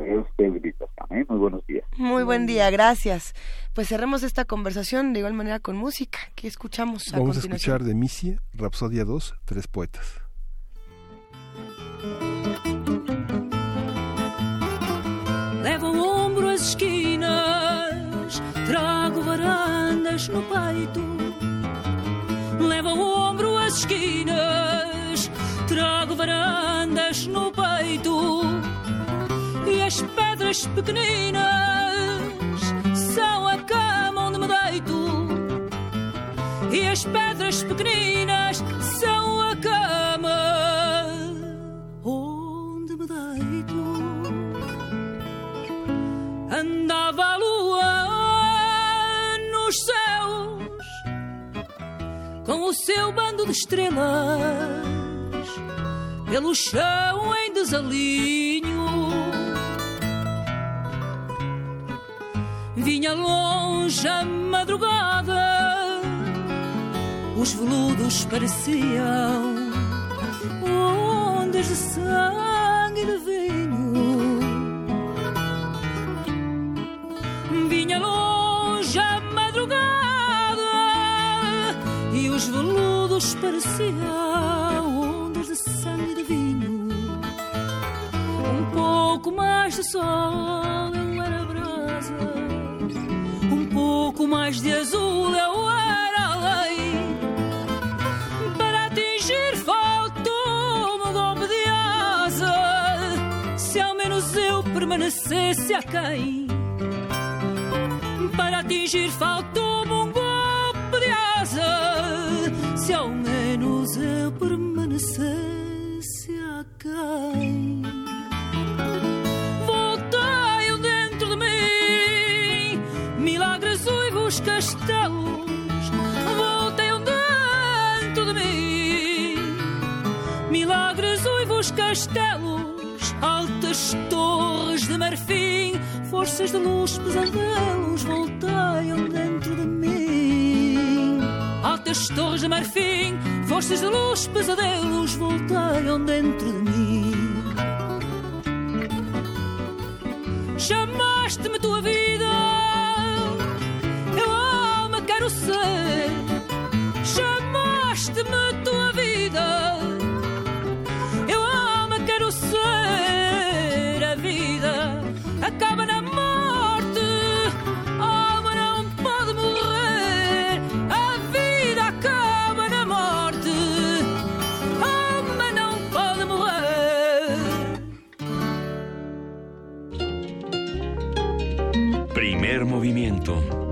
Muy buenos días. Muy buen día, gracias. Pues cerremos esta conversación de igual manera con música. ¿Qué escuchamos a Vamos a escuchar de Misia, Rapsodia 2, Tres Poetas. Esquinas, trago varandas no peito. Levo o ombro as esquinas, trago varandas no peito. E as pedras pequeninas são a cama onde me deito. E as pedras pequeninas são a cama andava a lua nos céus com o seu bando de estrelas pelo chão em desalinho. Vinha longe a madrugada, os veludos pareciam ondas de sangue e de vinho. vinha longe a madrugada e os veludos pareciam ondas de sangue e de vinho. Um pouco mais de sol eu era brasa, um pouco mais de azul eu era lei. Para atingir faltou-me um golpe de asa, se ao menos eu permanecesse a quem atingir faltou-me um golpe de asa, se ao menos eu permanecesse aquém. Voltei dentro de mim, milagres uivos castelos. Voltei dentro de mim, milagres uivos castelos. Altas torres de marfim, forças de luz, pesadelos. Voltei dentro de mim. Altas torres de marfim, forças de luz, pesadelos. Voltei dentro de mim. Chamaste-me tua vida, eu alma quero ser. Chamaste-me tua vida, movimiento.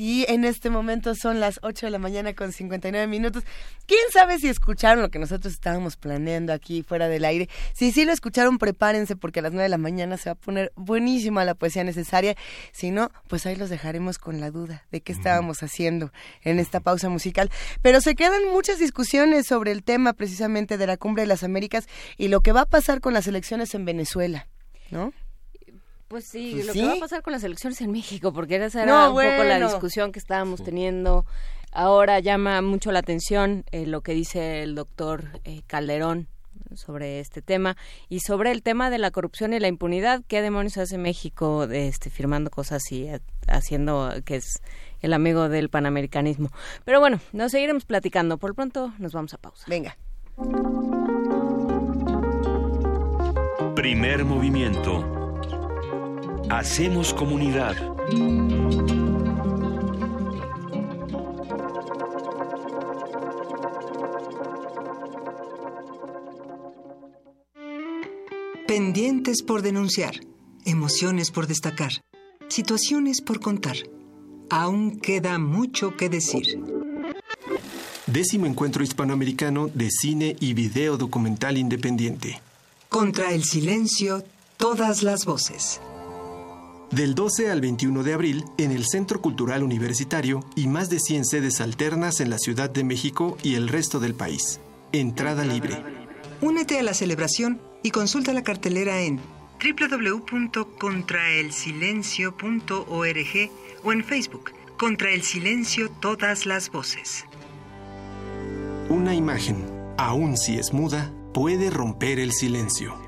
Y en este momento son las 8 de la mañana con 59 minutos. ¿Quién sabe si escucharon lo que nosotros estábamos planeando aquí fuera del aire? Si sí lo escucharon, prepárense porque a las 9 de la mañana se va a poner buenísima la poesía necesaria. Si no, pues ahí los dejaremos con la duda de qué estábamos haciendo en esta pausa musical. Pero se quedan muchas discusiones sobre el tema precisamente de la Cumbre de las Américas y lo que va a pasar con las elecciones en Venezuela, ¿no? Pues sí, Pues lo sí. que va a pasar con las elecciones en México, porque esa era No, un poco la discusión que estábamos teniendo. Ahora llama mucho la atención eh, lo que dice el doctor eh, Calderón sobre este tema y sobre el tema de la corrupción y la impunidad. ¿Qué demonios hace México este, firmando cosas y haciendo que es el amigo del panamericanismo? Pero bueno, nos seguiremos platicando. Por pronto nos vamos a pausa. Venga. Primer movimiento. Hacemos comunidad. Pendientes por denunciar, emociones por destacar, situaciones por contar. Aún queda mucho que decir. Décimo Encuentro Hispanoamericano de Cine y Video Documental Independiente. Contra el silencio, todas las voces. Del 12 al 21 de abril en el Centro Cultural Universitario y más de 100 sedes alternas en la Ciudad de México y el resto del país. Entrada libre. Únete a la celebración y consulta la cartelera en www.contraelsilencio.org o en Facebook. Contra el silencio, todas las voces. Una imagen, aun si es muda, puede romper el silencio.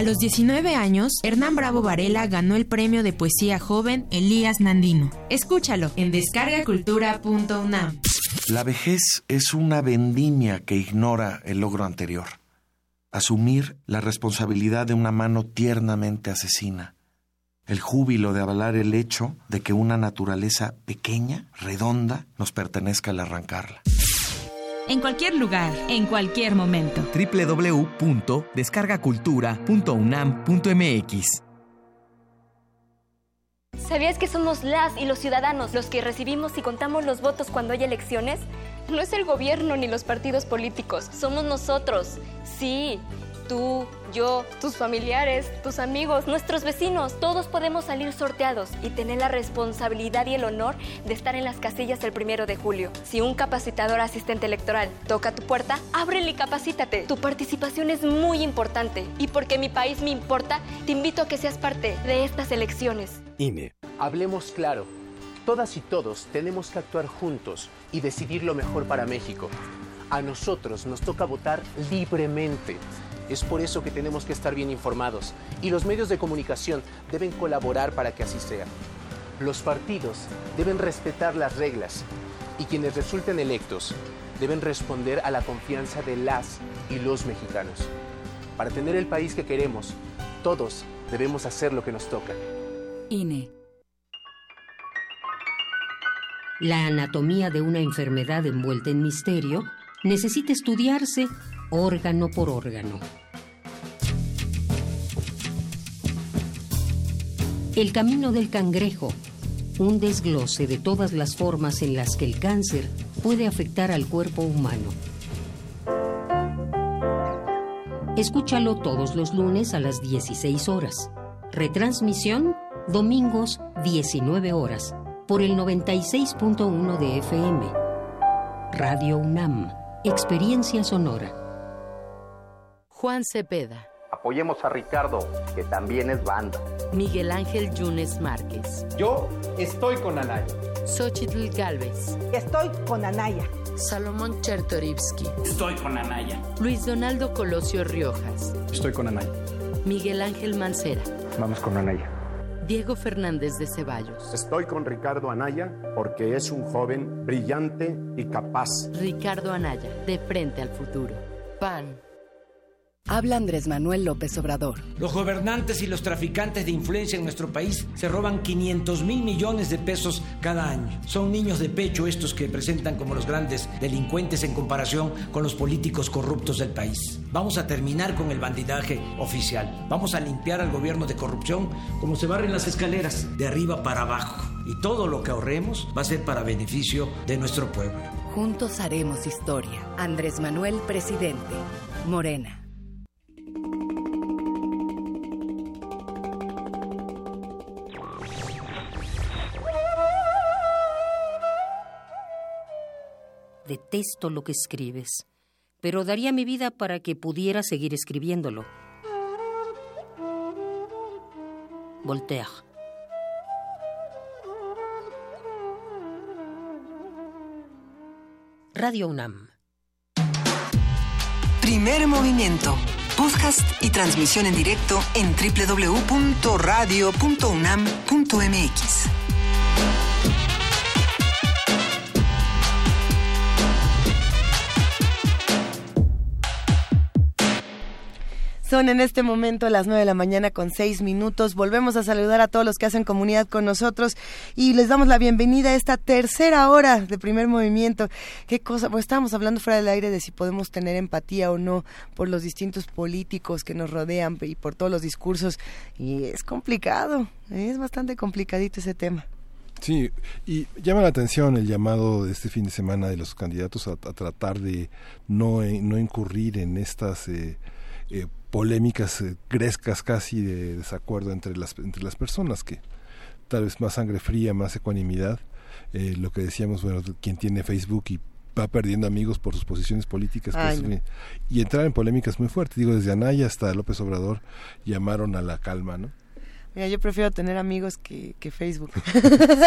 A los 19 años, Hernán Bravo Varela ganó el premio de poesía joven Elías Nandino. Escúchalo en descargacultura.unam. La vejez es una vendimia que ignora el logro anterior. Asumir la responsabilidad de una mano tiernamente asesina. el júbilo de avalar el hecho de que una naturaleza pequeña, redonda, nos pertenezca al arrancarla. En cualquier lugar, en cualquier momento. www.descargacultura.unam.mx ¿Sabías que somos las y los ciudadanos los que recibimos y contamos los votos cuando hay elecciones? No es el gobierno ni los partidos políticos, somos nosotros. Sí, tú, yo, tus familiares, tus amigos, nuestros vecinos, todos podemos salir sorteados y tener la responsabilidad y el honor de estar en las casillas el primero de julio. Si un capacitador asistente electoral toca tu puerta, ábrele y capacítate. Tu participación es muy importante y porque mi país me importa, te invito a que seas parte de estas elecciones. INE. Hablemos claro. Todas y todos tenemos que actuar juntos y decidir lo mejor para México. A nosotros nos toca votar libremente. Es por eso que tenemos que estar bien informados y los medios de comunicación deben colaborar para que así sea. Los partidos deben respetar las reglas y quienes resulten electos deben responder a la confianza de las y los mexicanos. Para tener el país que queremos, todos debemos hacer lo que nos toca. INE. La anatomía de una enfermedad envuelta en misterio necesita estudiarse órgano por órgano. El camino del cangrejo, un desglose de todas las formas en las que el cáncer puede afectar al cuerpo humano. Escúchalo todos los lunes a las 16 horas. Retransmisión domingos 19 horas por el 96.1 de FM. Radio UNAM, Experiencia Sonora. Juan Cepeda. Apoyemos a Ricardo, que también es banda. Miguel Ángel Yunes Márquez. Yo estoy con Anaya. Xochitl Galvez. Estoy con Anaya. Salomón Chertorivsky. Estoy con Anaya. Luis Donaldo Colosio Riojas. Estoy con Anaya. Miguel Ángel Mancera. Vamos con Anaya. Diego Fernández de Ceballos. Estoy con Ricardo Anaya porque es un joven brillante y capaz. Ricardo Anaya, de frente al futuro. PAN. Habla Andrés Manuel López Obrador. Los gobernantes y los traficantes de influencia en nuestro país se roban 500 mil millones de pesos cada año. Son niños de pecho estos que presentan como los grandes delincuentes en comparación con los políticos corruptos del país. Vamos a terminar con el bandidaje oficial. Vamos a limpiar al gobierno de corrupción como se barren las escaleras, de arriba para abajo. Y todo lo que ahorremos va a ser para beneficio de nuestro pueblo. Juntos haremos historia. Andrés Manuel, presidente. Morena. Detesto lo que escribes, pero daría mi vida para que pudiera seguir escribiéndolo. Voltaire. Radio UNAM. Primer movimiento. Podcast y transmisión en directo en www.radio.unam.mx. Son en este momento las 9 de la mañana con 6 minutos. Volvemos a saludar a todos los que hacen comunidad con nosotros y les damos la bienvenida a esta tercera hora de primer movimiento. ¿Qué cosa? Pues estábamos hablando fuera del aire de si podemos tener empatía o no por los distintos políticos que nos rodean y por todos los discursos. Y es complicado, es bastante complicadito ese tema. Sí, y llama la atención el llamado de este fin de semana de los candidatos a, tratar de no, eh, no incurrir en estas eh, eh, polémicas eh, grescas casi de desacuerdo entre las entre las personas que tal vez más sangre fría más ecuanimidad eh, lo que decíamos bueno quien tiene Facebook y va perdiendo amigos por sus posiciones políticas pues, no. y entrar en polémicas muy fuertes digo desde Anaya hasta López Obrador llamaron a la calma no Mira, yo prefiero tener amigos que, que Facebook.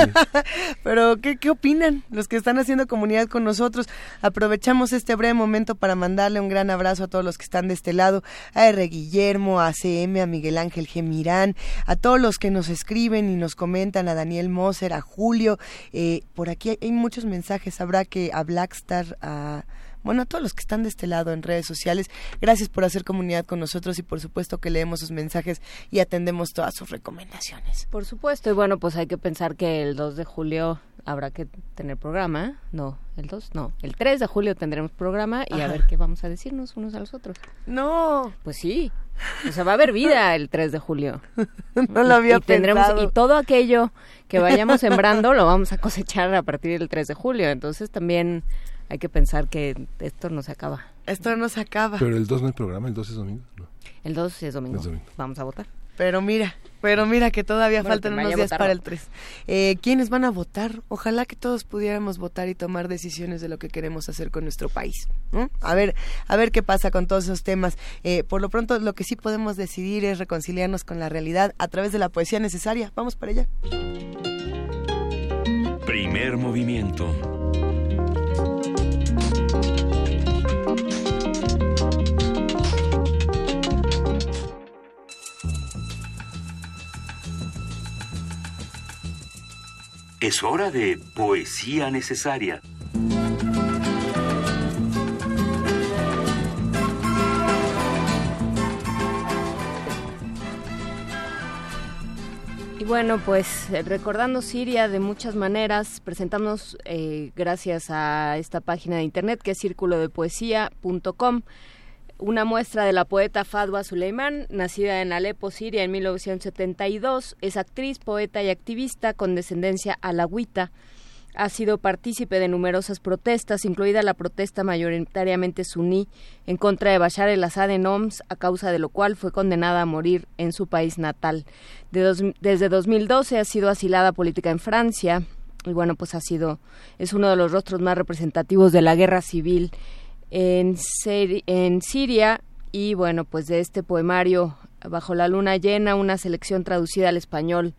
Pero, ¿qué, ¿qué opinan los que están haciendo comunidad con nosotros? Aprovechamos este breve momento para mandarle un gran abrazo a todos los que están de este lado, a R. Guillermo, a CM, a Miguel Ángel Gemirán, a todos los que nos escriben y nos comentan, a Daniel Moser, a Julio. Eh, por aquí hay, hay muchos mensajes, habrá que a Blackstar, a bueno, a todos los que están de este lado en redes sociales. Gracias por hacer comunidad con nosotros y por supuesto que leemos sus mensajes y atendemos todas sus recomendaciones. Por supuesto, y bueno, pues hay que pensar que el 2 de julio habrá que tener programa. No, el 2, no. El 3 de julio tendremos programa y a ver qué vamos a decirnos unos a los otros. No. Pues sí. O sea, va a haber vida el 3 de julio. No lo había y tendremos pensado. Y todo aquello que vayamos sembrando lo vamos a cosechar a partir del 3 de julio. Entonces también hay que pensar que esto no se acaba. Esto no se acaba. Pero el 2 no hay programa, el 2 es domingo. No. El 2 es domingo. Es domingo. Vamos a votar. Pero mira, pero mira que todavía Bueno, faltan unos días votar, para el 3. Eh, ¿Quiénes van a votar? Ojalá que todos pudiéramos votar y tomar decisiones de lo que queremos hacer con nuestro país. ¿no? A ver, a ver qué pasa con todos esos temas. Eh, por lo pronto, lo que sí podemos decidir es reconciliarnos con la realidad a través de la poesía necesaria. Vamos para allá. Primer movimiento. Es hora de poesía necesaria. Y bueno, pues eh, recordando Siria de muchas maneras, presentamos eh, gracias a esta página de internet que es círculodepoesía.com una muestra de la poeta Fadwa Suleiman, nacida en Alepo, Siria en 1972, es actriz, poeta y activista con descendencia alawita. Ha sido partícipe de numerosas protestas, incluida la protesta mayoritariamente suní en contra de Bashar el-Assad en Homs, a causa de lo cual fue condenada a morir en su país natal. De dos- desde 2012 ha sido asilada política en Francia y bueno, pues ha sido es uno de los rostros más representativos de la guerra civil en, Siria y bueno, pues de este poemario Bajo la luna llena, una selección traducida al español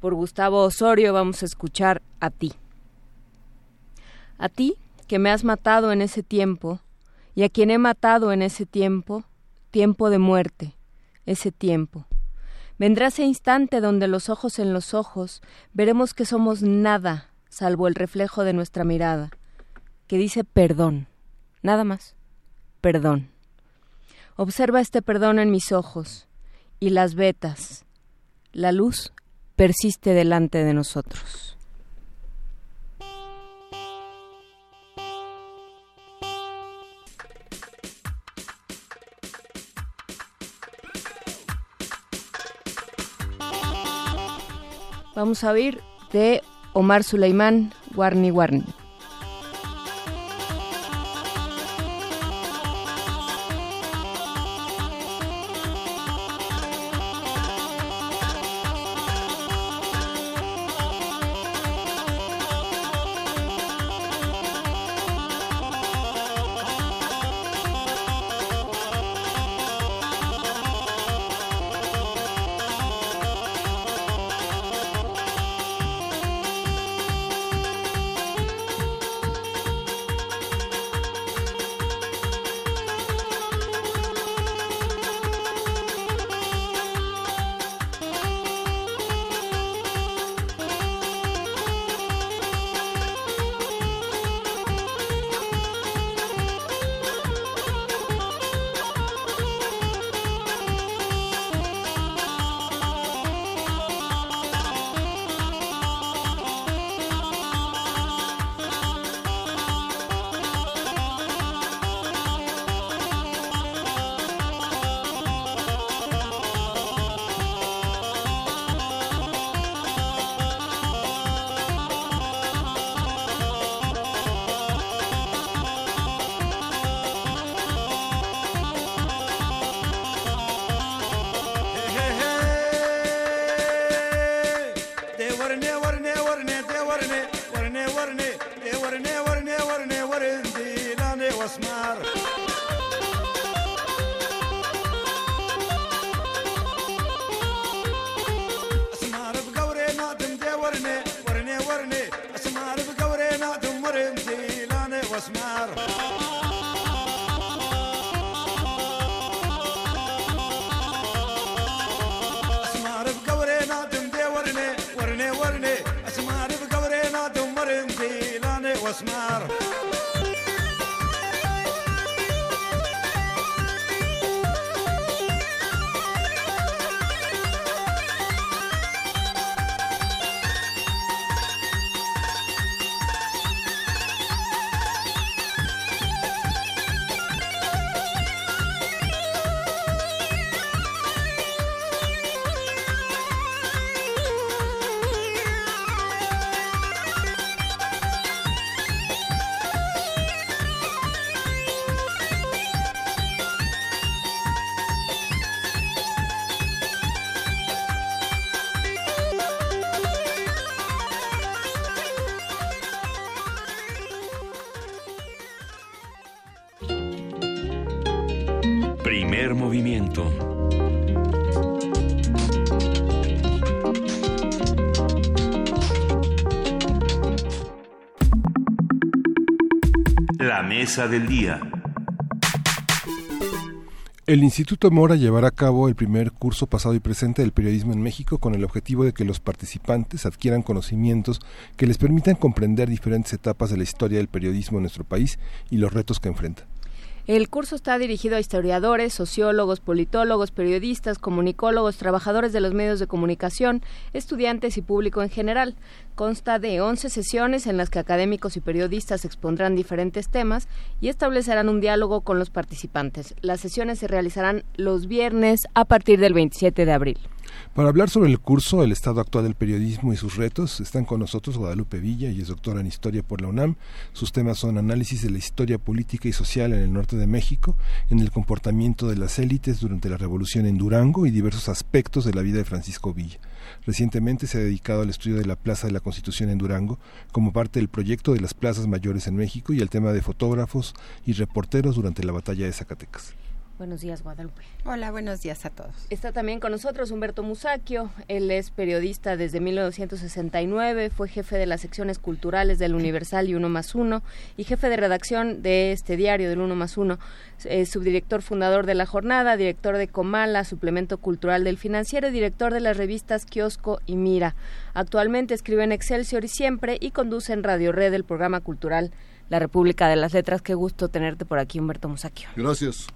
por Gustavo Osorio, vamos a escuchar a ti. A ti que me has matado en ese tiempo y a quien he matado en ese tiempo, tiempo de muerte, ese tiempo. Vendrá ese instante donde los ojos en los ojos veremos que somos nada salvo el reflejo de nuestra mirada, que dice perdón, nada más, perdón. Observa este perdón en mis ojos y las vetas. La luz persiste delante de nosotros. Vamos a oír de Omar Suleimán, Warni Warni. La mesa del día. El Instituto Mora llevará a cabo el primer curso pasado y presente del periodismo en México con el objetivo de que los participantes adquieran conocimientos que les permitan comprender diferentes etapas de la historia del periodismo en nuestro país y los retos que enfrenta. El curso está dirigido a historiadores, sociólogos, politólogos, periodistas, comunicólogos, trabajadores de los medios de comunicación, estudiantes y público en general. Consta de 11 sesiones en las que académicos y periodistas expondrán diferentes temas y establecerán un diálogo con los participantes. Las sesiones se realizarán los viernes a partir del 27 de abril. Para hablar sobre el curso, el estado actual del periodismo y sus retos, están con nosotros Guadalupe Villa, y es doctora en Historia por la UNAM. Sus temas son análisis de la historia política y social en el norte de México, en el comportamiento de las élites durante la revolución en Durango y diversos aspectos de la vida de Francisco Villa. Recientemente se ha dedicado al estudio de la Plaza de la Constitución en Durango como parte del proyecto de las plazas mayores en México y el tema de fotógrafos y reporteros durante la batalla de Zacatecas. Buenos días, Guadalupe. Hola, buenos días a todos. Está también con nosotros Humberto Musacchio. Él es periodista desde 1969, fue jefe de las secciones culturales del Universal y Uno más Uno y jefe de redacción de este diario del Uno más Uno. Es subdirector fundador de La Jornada, director de Comala, suplemento cultural del Financiero y director de las revistas Kiosco y Mira. Actualmente escribe en Excelsior y Siempre y conduce en Radio Red el programa cultural La República de las Letras. Qué gusto tenerte por aquí, Humberto Musacchio. Gracias.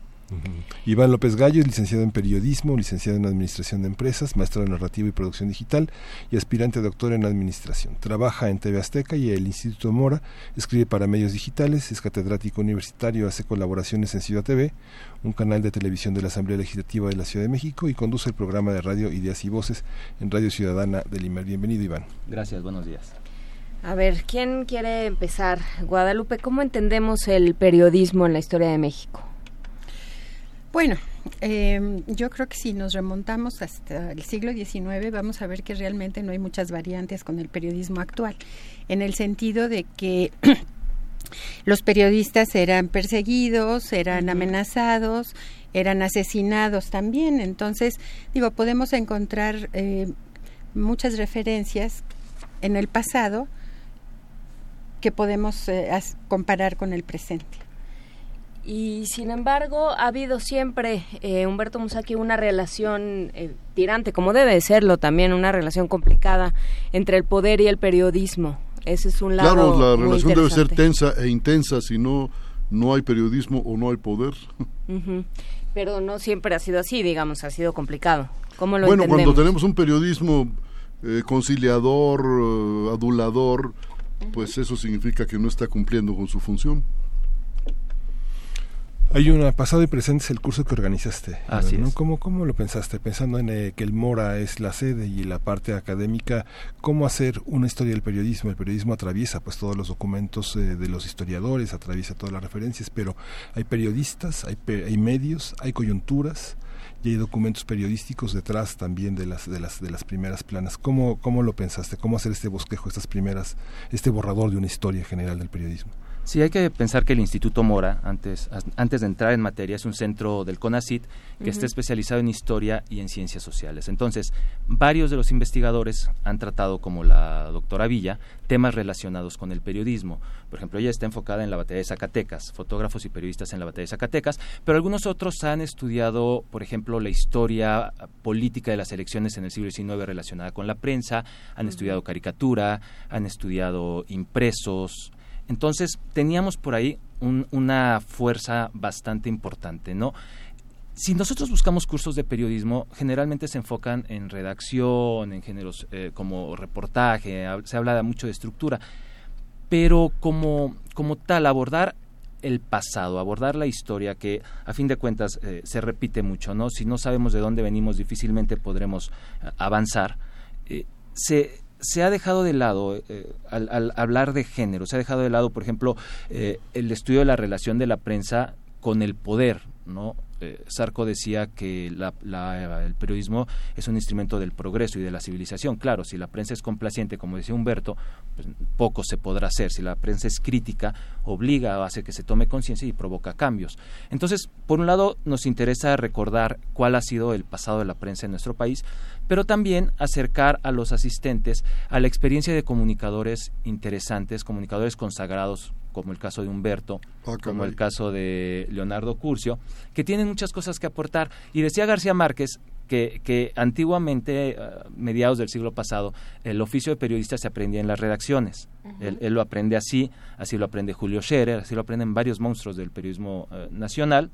Iván López Gallo es licenciado en periodismo, licenciado en administración de empresas, maestro de narrativa y producción digital y aspirante a doctor en administración. Trabaja en TV Azteca y el Instituto Mora, escribe para medios digitales, es catedrático universitario, hace colaboraciones en Ciudad TV, un canal de televisión de la Asamblea Legislativa de la Ciudad de México y conduce el programa de radio Ideas y Voces en Radio Ciudadana del Imer. Bienvenido, Iván. Gracias, buenos días. A ver, ¿quién quiere empezar? Guadalupe, ¿cómo entendemos el periodismo en la historia de México? Bueno, eh, yo creo que si nos remontamos hasta el siglo XIX vamos a ver que realmente no hay muchas variantes con el periodismo actual, en el sentido de que los periodistas eran perseguidos, eran amenazados, eran asesinados también. Entonces, digo, podemos encontrar eh, muchas referencias en el pasado que podemos eh, comparar con el presente. Y sin embargo, ha habido siempre, eh, Humberto Musaki, una relación eh, tirante, como debe de serlo también, una relación complicada entre el poder y el periodismo. Ese es un lado. Claro, la muy relación debe ser tensa e intensa, si no, no hay periodismo o no hay poder. Ujú. Pero no siempre ha sido así, digamos, ha sido complicado. ¿Cómo lo bueno, entendemos? cuando tenemos un periodismo eh, conciliador, eh, adulador, pues eso significa que no está cumpliendo con su función. Hay una pasado y presente es el curso que organizaste. Así ¿no? es. ¿Cómo, ¿Cómo lo pensaste? Pensando en eh, que el Mora es la sede y la parte académica, ¿cómo hacer una historia del periodismo? El periodismo atraviesa pues todos los documentos eh, de los historiadores, atraviesa todas las referencias, pero hay periodistas, hay, pe- hay medios, hay coyunturas y hay documentos periodísticos detrás también de las de las de las primeras planas. ¿Cómo cómo lo pensaste? ¿Cómo hacer este bosquejo, estas primeras este borrador de una historia general del periodismo? Sí, hay que pensar que el Instituto Mora, antes, antes de entrar en materia, es un centro del CONACIT que está especializado en historia y en ciencias sociales. Entonces, varios de los investigadores han tratado, como la doctora Villa, temas relacionados con el periodismo. Por ejemplo, ella está enfocada en la batalla de Zacatecas, fotógrafos y periodistas en la batalla de Zacatecas, pero algunos otros han estudiado, por ejemplo, la historia política de las elecciones en el siglo XIX relacionada con la prensa, han estudiado caricatura, han estudiado impresos, entonces teníamos por ahí un- una fuerza bastante importante, ¿no? Si nosotros buscamos cursos de periodismo, generalmente se enfocan en redacción, en géneros eh, como reportaje, se habla mucho de estructura, pero como, como tal, abordar el pasado, abordar la historia que a fin de cuentas eh, se repite mucho, ¿no? Si no sabemos de dónde venimos, difícilmente podremos eh, avanzar. Se, se ha dejado de lado, eh, al, al hablar de género, se ha dejado de lado, por ejemplo, eh, el estudio de la relación de la prensa con el poder, ¿no? Eh, Sarko decía que el periodismo es un instrumento del progreso y de la civilización. Claro, si la prensa es complaciente, como decía Humberto, pues poco se podrá hacer. Si la prensa es crítica, obliga, hace que se tome conciencia y provoca cambios. Entonces, por un lado, nos interesa recordar cuál ha sido el pasado de la prensa en nuestro país, pero también acercar a los asistentes a la experiencia de comunicadores interesantes, comunicadores consagrados, como el caso de Humberto, ah, como el caso de Leonardo Curcio, que tienen muchas cosas que aportar. Y decía García Márquez que, que, antiguamente, mediados del siglo pasado, el oficio de periodista se aprendía en las redacciones. él, lo aprende así, así lo aprende Julio Scherer, así lo aprenden varios monstruos del periodismo eh, nacional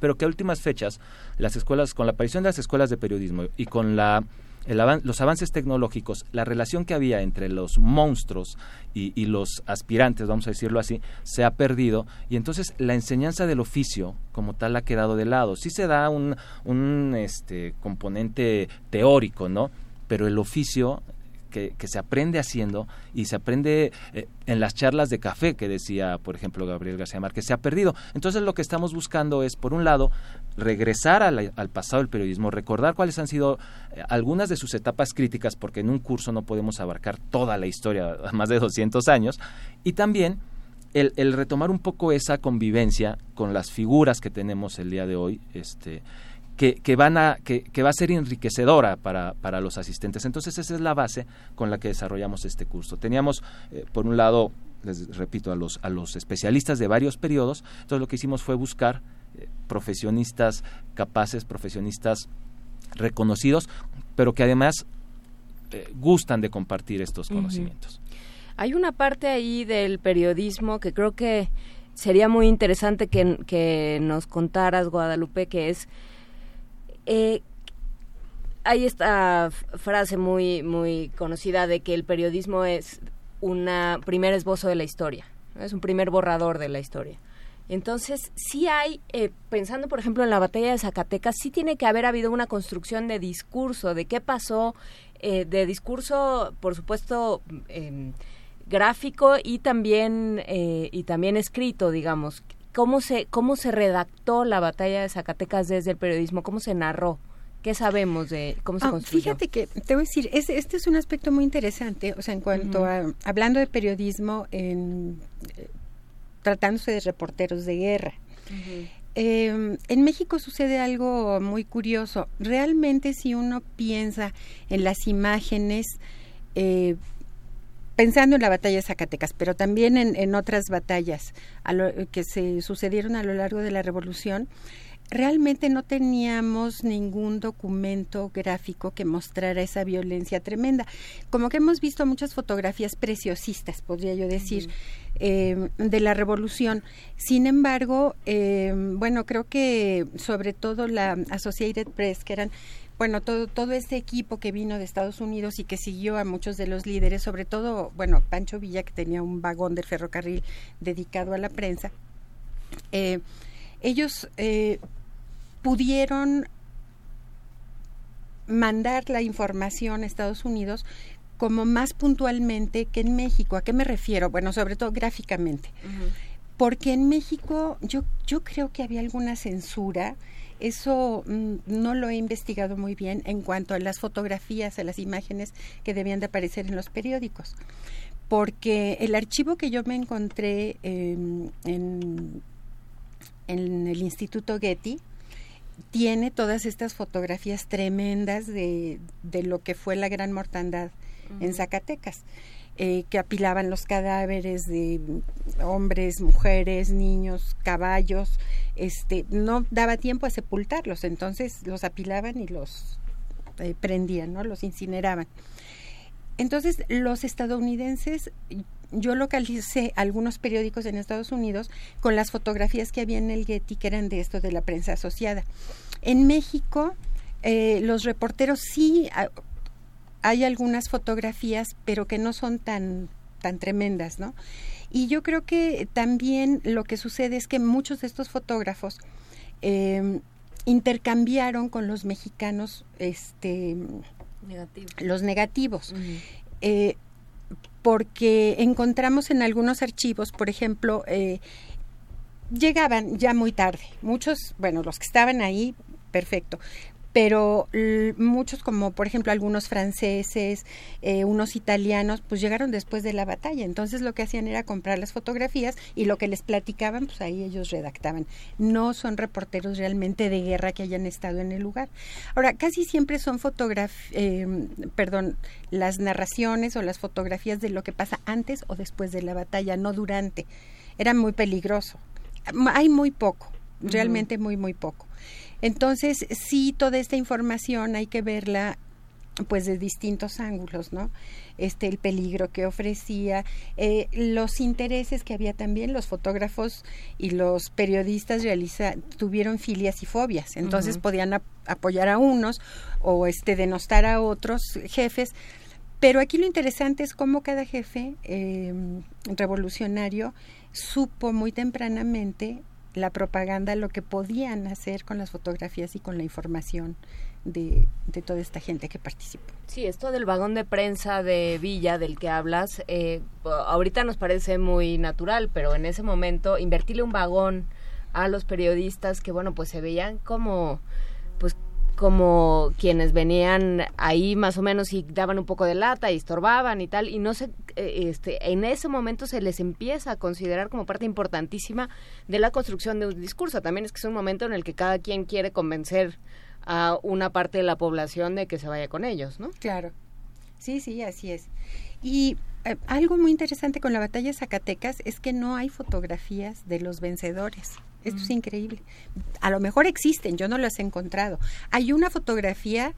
pero que a últimas fechas las escuelas, con la aparición de las escuelas de periodismo y con la los avances tecnológicos, la relación que había entre los monstruos y, los aspirantes, vamos a decirlo así, se ha perdido y entonces la enseñanza del oficio como tal ha quedado de lado. Sí se da un, un este, componente teórico, ¿no? Pero el oficio que, se aprende haciendo y se aprende eh, en las charlas de café que decía, por ejemplo, Gabriel García Márquez, se ha perdido. Entonces lo que estamos buscando es, por un lado, regresar al, pasado del periodismo, recordar cuáles han sido eh, algunas de sus etapas críticas, porque en un curso no podemos abarcar toda la historia, más de 200 años, y también el, retomar un poco esa convivencia con las figuras que tenemos el día de hoy, este, que, van a, que, va a ser enriquecedora para, para, los asistentes. Entonces esa es la base con la que desarrollamos este curso. Teníamos, eh, por un lado, les repito, a los, a los especialistas de varios periodos, entonces lo que hicimos fue buscar profesionistas capaces, profesionistas reconocidos, pero que además eh, gustan de compartir estos conocimientos. Hay una parte ahí del periodismo que creo que sería muy interesante que, que nos contaras, Guadalupe, que es eh, hay esta frase muy, muy conocida de que el periodismo es un primer esbozo de la historia, es un primer borrador de la historia. Entonces, sí hay, eh, pensando por ejemplo en la batalla de Zacatecas, sí tiene que haber habido una construcción de discurso, de qué pasó, eh, de discurso, por supuesto, em, gráfico y también, eh, y también escrito, digamos cómo se, cómo se redactó la batalla de Zacatecas desde el periodismo, cómo se narró. ¿Qué sabemos de cómo se ah, construyó? Fíjate que te voy a decir, este, este es un aspecto muy interesante, o sea, en cuanto a, hablando de periodismo, en, tratándose de reporteros de guerra. Em, en México sucede algo muy curioso. Realmente si uno piensa en las imágenes, eh, pensando en la batalla de Zacatecas, pero también en, otras batallas que se sucedieron a lo largo de la Revolución, realmente no teníamos ningún documento gráfico que mostrara esa violencia tremenda. Como que hemos visto muchas fotografías preciosistas, podría yo decir, em, de la revolución. Sin embargo, em, bueno, creo que sobre todo la Associated Press, que eran bueno, todo, todo ese equipo que vino de Estados Unidos y que siguió a muchos de los líderes, sobre todo, bueno, Pancho Villa, que tenía un vagón del ferrocarril dedicado a la prensa, eh, ellos eh, pudieron mandar la información a Estados Unidos como más puntualmente que en México. ¿A qué me refiero? Bueno, sobre todo gráficamente. Porque en México yo, yo creo que había alguna censura eso mm, no lo he investigado muy bien en cuanto a las fotografías, a las imágenes que debían de aparecer en los periódicos, porque el archivo que yo me encontré en, en, el Instituto Getty, tiene todas estas fotografías tremendas de, de lo que fue la gran mortandad en Zacatecas. Eh, que apilaban los cadáveres de hombres, mujeres, niños, caballos, este, no daba tiempo a sepultarlos, entonces los apilaban y los eh, prendían, ¿no? Los incineraban. Entonces, los estadounidenses, yo localicé algunos periódicos en Estados Unidos con las fotografías que había en el Getty, que eran de esto de la prensa asociada. En México, eh, los reporteros sí hay algunas fotografías, pero que no son tan, tan tremendas, ¿no? Y yo creo que también lo que sucede es que muchos de estos fotógrafos em, intercambiaron con los mexicanos este, los negativos. Eh, porque encontramos en algunos archivos, por ejemplo, eh, llegaban ya muy tarde. Muchos, bueno, los que estaban ahí, perfecto. Pero muchos, como por ejemplo algunos franceses, eh, unos italianos, pues llegaron después de la batalla. Entonces lo que hacían era comprar las fotografías y lo que les platicaban, pues ahí ellos redactaban. No son reporteros realmente de guerra que hayan estado en el lugar. Ahora, casi siempre son fotografías, perdón, las narraciones o las fotografías de lo que pasa antes o después de la batalla, no durante. Era muy peligroso. Hay muy poco, realmente muy, muy poco. Entonces, sí, toda esta información hay que verla pues de distintos ángulos, ¿no? Este, el peligro que ofrecía, eh, los intereses que había también, los fotógrafos y los periodistas realiza, tuvieron filias y fobias, entonces podían ap- apoyar a unos o este denostar a otros jefes, pero aquí lo interesante es cómo cada jefe eh, revolucionario supo muy tempranamente la propaganda, lo que podían hacer con las fotografías y con la información de, de toda esta gente que participó. Sí, esto del vagón de prensa de Villa del que hablas, eh, ahorita nos parece muy natural, pero en ese momento invertirle un vagón a los periodistas que, bueno, pues se veían como, como quienes venían ahí más o menos y daban un poco de lata y estorbaban y tal y no se eh, este en ese momento se les empieza a considerar como parte importantísima de la construcción de un discurso también es que es un momento en el que cada quien quiere convencer a una parte de la población de que se vaya con ellos no Claro. Sí, sí, así es. Y eh, algo muy interesante con la batalla de Zacatecas es que no hay fotografías de los vencedores. Esto es increíble. A lo mejor existen, yo no las he encontrado. Hay una fotografía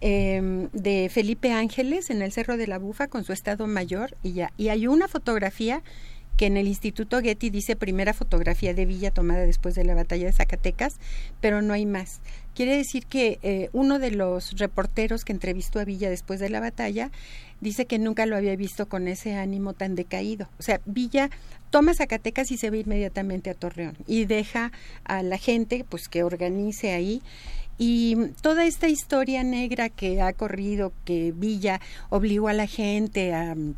eh, de Felipe Ángeles en el Cerro de la Bufa con su estado mayor y ya. Y hay una fotografía que en el Instituto Getty dice primera fotografía de Villa tomada después de la batalla de Zacatecas, pero no hay más. Quiere decir que eh, uno de los reporteros que entrevistó a Villa después de la batalla dice que nunca lo había visto con ese ánimo tan decaído. O sea, Villa toma Zacatecas y se ve inmediatamente a Torreón y deja a la gente pues que organice ahí y toda esta historia negra que ha corrido, que Villa obligó a la gente a mm,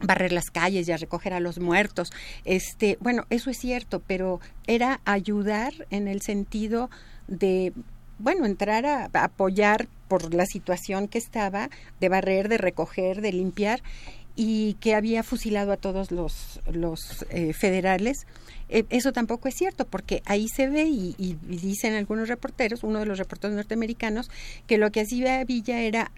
barrer las calles y a recoger a los muertos. Este, bueno, eso es cierto, pero era ayudar en el sentido de bueno, entrar a, apoyar por la situación que estaba, de barrer, de recoger, de limpiar, y que había fusilado a todos los, eh, federales. Eh, eso tampoco es cierto, porque ahí se ve, y, y- y dicen algunos reporteros, uno de los reporteros norteamericanos, que lo que hacía Villa era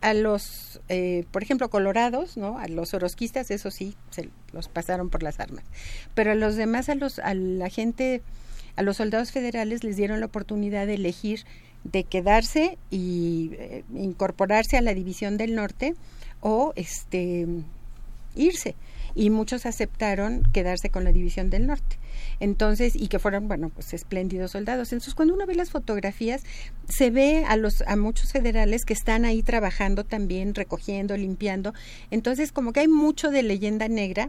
a los, eh, por ejemplo, colorados, ¿no? A los orosquistas, eso sí, se los pasaron por las armas. Pero a los demás, a los, a la gente, a los soldados federales les dieron la oportunidad de elegir de quedarse y eh, incorporarse a la división del norte o este irse. Y muchos aceptaron quedarse con la división del norte. Entonces y que fueron bueno pues espléndidos soldados. Entonces cuando uno ve las fotografías se ve a los a muchos federales que están ahí trabajando también recogiendo limpiando. Entonces como que hay mucho de leyenda negra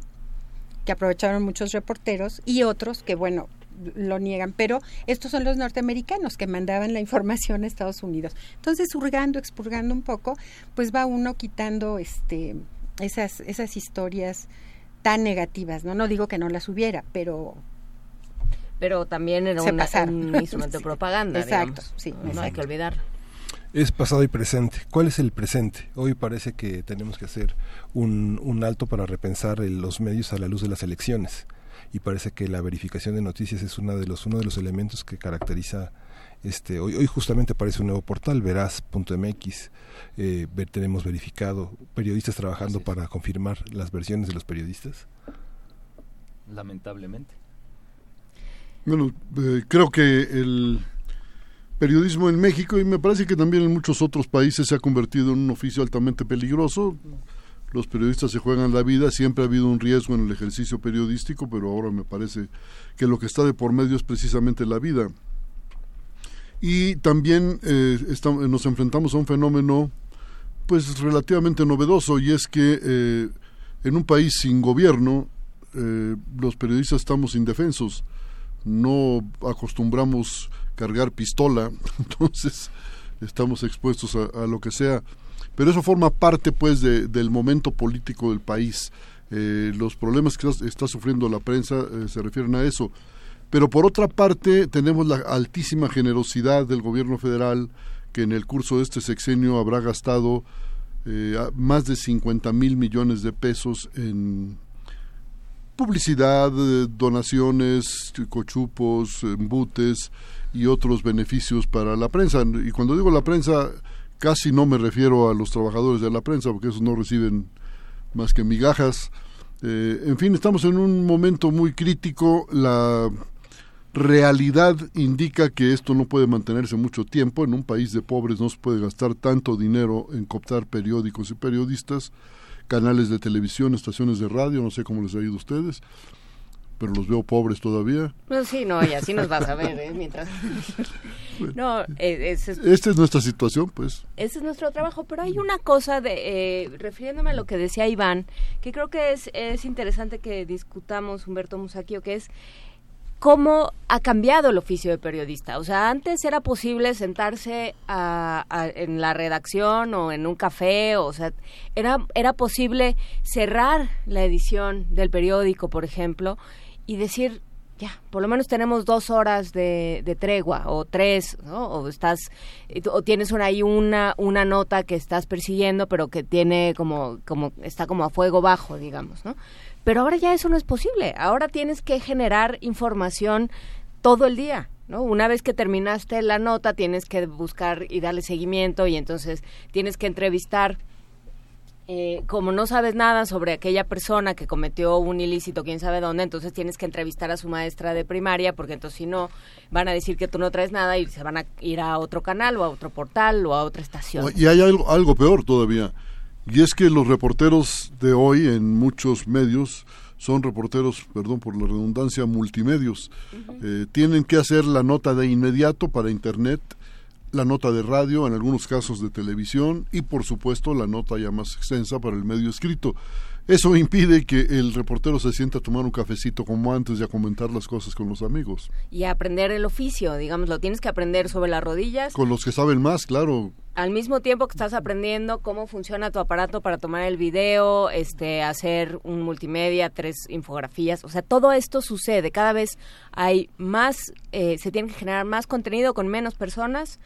que aprovecharon muchos reporteros y otros que bueno lo niegan, pero estos son los norteamericanos que mandaban la información a Estados Unidos. Entonces, hurgando, expurgando un poco, pues va uno quitando este esas esas historias tan negativas, ¿no? No digo que no las hubiera, pero pero también era una- un instrumento de propaganda exacto, digamos. sí, no, hay que olvidarlo Es pasado y presente. ¿Cuál es el presente? Hoy parece que tenemos que hacer un, un alto para repensar el- los medios a la luz de las elecciones. Y parece que la verificación de noticias es una de los, uno de los elementos que caracteriza este hoy, hoy justamente aparece un nuevo portal, veraz.mx. Eh, ver- tenemos verificado periodistas trabajando para confirmar las versiones de los periodistas. Lamentablemente. Bueno, eh, creo que el periodismo en México y me parece que también en muchos otros países se ha convertido en un oficio altamente peligroso. Los periodistas se juegan la vida, siempre ha habido un riesgo en el ejercicio periodístico, pero ahora me parece que lo que está de por medio es precisamente la vida. Y también eh, nos enfrentamos a un fenómeno pues relativamente novedoso y es que eh, en un país sin gobierno eh, los periodistas estamos indefensos. No acostumbramos cargar pistola entonces estamos expuestos a lo que sea pero eso forma parte pues de- del momento político del país Eh, los problemas que está, sufriendo la prensa eh, se refieren a eso Pero por otra parte, tenemos la altísima generosidad del gobierno federal, que en el curso de este sexenio habrá gastado eh, más de 50 mil millones de pesos en publicidad, donaciones, cochupos, embutes y otros beneficios para la prensa. Y cuando digo la prensa, casi no me refiero a los trabajadores de la prensa, porque esos no reciben más que migajas. Eh, en fin, estamos en un momento muy crítico. La realidad indica que esto no puede mantenerse mucho tiempo. En un país de pobres no se puede gastar tanto dinero en cooptar periódicos y periodistas, canales de televisión, estaciones de radio, no sé cómo les ha ido a ustedes, pero los veo pobres todavía. No, sí, no, y así nos vas a ver, ¿eh? Mientras... No, eh, ese es, Esta es nuestra situación, pues. ese es nuestro trabajo, pero hay una cosa, de, eh, refiriéndome a lo que decía Iván, que creo que es, es interesante que discutamos, Humberto Musaquio, que es cómo ha cambiado el oficio de periodista. O sea, antes era posible sentarse a- a- en la redacción o en un café, o sea, era, era posible cerrar la edición del periódico, por ejemplo, y decir, ya, por lo menos tenemos dos horas de, de tregua o tres, ¿no? O estás, o tienes una, ahí una, una nota que estás persiguiendo, pero que tiene como, como, está como a fuego bajo, digamos, ¿no? Pero ahora ya eso no es posible. Ahora tienes que generar información todo el día. ¿No? Una vez que terminaste la nota, tienes que buscar y darle seguimiento y entonces tienes que entrevistar eh, como no sabes nada sobre aquella persona que cometió un ilícito, quién sabe dónde, entonces tienes que entrevistar a su maestra de primaria, porque entonces si no, van a decir que tú no traes nada y se van a ir a otro canal o a otro portal o a otra estación. Y hay algo, algo peor todavía, y es que los reporteros de hoy en muchos medios son reporteros, perdón por la redundancia, multimedios. Eh, tienen que hacer la nota de inmediato para Internet, la nota de radio, en algunos casos de televisión, y por supuesto la nota ya más extensa para el medio escrito. Eso impide que el reportero se sienta a tomar un cafecito como antes y a comentar las cosas con los amigos. Y aprender el oficio, digamos, lo tienes que aprender sobre las rodillas. Con los que saben más, claro. al mismo tiempo que estás aprendiendo cómo funciona tu aparato para tomar el video, este, hacer un multimedia, tres infografías, o sea, todo esto sucede. Cada vez hay más, eh, se tiene que generar más contenido con menos personas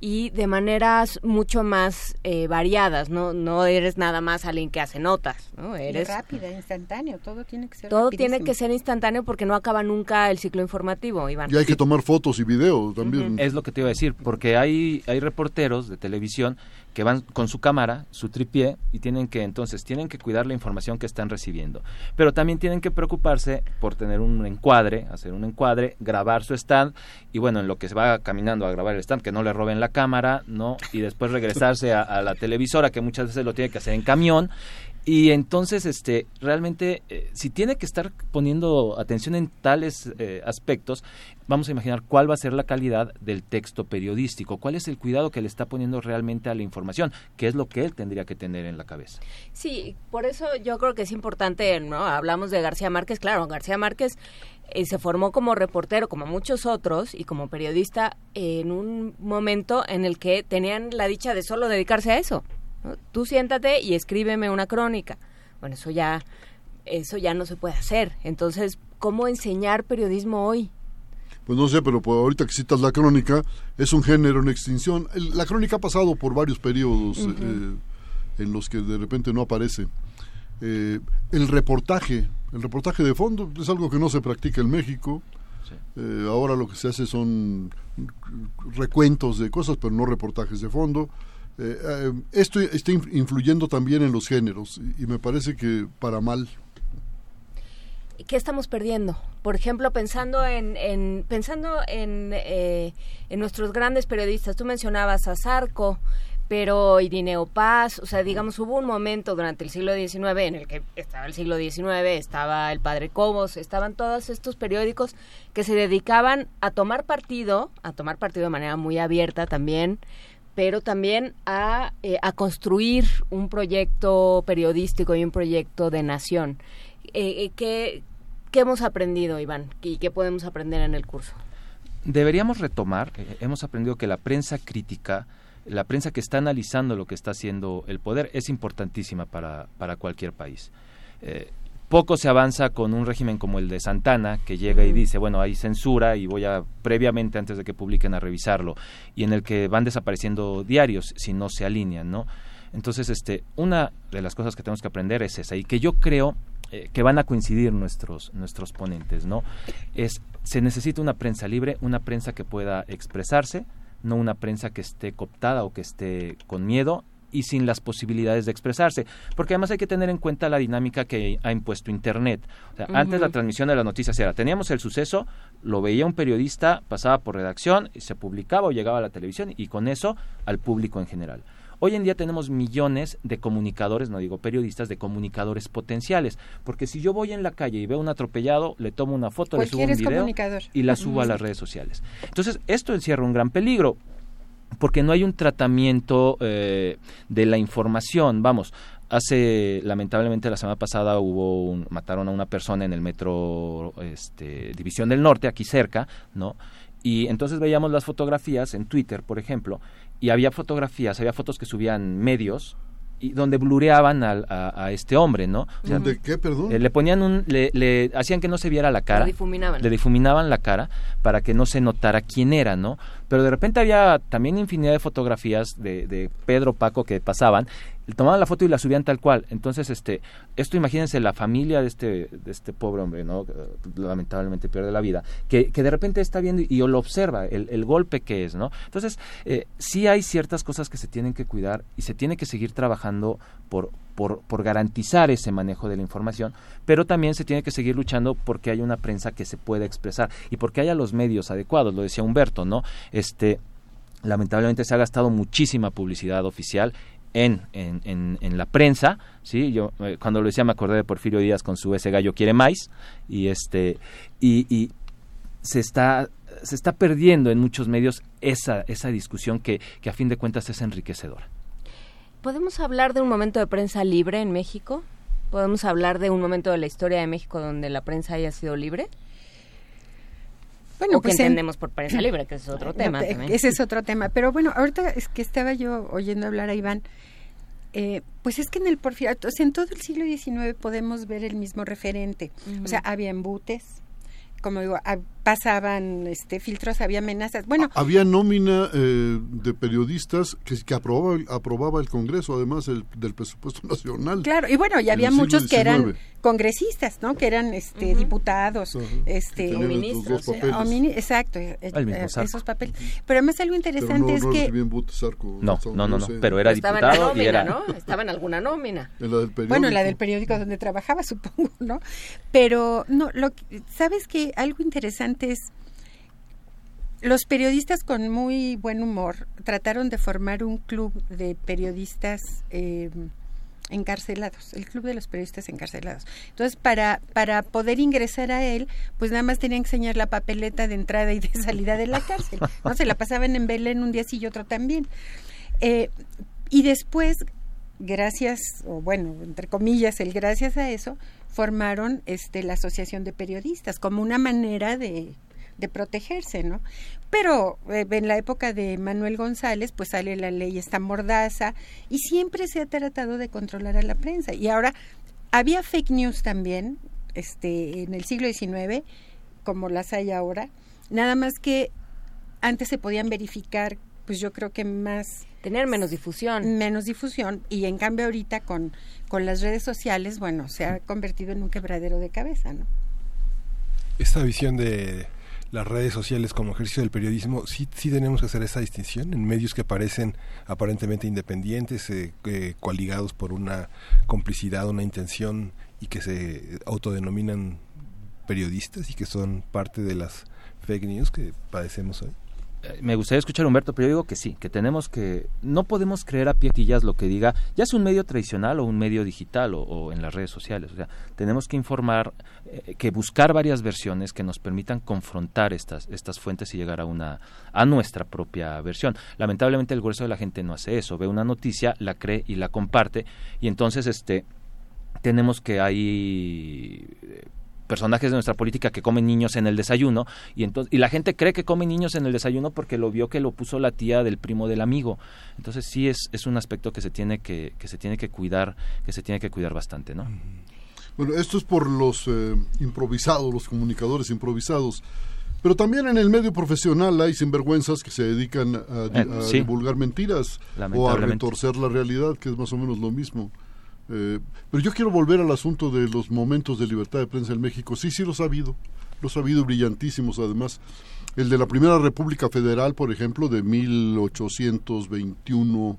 y de maneras mucho más eh, variadas. No, no eres nada más alguien que hace notas, ¿no? Y Eres rápida, instantáneo, todo tiene que ser todo rapidísimo. tiene que ser instantáneo porque no acaba nunca el ciclo informativo, Iván. Y hay que tomar fotos y videos también. Es lo que te iba a decir, porque hay, hay reporteros de televisión que van con su cámara, su tripié, y tienen que entonces, tienen que cuidar la información que están recibiendo. Pero también tienen que preocuparse por tener un encuadre, hacer un encuadre, grabar su stand, y bueno, en lo que se va caminando a grabar el stand, que no le roben la cámara, ¿no? Y después regresarse a, a la televisora, que muchas veces lo tiene que hacer en camión. Y entonces, este, realmente, eh, si tiene que estar poniendo atención en tales eh, aspectos, vamos a imaginar cuál va a ser la calidad del texto periodístico, cuál es el cuidado que le está poniendo realmente a la información, qué es lo que él tendría que tener en la cabeza. Sí, por eso yo creo que es importante, ¿no? Hablamos de García Márquez, claro, García Márquez eh, se formó como reportero, como muchos otros, y como periodista en un momento en el que tenían la dicha de solo dedicarse a eso. ¿No? Tú siéntate y escríbeme una crónica. Bueno, eso ya, eso ya no se puede hacer. Entonces, ¿cómo enseñar periodismo hoy? Pues no sé, pero pues, ahorita que citas la crónica, es un género en extinción. El- la crónica ha pasado por varios periodos eh, en los que de repente no aparece. Eh, el reportaje, el reportaje de fondo es algo que no se practica en México. Eh, ahora lo que se hace son recuentos de cosas, pero no reportajes de fondo. Eh, eh, esto está inf- influyendo también en los géneros y, me parece que para mal. ¿qué estamos perdiendo? Por ejemplo, pensando en, en pensando en, eh, en nuestros grandes periodistas, tú mencionabas a Zarco, pero Irineo Paz, o sea, digamos, hubo un momento durante el siglo XIX en el que estaba el siglo XIX, estaba el Padre Cobos, estaban todos estos periódicos que se dedicaban a tomar partido, a tomar partido de manera muy abierta también, pero también a, eh, a construir un proyecto periodístico y un proyecto de nación. Eh, eh, ¿qué, ¿Qué hemos aprendido, Iván? ¿Y qué podemos aprender en el curso? Deberíamos retomar, hemos aprendido que la prensa crítica, la prensa que está analizando lo que está haciendo el poder es importantísima para, para cualquier país. Poco se avanza con un régimen como el de Santana, que llega y dice, bueno, hay censura y voy a previamente, antes de que publiquen, a revisarlo, y en el que van desapareciendo diarios si no se alinean, ¿no? Entonces, este, una de las cosas que tenemos que aprender es esa, y que yo creo eh, que van a coincidir nuestros, nuestros ponentes, ¿no? Es, se necesita una prensa libre, una prensa que pueda expresarse, no una prensa que esté cooptada o que esté con miedo y sin las posibilidades de expresarse. Porque además hay que tener en cuenta la dinámica que ha impuesto Internet. O sea, Antes la transmisión de las noticias era, teníamos el suceso, lo veía un periodista, pasaba por redacción, y se publicaba o llegaba a la televisión y con eso al público en general. Hoy en día tenemos millones de comunicadores, no digo periodistas, de comunicadores potenciales, porque si yo voy en la calle y veo un atropellado, le tomo una foto, le subo un video y la subo a las redes sociales. Entonces, esto encierra un gran peligro porque no hay un tratamiento eh, de la información. Vamos, hace lamentablemente la semana pasada hubo un, mataron a una persona en el metro este, División del Norte, aquí cerca, ¿no? Y entonces veíamos las fotografías en Twitter, por ejemplo, y había fotografías, había fotos que subían medios y donde blureaban al, a, este hombre, ¿no? ¿De qué, perdón? Eh, le ponían un, le, le, hacían que no se viera la cara. Le difuminaban. Le difuminaban la cara para que no se notara quién era, ¿no? Pero de repente había también infinidad de fotografías de, de Pedro Paco que pasaban tomaban la foto y la subían tal cual. Entonces, este, esto imagínense la familia de este, de este pobre hombre, ¿no? lamentablemente pierde la vida, que, que de repente está viendo y, lo observa, el, el, golpe que es, ¿no? Entonces, eh, sí hay ciertas cosas que se tienen que cuidar y se tiene que seguir trabajando por, por, por, garantizar ese manejo de la información, pero también se tiene que seguir luchando porque haya una prensa que se pueda expresar y porque haya los medios adecuados, lo decía Humberto, ¿no? Este, lamentablemente se ha gastado muchísima publicidad oficial en, en, en, la prensa, ¿sí? Yo eh, cuando lo decía me acordé de Porfirio Díaz con su ese gallo quiere más y este y, y se está se está perdiendo en muchos medios esa esa discusión que, que a fin de cuentas es enriquecedora. ¿Podemos hablar de un momento de prensa libre en México? ¿Podemos hablar de un momento de la historia de México donde la prensa haya sido libre? Bueno, pues entendemos por prensa libre, que es otro tema. ese es otro tema. Pero bueno, ahorita es que estaba yo oyendo hablar a Iván. Eh, pues es que en el porfiriato, o sea, en todo el siglo XIX podemos ver el mismo referente. O sea, había embutes, como digo, pasaban este filtros, había amenazas. Bueno, había nómina eh, de periodistas que, que aprobaba, aprobaba el Congreso, además del presupuesto nacional. Claro, y bueno, y había muchos que eran congresistas, ¿no? Que eran este diputados, este o ministros, exacto, eh, eh, esos papeles. Pero además algo interesante es que no, no, no, no, pero era diputado en nómina, y era ¿no? Estaba en alguna nómina. En la del periódico. Bueno, en la del periódico donde trabajaba, supongo, ¿no? Pero no, lo sabes que algo interesante los periodistas con muy buen humor trataron de formar un club de periodistas eh, encarcelados, el club de los periodistas encarcelados. Entonces, para, para poder ingresar a él, pues nada más tenían que enseñar la papeleta de entrada y de salida de la cárcel. No se la pasaban en Belén un día sí y otro también. Eh, y después, gracias, o bueno, entre comillas, el gracias a eso, formaron este la Asociación de Periodistas como una manera de de protegerse, ¿no? Pero eh, en la época de Manuel González, pues sale la ley esta mordaza y siempre se ha tratado de controlar a la prensa. Y ahora, había fake news también, este, en el siglo XIX, como las hay ahora, nada más que antes se podían verificar, pues yo creo que más tener menos difusión. Menos difusión y en cambio ahorita con, con las redes sociales, bueno, se ha convertido en un quebradero de cabeza, ¿no? Esta visión de las redes sociales como ejercicio del periodismo, sí, sí tenemos que hacer esa distinción en medios que parecen aparentemente independientes, eh, eh, coaligados por una complicidad, una intención y que se autodenominan periodistas y que son parte de las fake news que padecemos hoy. Eh, me gustaría escuchar a Humberto, pero yo digo que sí, que tenemos que, no podemos creer a pie lo que diga, ya es un medio tradicional o un medio digital o, en las redes sociales, o sea, tenemos que informar, eh, que buscar varias versiones que nos permitan confrontar estas, estas fuentes y llegar a una, a nuestra propia versión. Lamentablemente el grueso de la gente no hace eso, ve una noticia, la cree y la comparte, y entonces este tenemos que ahí personajes de nuestra política que comen niños en el desayuno y entonces y la gente cree que comen niños en el desayuno porque lo vio que lo puso la tía del primo del amigo entonces sí es, es un aspecto que se tiene que, que se tiene que cuidar que se tiene que cuidar bastante no Bueno, esto es por los eh, improvisados, los comunicadores improvisados. Pero también en el medio profesional hay sinvergüenzas que se dedican a, Eh, a sí. divulgar mentiras o a retorcer la realidad, que es más o menos lo mismo. Eh, pero yo quiero volver al asunto de los momentos de libertad de prensa en México. Sí, sí, los ha habido. Los ha habido brillantísimos, además. El de la Primera República Federal, por ejemplo, de 1821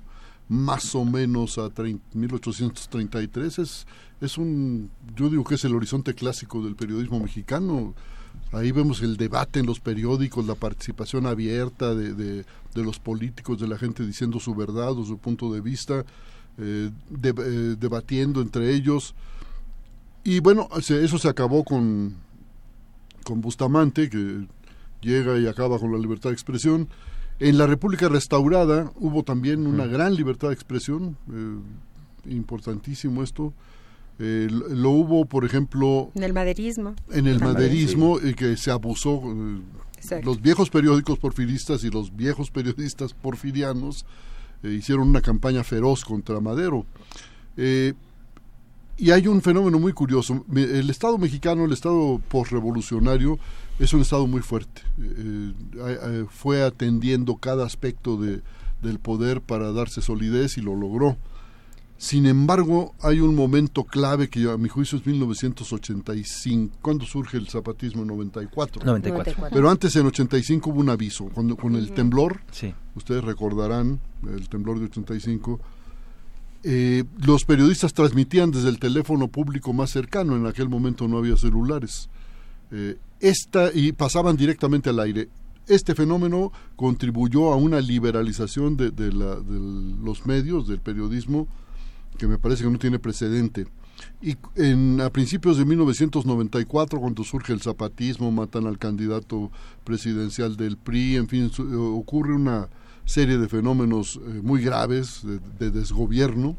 más o menos a trein- 1833 es, es un, yo digo que es el horizonte clásico del periodismo mexicano. Ahí vemos el debate en los periódicos, la participación abierta de, de- de los políticos, de la gente diciendo su verdad o su punto de vista, eh, de- eh, debatiendo entre ellos. Y bueno, se- eso se acabó con, con Bustamante, que llega y acaba con la libertad de expresión. En la República Restaurada hubo también una gran libertad de expresión, eh, importantísimo esto. Eh, lo- hubo, por ejemplo, En el maderismo. en el También. maderismo, y que se abusó. eh, los viejos periódicos porfiristas y los viejos periodistas porfirianos eh, hicieron una campaña feroz contra Madero. Eh, y hay un fenómeno muy curioso. El Estado mexicano, el Estado postrevolucionario, es un Estado muy fuerte. Eh, fue atendiendo cada aspecto de, del poder para darse solidez y lo logró. Sin embargo, hay un momento clave que a mi juicio es 1985. ¿Cuándo surge el zapatismo? En 94. 94. Pero antes, en 85, hubo un aviso. Cuando, con el temblor, Sí. ustedes recordarán, el temblor de 85, eh, los periodistas transmitían desde el teléfono público más cercano. En aquel momento no había celulares. Eh, esta, y pasaban directamente al aire. Este fenómeno contribuyó a una liberalización de, de la- de los medios, del periodismo, que me parece que no tiene precedente. Y en, a principios de 1994, cuando surge el zapatismo, matan al candidato presidencial del PRI, en fin, eh, ocurre una serie de fenómenos eh, muy graves de, de desgobierno.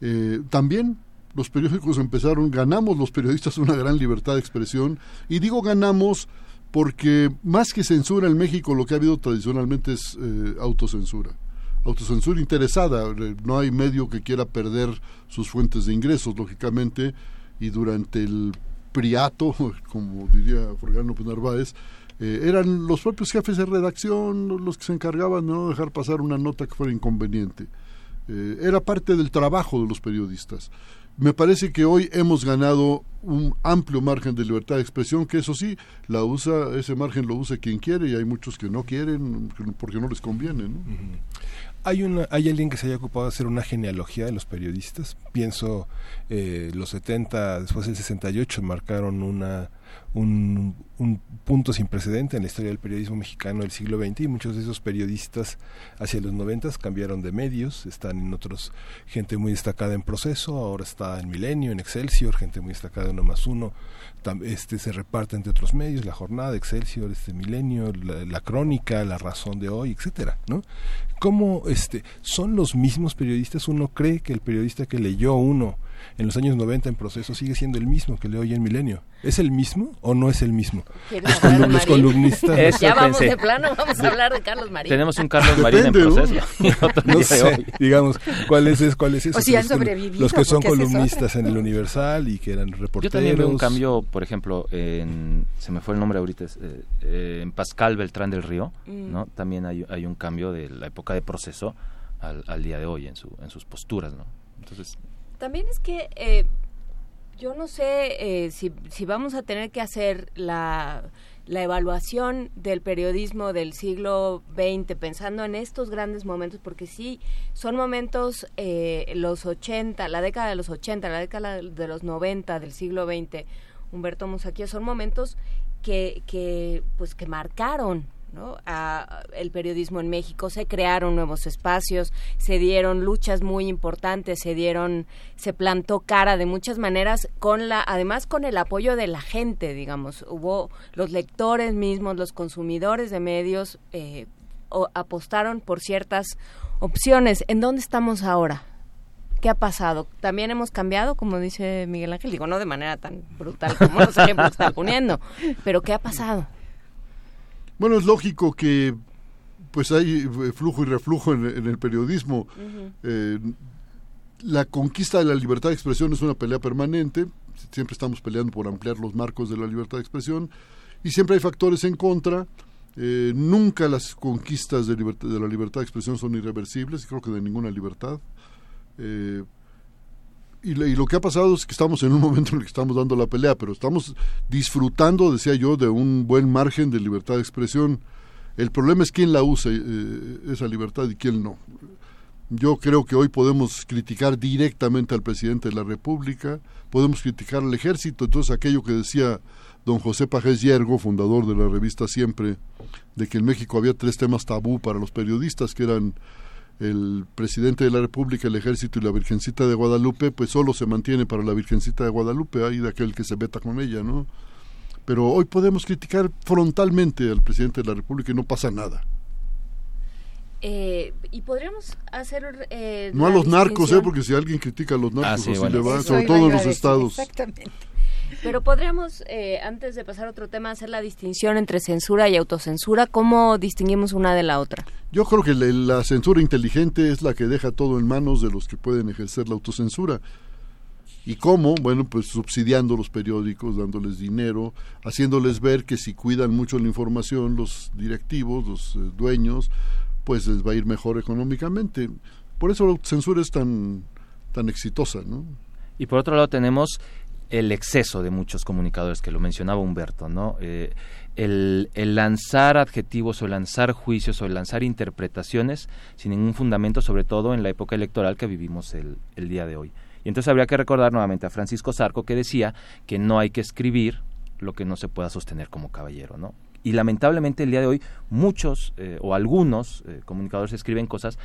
Eh, también los periódicos empezaron, ganamos los periodistas una gran libertad de expresión, y digo ganamos porque más que censura en México lo que ha habido tradicionalmente es autocensura. Autocensura interesada, eh, no hay medio que quiera perder sus fuentes de ingresos, lógicamente, y durante el priato, como diría Forgano López Narváez, eh, eran los propios jefes de redacción los que se encargaban de no dejar pasar una nota que fuera inconveniente. Eh, era parte del trabajo de los periodistas. Me parece que hoy hemos ganado un amplio margen de libertad de expresión, que eso sí, la usa, ese margen lo usa quien quiere y hay muchos que no quieren porque no les conviene. ¿no? ¿Hay, una, ¿Hay alguien que se haya ocupado de hacer una genealogía de los periodistas? Pienso, eh, los 70, después del 68, marcaron una, un, un punto sin precedente en la historia del periodismo mexicano del siglo XX y muchos de esos periodistas hacia los 90 cambiaron de medios, están en otros, gente muy destacada en proceso, ahora está en Milenio, en Excelsior, gente muy destacada en uno más uno, este se reparte entre otros medios, La Jornada, Excelsior, este Milenio, la, la Crónica, La Razón de Hoy, etcétera, ¿no? ¿Cómo este, son los mismos periodistas? Uno cree que el periodista que leyó uno en los años 90 en proceso sigue siendo el mismo que leo hoy en Milenio. ¿Es el mismo o no es el mismo? ¿Quieres Los, columnistas. Eso ya vamos pensé. de plano, vamos a hablar de Carlos Marín. Tenemos un Carlos Marín en proceso. y otro no sé, digamos, ¿cuál es, es- cuál es eso? O si han los, que- sobrevivido, los que son columnistas en el Universal y que eran reporteros. Yo también veo un cambio, por ejemplo, en, se me fue el nombre ahorita, es, eh, eh, en Pascal Beltrán del Río, Mm. ¿no? También hay, hay un cambio de la época de proceso al, al día de hoy en, su, en sus posturas, ¿no? Entonces, También es que eh, yo no sé eh, si, si vamos a tener que hacer la, la evaluación del periodismo del siglo XX pensando en estos grandes momentos, porque sí, son momentos, eh, los 80, la década de los 80, la década de los 90 del siglo XX, Humberto Musaquia, son momentos que, que, pues, que marcaron ¿no? a el periodismo en México se crearon nuevos espacios se dieron luchas muy importantes se dieron se plantó cara de muchas maneras con la además con el apoyo de la gente digamos hubo los lectores mismos los consumidores de medios eh, o- apostaron por ciertas opciones en dónde estamos ahora ¿Qué ha pasado? También hemos cambiado, como dice Miguel Ángel, digo, no de manera tan brutal como los ejemplos que está poniendo, pero ¿qué ha pasado? Bueno, es lógico que pues hay eh, flujo y reflujo en, en el periodismo. Eh, la conquista de la libertad de expresión es una pelea permanente. siempre estamos peleando por ampliar los marcos de la libertad de expresión y siempre hay factores en contra. Eh, nunca las conquistas de, libertad, de la libertad de expresión son irreversibles, creo que de ninguna libertad. Eh, y, lo que ha pasado es que estamos en un momento en el que estamos dando la pelea, pero estamos disfrutando, decía yo, de un buen margen de libertad de expresión. El problema es quién la usa eh, esa libertad y quién no. Yo creo que hoy podemos criticar directamente al presidente de la República, podemos criticar al ejército, entonces aquello que decía don José Pajés Yergo, fundador de la revista Siempre, de que en México había tres temas tabú para los periodistas, que eran el presidente de la República, el ejército y la Virgencita de Guadalupe, pues solo se mantiene para la Virgencita de Guadalupe, ahí de aquel que se meta con ella, ¿no? Pero hoy podemos criticar frontalmente al presidente de la República y no pasa nada. Eh, y podríamos hacer eh, no a los narcos eh porque si alguien critica a los narcos Ah, sí, así bueno. le va sobre todo en los estados Exactamente. Pero podríamos eh, antes de pasar a otro tema hacer la distinción entre censura y autocensura cómo distinguimos una de la otra yo creo que la, la censura inteligente es la que deja todo en manos de los que pueden ejercer la autocensura ¿Y cómo? Bueno, pues subsidiando los periódicos, dándoles dinero, haciéndoles ver que si cuidan mucho la información, los directivos, los eh, dueños, pues les va a ir mejor económicamente. Por eso la censura es tan, tan exitosa, ¿no? Y por otro lado tenemos el exceso de muchos comunicadores, que lo mencionaba Humberto, ¿no? Eh, el, lanzar adjetivos o lanzar juicios o lanzar interpretaciones sin ningún fundamento, sobre todo en la época electoral que vivimos el, día de hoy. Y entonces habría que recordar nuevamente a Francisco Zarco que decía que no hay que escribir lo que no se pueda sostener como caballero, ¿no? Y lamentablemente el día de hoy muchos eh, o algunos eh, comunicadores escriben cosas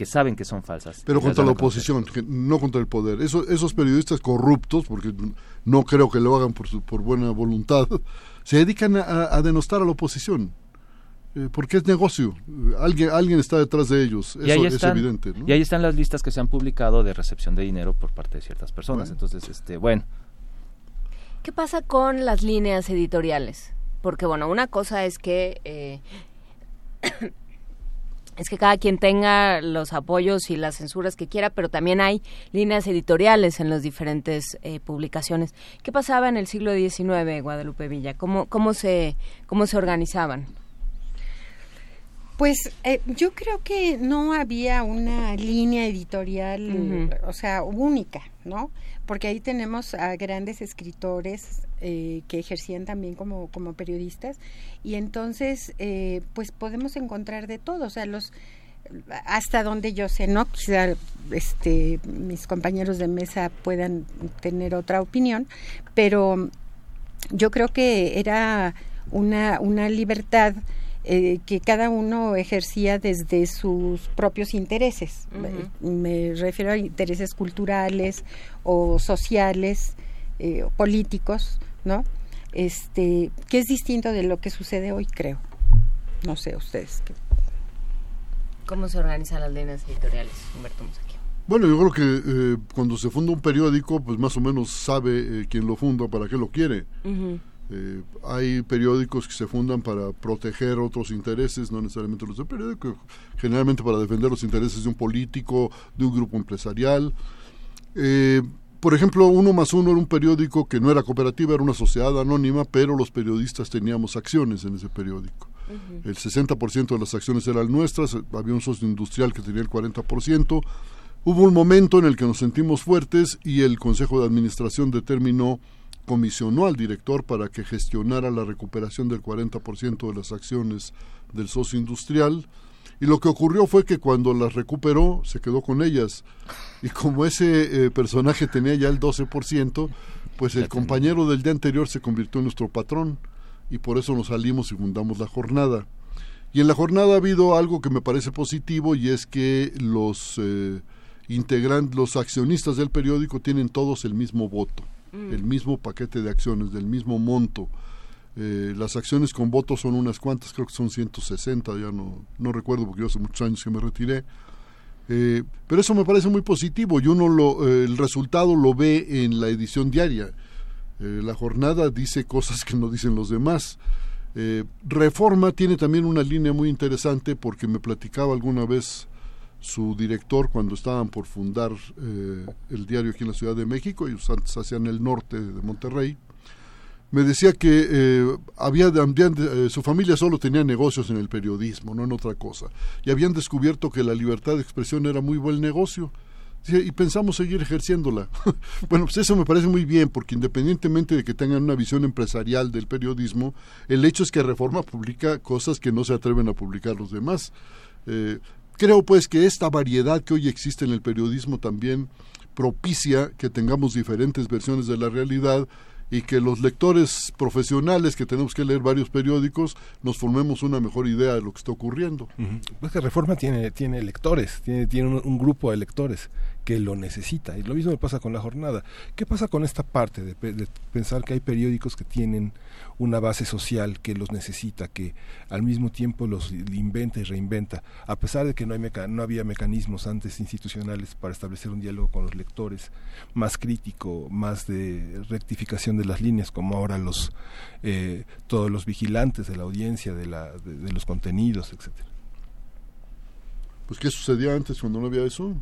que saben que son falsas. Pero contra la oposición, que no contra el poder. Eso, esos periodistas corruptos, porque no creo que lo hagan por, su- por buena voluntad, se dedican a, a denostar a la oposición. Eh, porque es negocio. Alguien, alguien está detrás de ellos. Eso y ahí es evidente. ¿no? Y ahí están las listas que se han publicado de recepción de dinero por parte de ciertas personas. Bueno. Entonces, este, bueno, ¿Qué pasa con las líneas editoriales? Porque, bueno, una cosa es que... eh, es que cada quien tenga los apoyos y las censuras que quiera, pero también hay líneas editoriales en las diferentes eh, publicaciones. ¿Qué pasaba en el siglo XIX, Guadalupe Villa? ¿Cómo, cómo, se, cómo se organizaban? Pues eh, yo creo que no había una línea editorial, o sea, única, ¿no? Porque ahí tenemos a grandes escritores eh, que ejercían también como, como periodistas y entonces, eh, pues podemos encontrar de todo, o sea, los hasta donde yo sé, ¿no? Quizá este, mis compañeros de mesa puedan tener otra opinión, pero yo creo que era una, una libertad eh, que cada uno ejercía desde sus propios intereses. Me refiero a intereses culturales o sociales, eh, o políticos, ¿no? Este, que es distinto de lo que sucede hoy, creo. No sé, ustedes. ¿qué? ¿Cómo se organizan las líneas editoriales, Humberto Musaquio? Bueno, yo creo que eh, cuando se funda un periódico, pues más o menos sabe eh, quién lo funda, para qué lo quiere. Eh, hay periódicos que se fundan para proteger otros intereses, no necesariamente los del periódico, generalmente para defender los intereses de un político, de un grupo empresarial. Eh, por ejemplo, Uno más Uno era un periódico que no era cooperativa, era una sociedad anónima, pero los periodistas teníamos acciones en ese periódico. El 60% de las acciones eran nuestras, había un socio industrial que tenía el 40%. Hubo un momento en el que nos sentimos fuertes y el Consejo de Administración determinó, comisionó al director para que gestionara la recuperación del 40% de las acciones del socio industrial. Y lo que ocurrió fue que cuando las recuperó, se quedó con ellas. Y como ese eh, personaje tenía ya el 12%, pues el compañero del día anterior se convirtió en nuestro patrón. Y por eso nos salimos y fundamos la jornada. Y en la jornada ha habido algo que me parece positivo y es que los eh, integrantes, los accionistas del periódico tienen todos el mismo voto, Mm. el mismo paquete de acciones, del mismo monto. Eh, las acciones con voto son unas cuantas, creo que son 160, ya no, no recuerdo porque yo hace muchos años que me retiré. Eh, pero eso me parece muy positivo y uno lo, eh, el resultado lo ve en la edición diaria. La jornada dice cosas que no dicen los demás. Reforma tiene también una línea muy interesante porque me platicaba alguna vez su director cuando estaban por fundar eh, el diario aquí en la Ciudad de México, ellos antes hacían el norte de Monterrey, me decía que eh, había, eh, su familia solo tenía negocios en el periodismo, no en otra cosa, y habían descubierto que la libertad de expresión era muy buen negocio. Y pensamos seguir ejerciéndola. bueno, pues eso me parece muy bien, porque independientemente de que tengan una visión empresarial del periodismo, el hecho es que Reforma publica cosas que no se atreven a publicar los demás. Creo pues que esta variedad que hoy existe en el periodismo también propicia que tengamos diferentes versiones de la realidad y que los lectores profesionales que tenemos que leer varios periódicos nos formemos una mejor idea de lo que está ocurriendo. Pues que Reforma tiene, tiene lectores, tiene, tiene un, un grupo de lectores que lo necesita. Y lo mismo pasa con la jornada. ¿Qué pasa con esta parte de, de pensar que hay periódicos que tienen una base social que los necesita, que al mismo tiempo los inventa y reinventa, a pesar de que no, hay meca- no había mecanismos antes institucionales para establecer un diálogo con los lectores, más crítico, más de rectificación de las líneas, como ahora los eh, todos los vigilantes de la audiencia, de, la, de, de los contenidos, etcétera. Pues ¿qué sucedía antes cuando no había eso?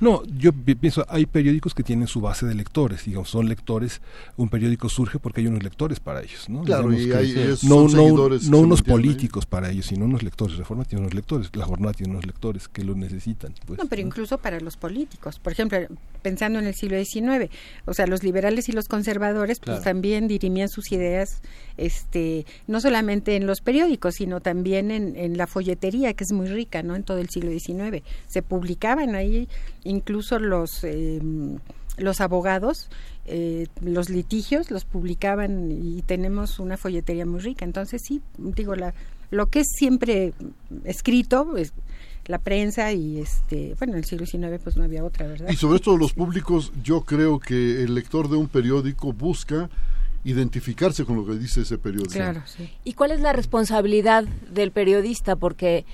No, yo pi- pienso, hay periódicos que tienen su base de lectores, digamos, son lectores, un periódico surge porque hay unos lectores para ellos, ¿no? Claro, Digamos y que hay- es- no, son no- no unos mantienen ahí. políticos para ellos, sino unos lectores. Reforma tiene unos lectores, la jornada tiene unos lectores que lo necesitan. Pues, no, pero incluso para los políticos. Por ejemplo, pensando en el siglo XIX, o sea, los liberales y los conservadores Claro. pues también dirimían sus ideas este no solamente en los periódicos, sino también en, en la folletería, que es muy rica, ¿no? En todo el siglo XIX. Se publicaban ahí incluso los eh, los abogados eh, los litigios los publicaban y tenemos una folletería muy rica. Entonces sí, digo, la, lo que es siempre escrito, es la prensa y este, bueno, en el siglo XIX pues no había otra, ¿verdad? Y sobre esto los públicos, yo creo que el lector de un periódico busca identificarse con lo que dice ese periódico. Claro, sí. ¿Y cuál es la responsabilidad del periodista? Porque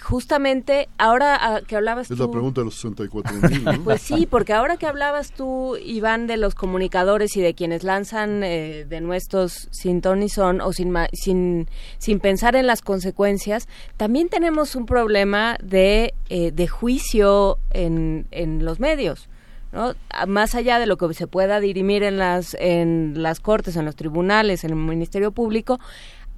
justamente ahora ah, que hablabas Es tú... la pregunta de los 64 mil. ¿no? Pues sí, porque ahora que hablabas tú, Iván, de los comunicadores y de quienes lanzan eh, de nuestros sin ton ni son o sin, sin, sin pensar en las consecuencias, también tenemos un problema de, eh, de juicio en, en los medios. ¿no? A- Más allá de lo que se pueda dirimir en las, en las cortes, en los tribunales, en el Ministerio Público,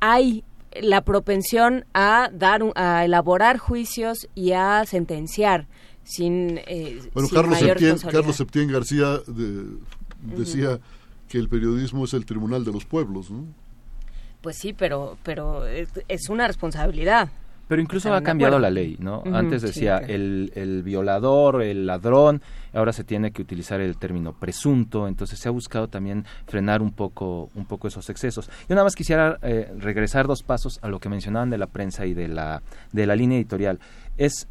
hay la propensión a dar a elaborar juicios y a sentenciar sin, eh, Bueno, sin Carlos mayor Septién. Carlos Septién García de- decía que el periodismo es el tribunal de los pueblos. ¿no? Pues sí, pero pero es una responsabilidad. Pero incluso ha cambiado la ley, ¿no? Antes sí, decía el, el violador, el ladrón, ahora se tiene que utilizar el término presunto, entonces se ha buscado también frenar un poco, un poco esos excesos. Yo nada más quisiera eh, regresar dos pasos a lo que mencionaban de la prensa y de la, de la línea editorial. Es,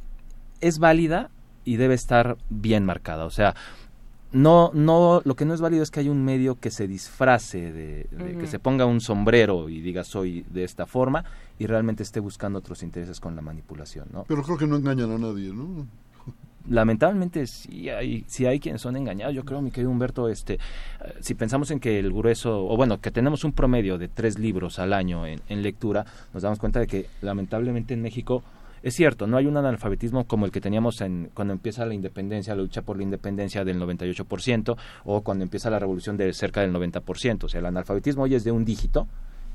es válida y debe estar bien marcada, o sea, no, no, lo que no es válido es que haya un medio que se disfrace de, de que se ponga un sombrero y diga soy de esta forma y realmente esté buscando otros intereses con la manipulación, ¿no? Pero creo que no engañan a nadie, ¿no? Lamentablemente sí hay, sí hay quienes son engañados. Yo creo, mi querido Humberto, este, si pensamos en que el grueso, o bueno, que tenemos un promedio de tres libros al año en, en lectura, nos damos cuenta de que lamentablemente en México es cierto, no hay un analfabetismo como el que teníamos en, cuando empieza la independencia, la lucha por la independencia del 98%, o cuando empieza la revolución de cerca del 90%. O sea, el analfabetismo hoy es de un dígito,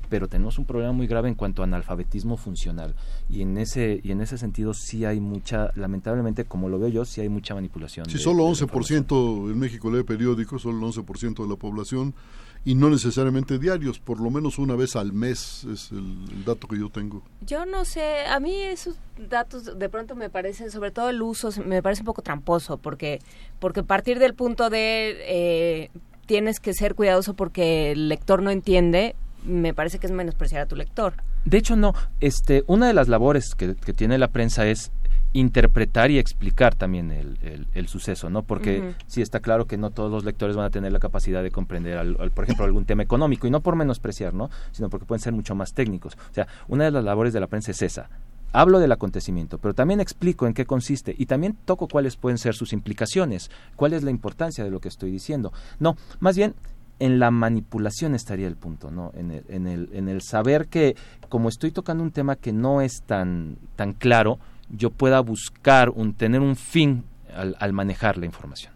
pero tenemos un problema muy grave en cuanto a analfabetismo funcional. Y en ese, y en ese sentido sí hay mucha, lamentablemente, como lo veo yo, sí hay mucha manipulación. Si de- solo de la 11% en México lee periódicos, solo el 11% de la población, y no necesariamente diarios, por lo menos una vez al mes es el, el dato que yo tengo. Yo no sé, a mí esos datos de pronto me parecen, sobre todo el uso, me parece un poco tramposo, porque, porque partir del punto de eh, tienes que ser cuidadoso porque el lector no entiende, me parece que es menospreciar a tu lector. De hecho, no. Este, una de las labores que, que tiene la prensa es interpretar y explicar también el, el- el suceso, ¿no? Porque sí está claro que no todos los lectores van a tener la capacidad de comprender, al- al- por ejemplo, algún tema económico, y no por menospreciar, ¿no? Sino porque pueden ser mucho más técnicos. O sea, una de las labores de la prensa es esa. Hablo del acontecimiento, pero también explico en qué consiste y también toco cuáles pueden ser sus implicaciones, cuál es la importancia de lo que estoy diciendo. No, más bien en la manipulación estaría el punto, ¿no? En el, en el, en el saber que como estoy tocando un tema que no es tan, tan claro, yo pueda buscar, un, tener un fin al, al manejar la información.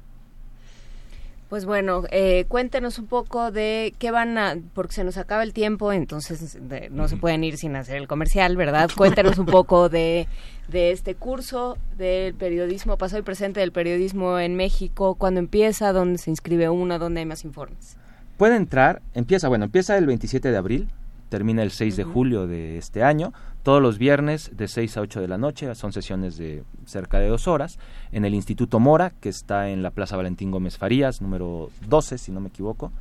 Pues bueno, eh, cuéntenos un poco de qué van a, porque se nos acaba el tiempo, entonces de- no se pueden ir sin hacer el comercial, ¿verdad? Cuéntenos un poco de, de este curso del periodismo pasado y presente del periodismo en México, cuándo empieza, dónde se inscribe uno, dónde hay más informes. Puede entrar, empieza, bueno, empieza el 27 de abril, termina el 6 de julio de este año, todos los viernes de 6 a 8 de la noche, son sesiones de cerca de dos horas, en el Instituto Mora, que está en la Plaza Valentín Gómez Farías, número 12, si no me equivoco.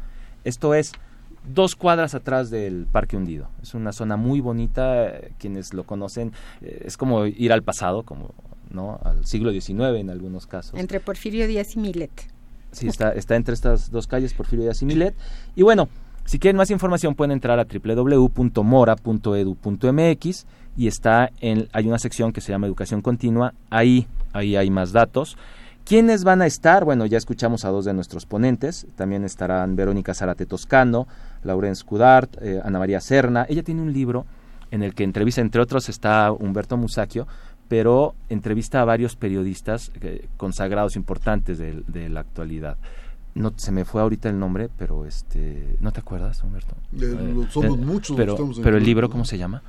Esto es dos cuadras atrás del Parque Hundido. Es una zona muy bonita, quienes lo conocen, eh, es como ir al pasado, como no al siglo XIX en algunos casos. Entre Porfirio Díaz y Milet. Sí, está, está entre estas dos calles, Porfirio Díaz y Milet. Y bueno, si quieren más información pueden entrar a www.mora.edu.mx y está en, hay una sección que se llama Educación Continua, ahí, ahí hay más datos. ¿Quiénes van a estar? Bueno, ya escuchamos a dos de nuestros ponentes, también estarán Verónica Zarate Toscano, Laurence Cudart, eh, Ana María Serna. Ella tiene un libro en el que entrevista, entre otros está Humberto Musacchio, pero entrevista a varios periodistas eh, consagrados importantes de, de la actualidad. No se me fue ahorita el nombre, pero este, ¿no te acuerdas, Humberto? Eh, lo- somos muchos los Pero, que estamos en pero el libro, ¿cómo se llama?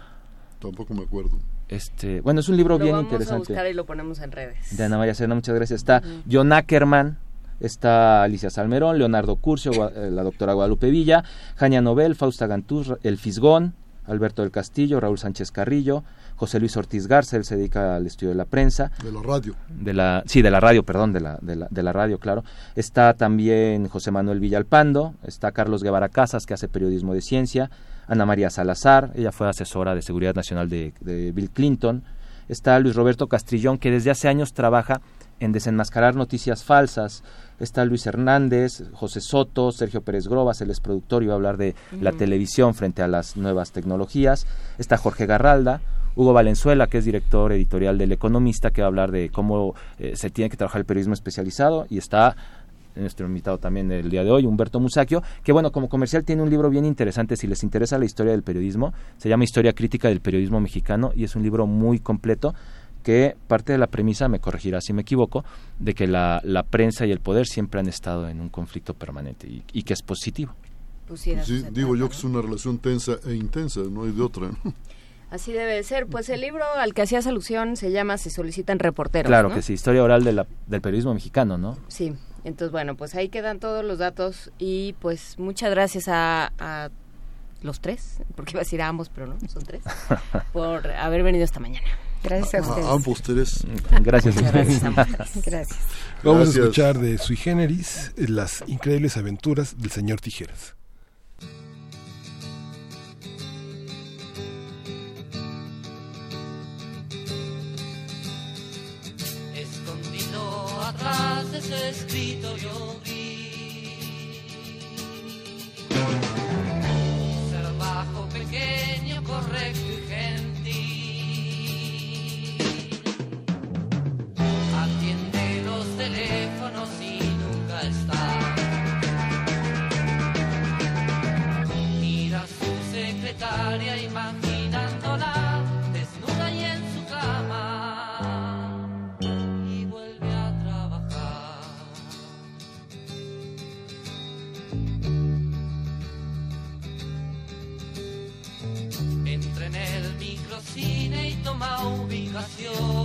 Tampoco me acuerdo. Este, bueno, es un libro lo bien vamos interesante. a buscar y lo ponemos en redes. De Ana María Serna, muchas gracias. Está John Ackerman, está Alicia Salmerón, Leonardo Curcio, eh, la doctora Guadalupe Villa, Jania Nobel, Fausta Gantús, El Fisgón, Alberto del Castillo, Raúl Sánchez Carrillo, José Luis Ortiz Garza, él se dedica al estudio de la prensa. De la radio. De la, sí, de la radio, perdón, de la, de la, de la radio, claro. Está también José Manuel Villalpando, está Carlos Guevara Casas, que hace periodismo de ciencia, Ana María Salazar, ella fue asesora de seguridad nacional de, de Bill Clinton, está Luis Roberto Castrillón, que desde hace años trabaja en desenmascarar noticias falsas. Está Luis Hernández, José Soto, Sergio Pérez Grobas, él es productor y va a hablar de la televisión frente a las nuevas tecnologías. Está Jorge Garralda, Hugo Valenzuela, que es director editorial del Economista, que va a hablar de cómo eh, se tiene que trabajar el periodismo especializado. Y está nuestro invitado también del día de hoy, Humberto Musacchio, que bueno, como comercial tiene un libro bien interesante, si les interesa la historia del periodismo, se llama Historia Crítica del Periodismo Mexicano y es un libro muy completo que parte de la premisa, me corregirá si me equivoco, de que la, la prensa y el poder siempre han estado en un conflicto permanente y, y que es positivo. Pues sí, se digo yo que es una relación tensa e intensa, no hay de otra. ¿no? Así debe de ser. Pues el libro al que hacías alusión se llama Se solicitan reporteros. claro ¿no? que sí, historia oral de la- del periodismo mexicano, ¿no? Sí, entonces bueno, pues ahí quedan todos los datos y pues muchas gracias a, a los tres, porque iba a decir a ambos, pero no, son tres, por haber venido esta mañana. Gracias a ustedes. ambos tres. Gracias. Gracias a ambos. Gracias. Vamos Gracias. a escuchar de Sui Generis las increíbles aventuras del señor Tijeras. Ese escrito yo vi. Ser bajo, pequeño, correcto y gentil. Atiende los teléfonos y nunca está. Mira su secretaria imaginándola toma ubicación.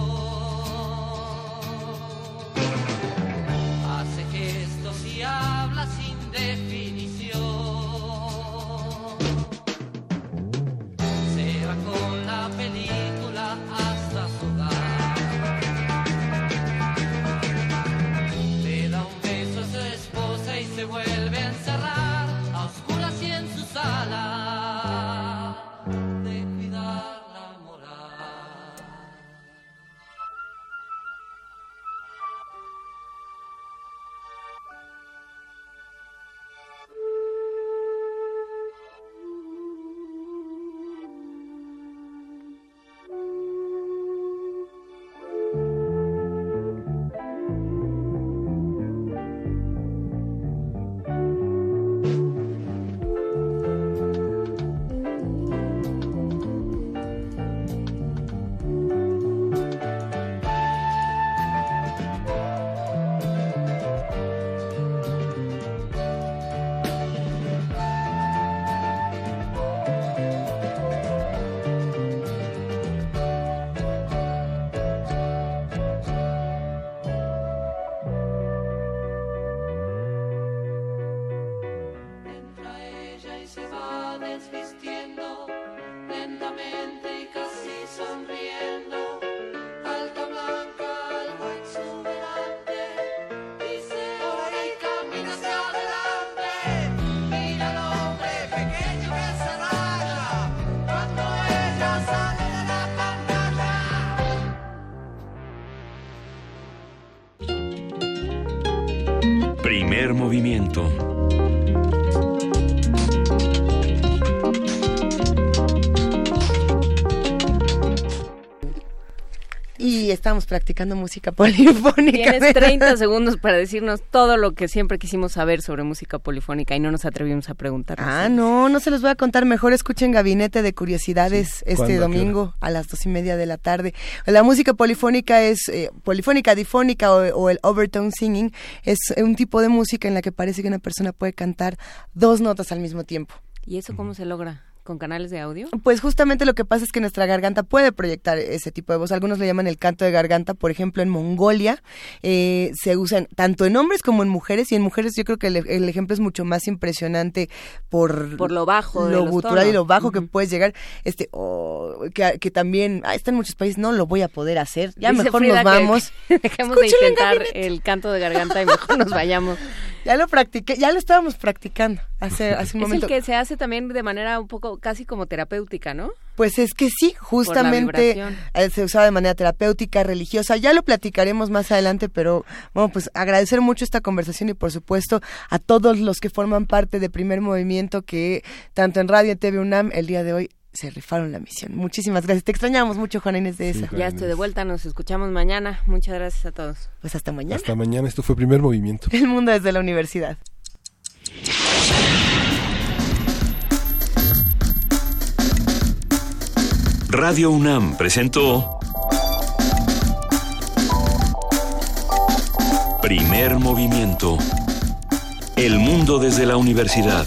Practicando música polifónica. Tienes 30 segundos para decirnos todo lo que siempre quisimos saber sobre música polifónica y no nos atrevimos a preguntar. Ah, no, no se los voy a contar. Mejor escuchen Gabinete de Curiosidades este ¿Cuándo? ¿A qué domingo a las dos y media de la tarde. La música polifónica es eh, polifónica, difónica o, o el overtone singing. Es un tipo de música en la que parece que una persona puede cantar dos notas al mismo tiempo. ¿Y eso cómo se logra? ¿Con canales de audio? Pues justamente lo que pasa es que nuestra garganta puede proyectar ese tipo de voz. Algunos le llaman el canto de garganta. Por ejemplo, en Mongolia eh, se usan tanto en hombres como en mujeres. Y en mujeres yo creo que el, el ejemplo es mucho más impresionante por, Por lo bajo lo gutural y lo bajo que puedes llegar. Este, oh, que, que también ah, está en muchos países. No lo voy a poder hacer. Ya Dice mejor Frida nos vamos. que dejemos de intentar el canto de garganta y mejor nos vayamos. Ya lo practiqué, ya lo estábamos practicando hace, hace un Es momento. el que se hace también de manera un poco casi como terapéutica, ¿no? Pues es que sí, justamente eh, se usaba de manera terapéutica, religiosa. Ya lo platicaremos más adelante, pero bueno, pues agradecer mucho esta conversación y por supuesto a todos los que forman parte de Primer Movimiento que tanto en Radio y TV UNAM el día de hoy se rifaron la misión. Muchísimas gracias. Te extrañamos mucho, Juana Inés de esa. Ya estoy de vuelta, nos escuchamos mañana. Muchas gracias a todos. Pues hasta mañana. Hasta mañana, esto fue Primer Movimiento. El mundo desde la universidad. Radio UNAM presentó Primer Movimiento. El mundo desde la universidad.